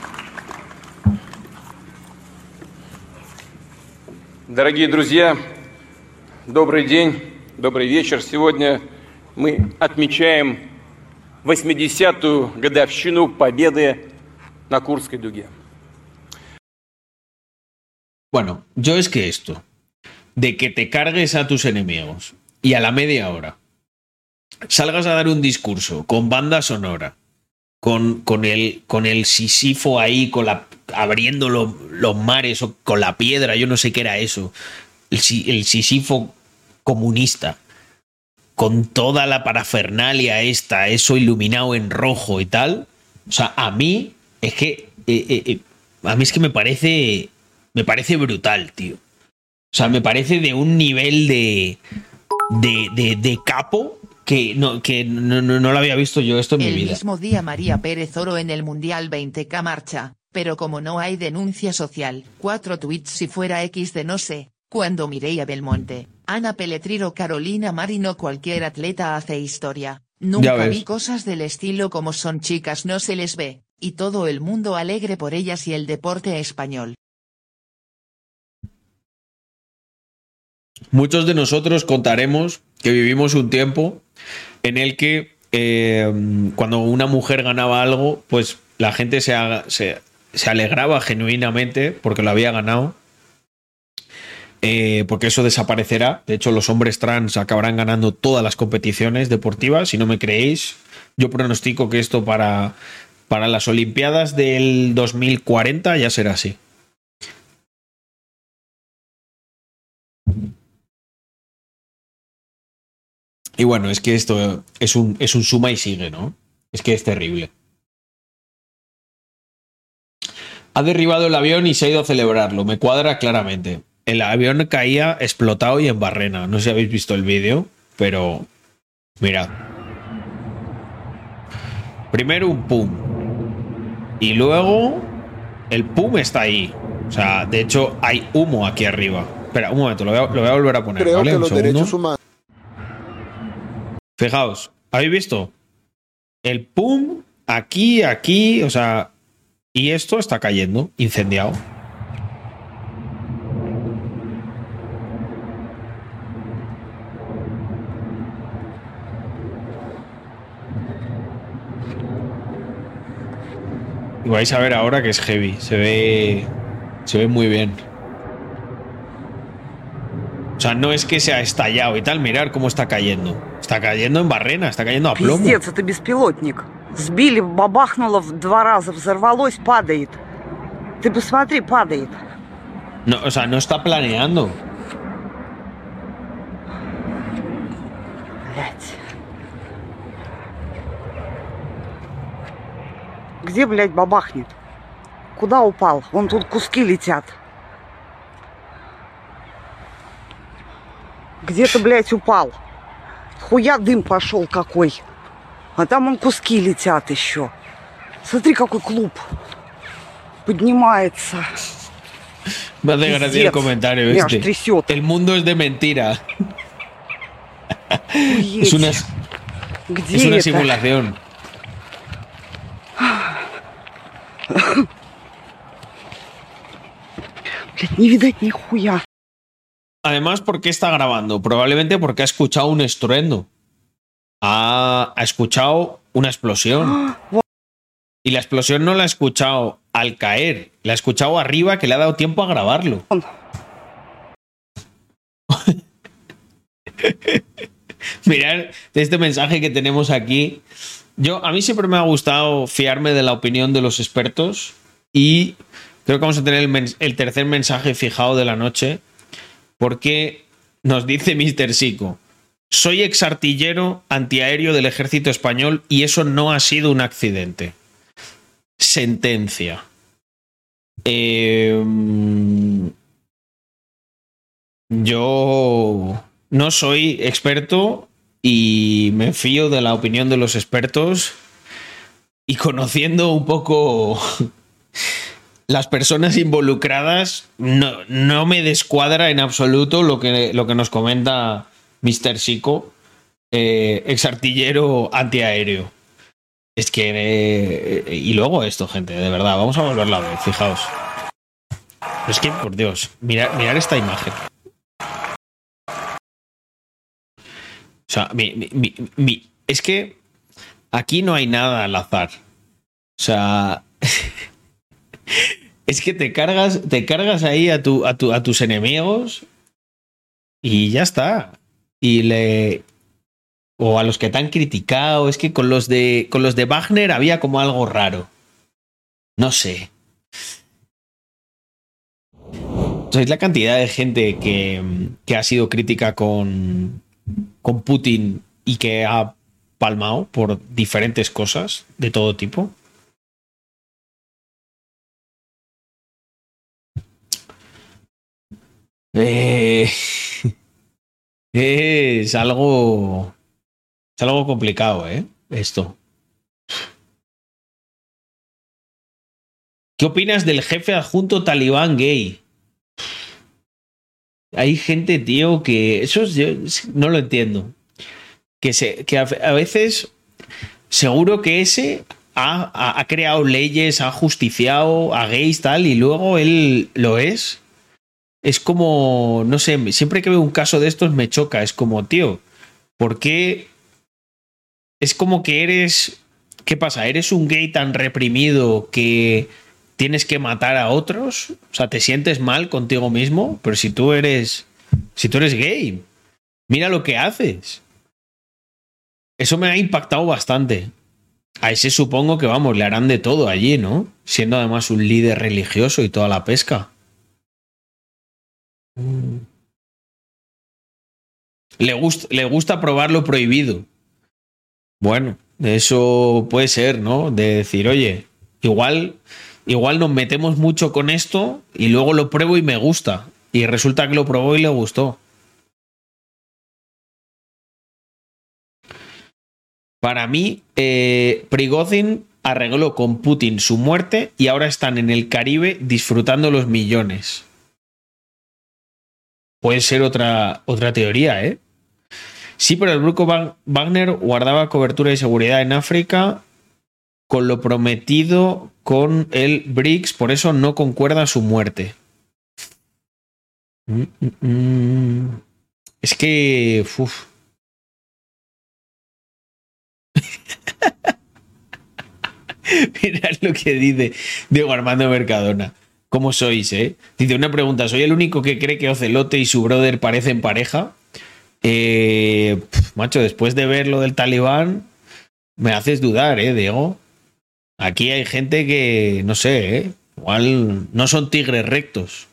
Дорогие друзья, добрый день, добрый вечер. Сегодня мы отмечаем 80-ю годовщину победы на Курской дуге. Bueno, yo es que esto, de que te cargues a tus enemigos y a la media hora salgas a dar un discurso con banda sonora, con, con, el, con el sisifo ahí, con la, abriendo lo- los mares o con la piedra, yo no sé qué era eso, el, si- el sisifo comunista, con toda la parafernalia esta, eso iluminado en rojo y tal. O sea, a mí es que eh, eh, eh, a mí es que me parece me parece brutal, tío. O sea, me parece de un nivel de de, de, de capo que no que no, no, no lo había visto yo esto en mi El vida. mismo día María Pérez Oro en el Mundial 20K marcha, pero como no hay denuncia social, cuatro tweets si fuera X de no sé, cuando Mireia Belmonte, Ana Peletriro Carolina Marino cualquier atleta hace historia, nunca vi cosas del estilo como son chicas no se les ve, y todo el mundo alegre por ellas y el deporte español. Muchos de nosotros contaremos que vivimos un tiempo en el que eh, cuando una mujer ganaba algo, pues la gente se, haga- se, se alegraba genuinamente porque lo había ganado. Eh, porque eso desaparecerá. De hecho, los hombres trans acabarán ganando todas las competiciones deportivas. Si no me creéis, yo pronostico que esto para, para las Olimpiadas del 2040 ya será así. Y bueno, es que esto es un, es un suma y sigue, ¿no? Es que es terrible. Ha derribado el avión y se ha ido a celebrarlo. Me cuadra claramente. El avión caía explotado y en barrena. No sé si habéis visto el vídeo, pero Mirad. Primero un pum. Y luego el pum está ahí. O sea, de hecho hay humo aquí arriba. Espera, un momento, lo voy a, lo voy a volver a poner. Creo ¿vale? que Un los segundo. derechos humanos. Fijaos, ¿habéis visto? El pum, aquí, aquí, o sea, y esto está cayendo, incendiado. Y vais a ver ahora que es heavy, se ve, se ve muy bien. O sea, no es que se ha estallado y tal, mirar cómo está cayendo. Está cayendo en barrena, está cayendo a plomo. Сбили, бабахнуло в два раза, взорвалось, падает. Ты посмотри, падает. No, o sea, no está planeando. Блять. Где, блядь, бабахнет? Куда упал? Вон тут куски летят. Где-то, блядь, упал. Хуя дым пошел какой. А там он куски летят еще. Смотри, какой клуб. Поднимается. Me hace gracia el Пиздец. comentario Меня аж este. трясет. El mundo es de mentira. Охуеть. Es una, Где es una это? simulación. Блядь, не видать нихуя. Además, ¿por qué está grabando? Probablemente porque ha escuchado un estruendo. Ha, ha escuchado una explosión. Y la explosión no la ha escuchado al caer, la ha escuchado arriba que le ha dado tiempo a grabarlo. Mirad este mensaje que tenemos aquí. Yo, a mí siempre me ha gustado fiarme de la opinión de los expertos y creo que vamos a tener el, el tercer mensaje fijado de la noche porque nos dice Mr. Sico, soy exartillero antiaéreo del ejército español y eso no ha sido un accidente. Sentencia. Eh, yo no soy experto y me fío de la opinión de los expertos y conociendo un poco las personas involucradas, no, no me descuadra en absoluto lo que, lo que nos comenta Mr. Sico, eh, exartillero antiaéreo. Es que... eh, y luego esto, gente, de verdad, vamos a volverlo a ver, fijaos. Es que, por Dios, mirar, esta imagen. O sea, es que aquí no hay nada al azar. O sea, es que te cargas, te cargas ahí a, tu- a tus enemigos y ya está. Y le. O a los que te han criticado. Es que con los de. Con los de Wagner había como algo raro. No sé. ¿Sabéis la cantidad de gente que, que ha sido crítica con, con Putin y que ha palmado por diferentes cosas de todo tipo? Eh, es algo. Es algo complicado, ¿eh? Esto. ¿Qué opinas del jefe adjunto talibán gay? Hay gente, tío, que. Eso es- yo no lo entiendo. Que, se, que a, a veces. Seguro que ese ha, ha- ha creado leyes, ha justiciado a gays, tal, y luego él lo es es como, no sé, siempre que veo un caso de estos me choca. Es como, tío, ¿por qué? Es como que eres, ¿qué pasa? ¿Eres un gay tan reprimido que tienes que matar a otros? O sea, ¿te sientes mal contigo mismo? Pero si tú eres, si tú eres gay, mira lo que haces. Eso me ha impactado bastante. A ese supongo que, vamos, le harán de todo allí, ¿no? Siendo además un líder religioso y toda la pesca. Le, gust- le gusta probar lo prohibido. Bueno, eso puede ser, ¿no? De decir, oye, igual, igual nos metemos mucho con esto y luego lo pruebo y me gusta. Y resulta que lo probó y le gustó. Para mí, eh, Prigozhin arregló con Putin su muerte y ahora están en el Caribe disfrutando los millones. Puede ser otra, otra teoría, ¿eh? Sí, pero el grupo Wag- Wagner guardaba cobertura y seguridad en África con lo prometido con el BRICS, por eso no concuerda su muerte. Mm, mm, mm. Es que. Mirad lo que dice Diego Armando Mercadona. ¿Cómo sois, eh? Dice una pregunta: ¿soy el único que cree que Ocelote y su brother parecen pareja? Eh, macho, después de ver lo del talibán, me haces dudar, ¿eh, Diego? Aquí hay gente que, no sé, ¿eh? Igual no son tigres rectos.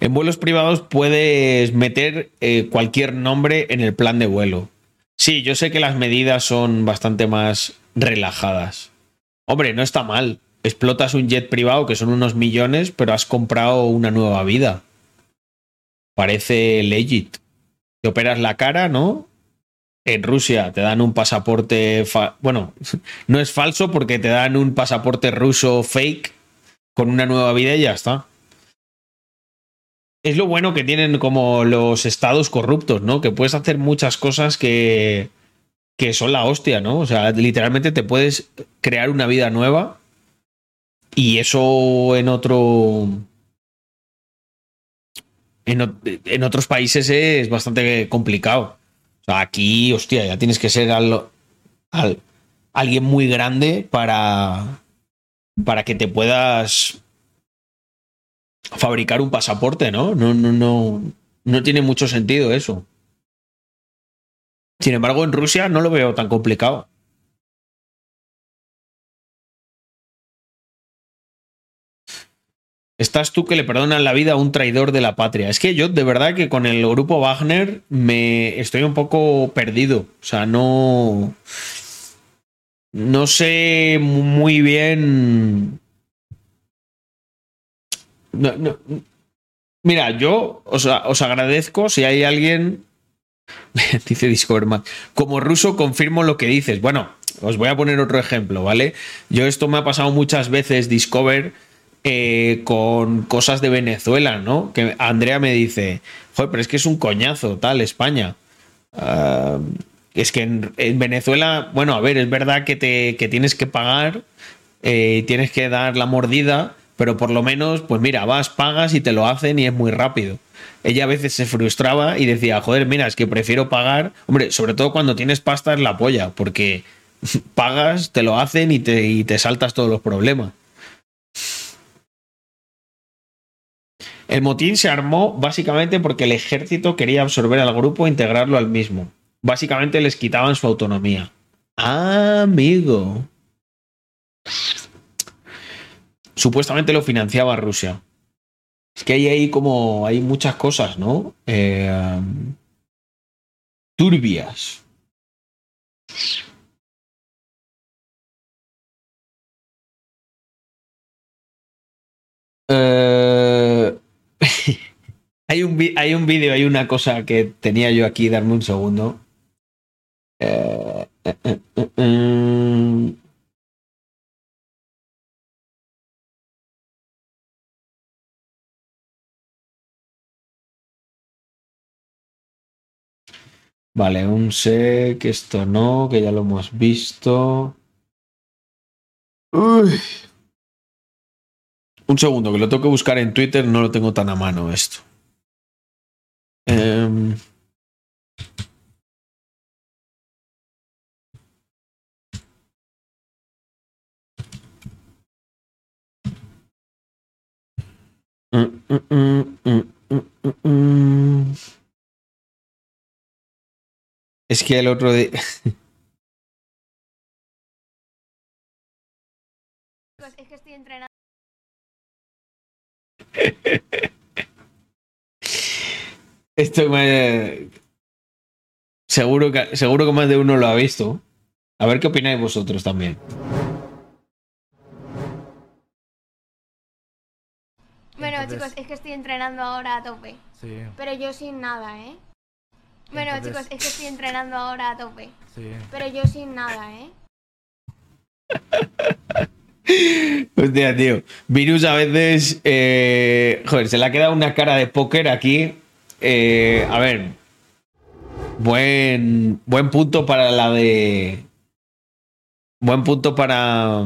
En vuelos privados puedes meter eh, cualquier nombre en el plan de vuelo. Sí, yo sé que las medidas son bastante más relajadas. Hombre, no está mal. Explotas un jet privado que son unos millones, pero has comprado una nueva vida. Parece legit. Te operas la cara, ¿no? En Rusia te dan un pasaporte. Bueno, no es falso porque te dan un pasaporte ruso fake con una nueva vida y ya está. Es lo bueno que tienen como los estados corruptos, ¿no? Que puedes hacer muchas cosas que, que son la hostia, ¿no? O sea, literalmente te puedes crear una vida nueva y eso en otro... En, otros países es bastante complicado. O sea, aquí, hostia, ya tienes que ser al- al- alguien muy grande para, para que te puedas fabricar un pasaporte, ¿no? No, no, no, no tiene mucho sentido eso. Sin embargo, en Rusia no lo veo tan complicado. Estás tú que le perdonan la vida a un traidor de la patria. Es que yo, de verdad, que con el grupo Wagner me estoy un poco perdido. O sea, no. No sé muy bien. Mira, yo os, os agradezco si hay alguien. Dice Discoverman. Como ruso confirmo lo que dices. Bueno, os voy a poner otro ejemplo, ¿vale? Yo esto me ha pasado muchas veces, Discover, eh, con cosas de Venezuela, ¿no? Que Andrea me dice, joder, pero es que es un coñazo, tal, España. Ah, es que en, en Venezuela, bueno, a ver, es verdad que, te, que tienes que pagar, eh, tienes que dar la mordida, pero por lo menos, pues mira, vas, pagas y te lo hacen y es muy rápido. Ella a veces se frustraba y decía, joder, mira, es que prefiero pagar, hombre, sobre todo cuando tienes pasta es la polla, porque pagas, te lo hacen y te, y te saltas todos los problemas. El motín se armó básicamente porque el ejército quería absorber al grupo e integrarlo al mismo. Básicamente les quitaban su autonomía. Ah, amigo. Supuestamente lo financiaba Rusia. Es que hay ahí como. hay muchas cosas, ¿no? Eh, turbias. Eh, hay un hay un vídeo, hay una cosa que tenía yo aquí, darme un segundo. Eh, Vale, un sé que esto no, que ya lo hemos visto. Uy. Un segundo, que lo tengo que buscar en Twitter, no lo tengo tan a mano esto. Em, mm, mm, mm, mm, mm, mm, mm. Es que el otro día... Es que estoy entrenando. Esto me... Seguro que, seguro que más de uno lo ha visto. A ver qué opináis vosotros también. Bueno, Entonces- chicos, es que estoy entrenando ahora a tope. Sí. Pero yo sin nada, ¿eh? Bueno, Entonces- chicos, es que estoy entrenando ahora a tope. Sí. Pero yo sin nada, ¿eh? Hostia, tío. Virus a veces. eh, joder, se le ha quedado una cara de póker aquí. Eh, a ver. Buen, buen punto para la de. Buen punto para.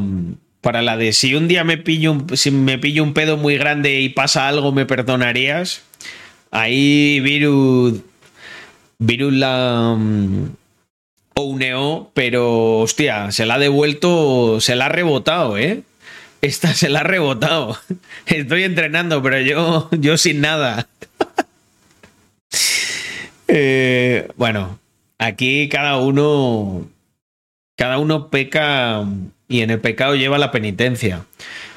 Para la de si un día me pillo un, si me pillo un pedo muy grande y pasa algo, ¿me perdonarías? Ahí Virus. Virus la. mm, Ouneo, pero hostia, se la ha devuelto, se la ha rebotado, ¿eh? Esta se la ha rebotado. Estoy entrenando, pero yo, yo sin nada. Eh, bueno, aquí cada uno, cada uno peca y en el pecado lleva la penitencia,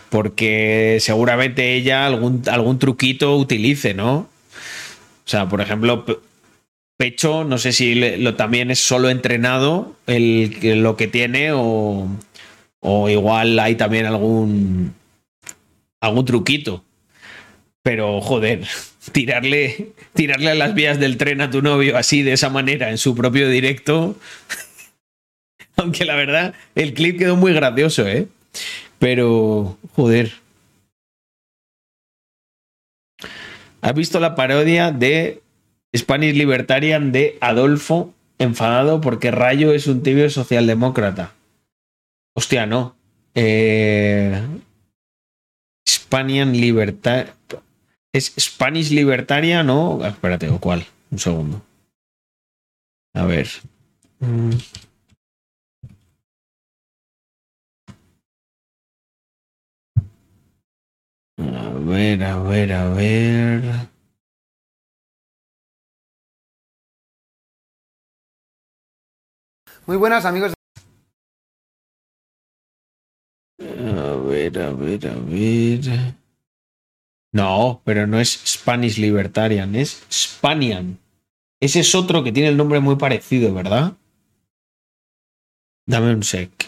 porque seguramente ella algún, algún truquito utilice, ¿no? O sea, por ejemplo, pecho, no sé si lo también es solo entrenado el, lo que tiene o, o igual hay también algún algún truquito. Pero joder, tirarle tirarle a las vías del tren a tu novio así de esa manera en su propio directo. Aunque la verdad el clip quedó muy gracioso, ¿eh? Pero joder. ¿Has visto la parodia de Spanish Libertarian de Adolfo enfadado porque Rayo es un tibio socialdemócrata? Hostia, no. Eh... Spanian Libertarian. ¿Es Spanish Libertarian o.? Ah, espérate, ¿o cuál? Un segundo. A ver. Mm. A ver, a ver, a ver. Muy buenas amigos. A ver, a ver, a ver. No, pero no es Spanish Libertarian, es Spanian. Ese es otro que tiene el nombre muy parecido, ¿verdad? Dame un sec.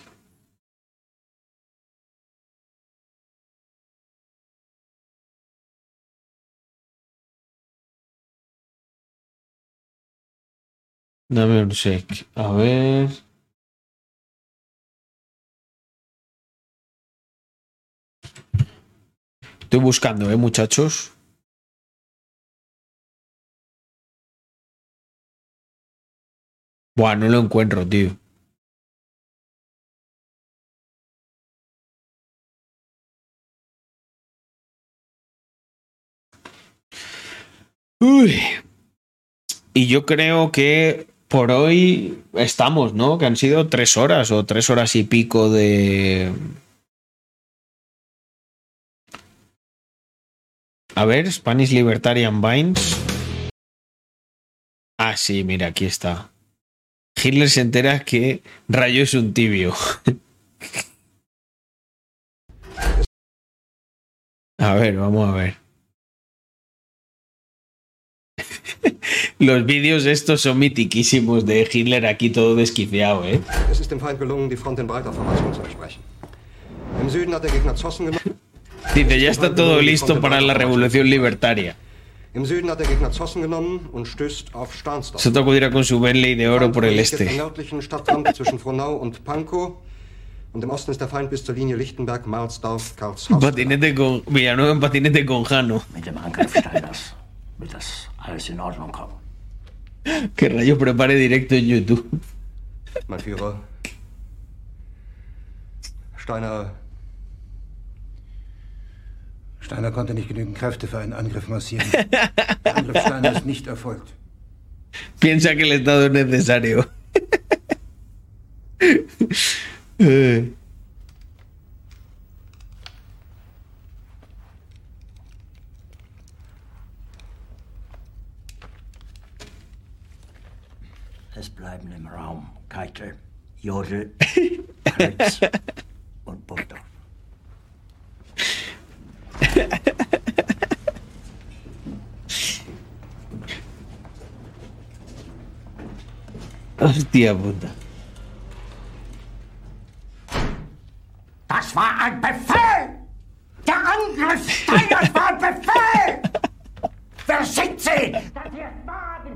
Dame un sec. A ver. Estoy buscando, ¿eh, muchachos? Buah, no lo encuentro, tío. Uy. Y yo creo que por hoy estamos, ¿no? Que han sido tres horas o tres horas y pico de, A ver, Spanish Libertarian Vines. Ah, sí, mira, aquí está. Hitler se entera que Rayo es un tibio. A ver, vamos a ver. Los vídeos estos son mitiquísimos de Hitler aquí todo desquiciado, ¿eh? Es ist dem Feind gelungen, die Front in breiter Formation zu durchbrechen. Im Süden hat der Gegner Zossen genommen. Dice, ya está todo listo para la revolución libertaria. Im Süden hat der Gegner Zossen genommen und stößt auf Stahnsdorf. Se acudirá con su Bentley de oro por el este. nördlichen Stadtrand zwischen Frohnau und Pankow. Und im Osten ist der Feind bis zur Linie Lichtenberg, Marsdorf, Karlshausen. Patinete con Villanueva en patinete con Jano. Mit dem Angriff Steiners wird das alles in Ordnung kommen. Que Rayo prepare directo en YouTube. Mein Führer. Steiner. Steiner konnte nicht genügend Kräfte für einen Angriff massieren. Der Angriff Steiner ist nicht erfolgt. Piensa que el Estado es necesario. Keitel, Jodl, Kretz und Burgdorf. Hostia puta. Das war ein Befehl! Der Angriff Steiners war ein Befehl! Wer sind Sie, dass Sie es wagen,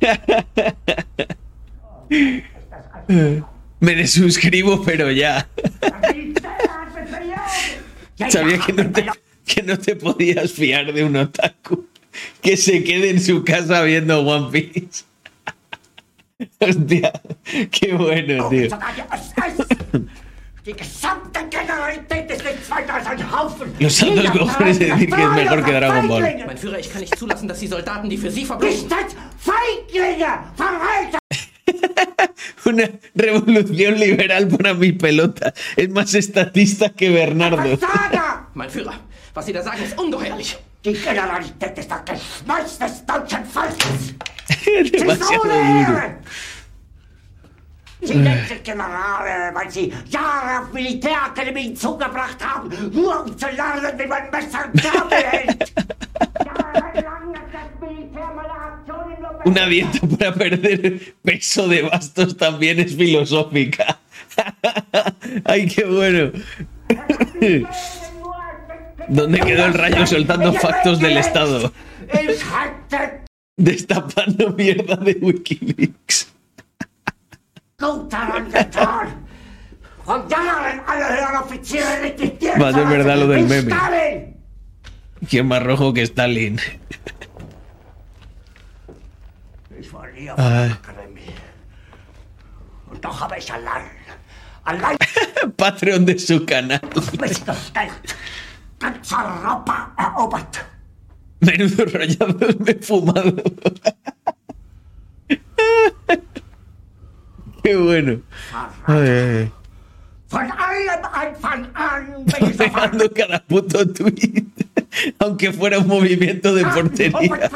Me desuscribo, pero ya. Sabía que no, te, que no te podías fiar de un otaku. Que se quede en su casa viendo One Piece. Hostia, qué bueno, tío. Los altos cojones de decir que es mejor que Dragon Ball. Mein Führer, ich kann nicht zulassen, dass die Soldaten, die für Sie verbringen... Feiglinge! Verwalter! Una revolución liberal para mi pelota. Es más estatista que Bernardo. Mein Führer, was Sie da sagen, ist ungeheuerlich. Die Generalität ist das Geschmeiß des deutschen Volkes. Demasiado duro. Generale, weil Sie Jahre auf Militärakademien zugebracht haben, nur um zu lernen, wie man Messer und Gabel hält. Jahrelang hat das Militär meine Aktionen nur Una dieta para perder peso de bastos también es filosófica. Ay, qué bueno. ¿Dónde quedó el rayo soltando factos del Estado? Destapando mierda de Wikileaks. Va ser verdad lo del meme. ¿Quién más rojo que Stalin? Ay. Patreon de su canal. Menudo rollados me he fumado. Qué bueno. Ay, Pegando cada puto tweet. Aunque fuera un movimiento de portería.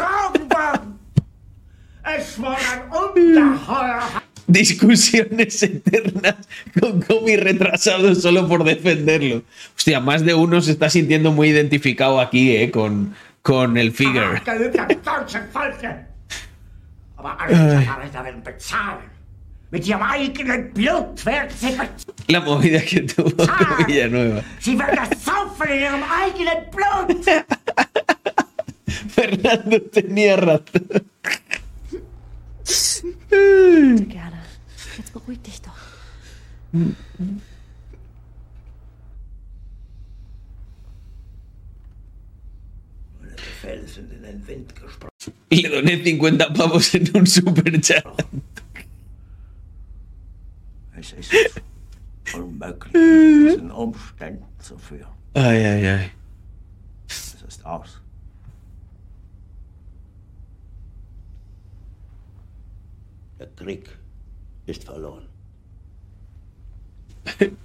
Discusiones eternas con Comi retrasado solo por defenderlo. Hostia, más de uno se está sintiendo muy identificado aquí, eh, con, con el figure. Eigenen Blut werden sie bezahlen. La movida que tuvo con Villanueva. Werden das saufen in ihrem eigenen Blut. Fernando tenía razón. Jetzt beruhig dich doch. Y le doné 50 pavos en un super chat. Es ist unmöglich, mit diesen Umständen zu führen. Ay, ay, ay. Es ist aus. Der Krieg ist verloren.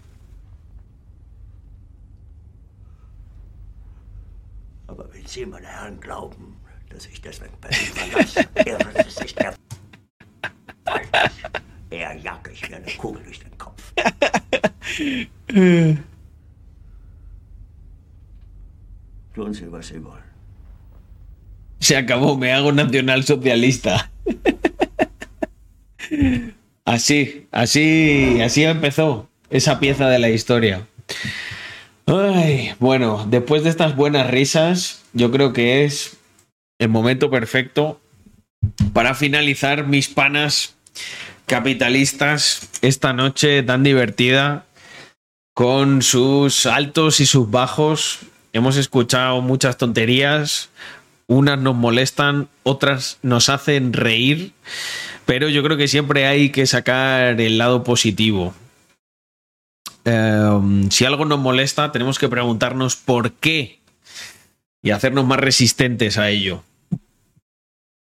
Aber wenn Sie, meine Herren, glauben, dass ich deswegen Berlin verlasse, irren Sie sich der Falsch. Se acabó, me hago nacionalsocialista. Así, así, así empezó esa pieza de la historia. Bueno, después de estas buenas risas, yo creo que es el momento perfecto para finalizar mis panas capitalistas esta noche tan divertida con sus altos y sus bajos. Hemos escuchado muchas tonterías, unas nos molestan, otras nos hacen reír, pero yo creo que siempre hay que sacar el lado positivo. Eh, si algo nos molesta, tenemos que preguntarnos por qué y hacernos más resistentes a ello.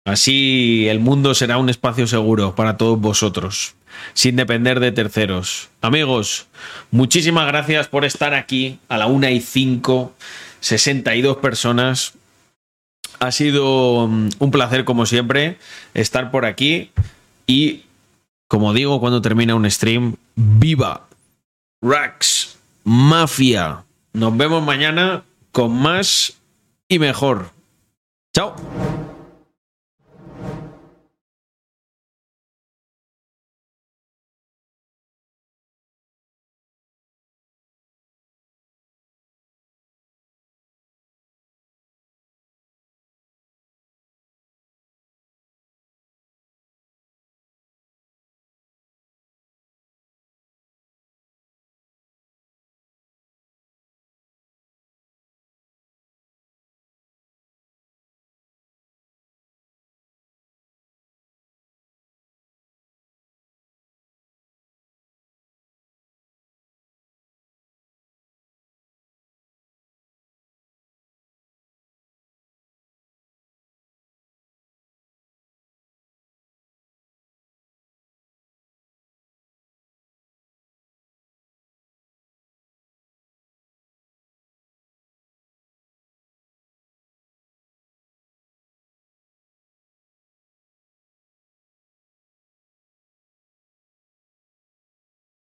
Así el mundo será un espacio seguro para todos vosotros, sin depender de terceros. Amigos, muchísimas gracias por estar aquí a la 1 y 5, 62 personas. Ha sido mm, un placer, como siempre, estar por aquí. Y, como digo cuando termina un stream, ¡viva! Rax, Mafia. Nos vemos mañana con más y mejor. Chao.